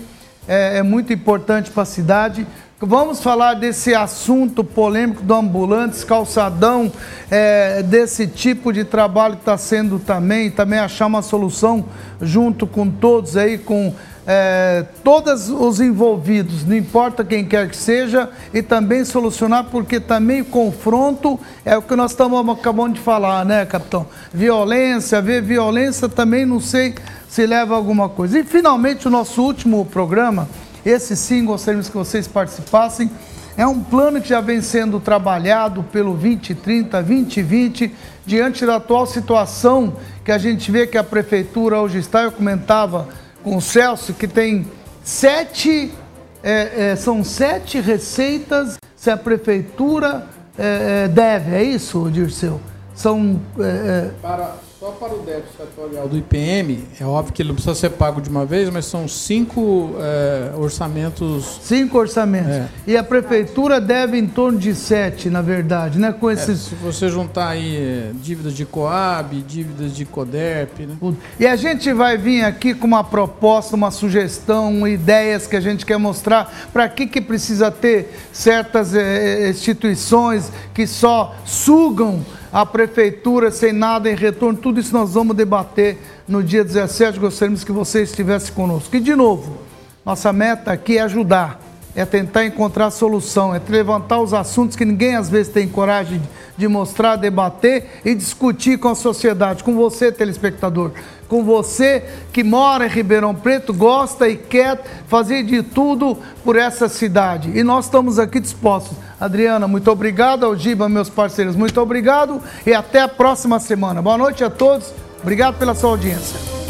é, é muito importante para a cidade. Vamos falar desse assunto polêmico do ambulantes, calçadão, é, desse tipo de trabalho que está sendo também, também achar uma solução junto com todos aí, com é, todos os envolvidos, não importa quem quer que seja, e também solucionar, porque também o confronto é o que nós estamos acabando de falar, né, capitão? Violência, ver violência também não sei se leva a alguma coisa. E finalmente o nosso último programa, esse sim gostaríamos que vocês participassem. É um plano que já vem sendo trabalhado pelo 2030, 2020, diante da atual situação que a gente vê que a prefeitura hoje está. Eu comentava com o Celso que tem sete, é, é, são sete receitas se a prefeitura é, é, deve, é isso, Dirceu? São. é, é, Para, só para o débito setorial do IPM, é óbvio que ele não precisa ser pago de uma vez, mas são cinco é, orçamentos. Cinco orçamentos. É. E a prefeitura deve em torno de sete, na verdade, né? Com É, esses. se você juntar aí é, dívidas de Coab, dívidas de Coderp, né? E a gente vai vir aqui com uma proposta, uma sugestão, ideias que a gente quer mostrar para que, que precisa ter certas eh, instituições que só sugam a prefeitura sem nada em retorno. Tudo isso nós vamos debater no dia 17. Gostaríamos que você estivesse conosco. E, de novo, nossa meta aqui é ajudar, é tentar encontrar solução, é levantar os assuntos que ninguém às vezes tem coragem de, mostrar, debater e discutir com a sociedade, com você, telespectador, com você que mora em Ribeirão Preto, gosta e quer fazer de tudo por essa cidade. E nós estamos aqui dispostos. Adriana, muito obrigado. Algiba, meus parceiros, muito obrigado. E até a próxima semana. Boa noite a todos. Obrigado pela sua audiência.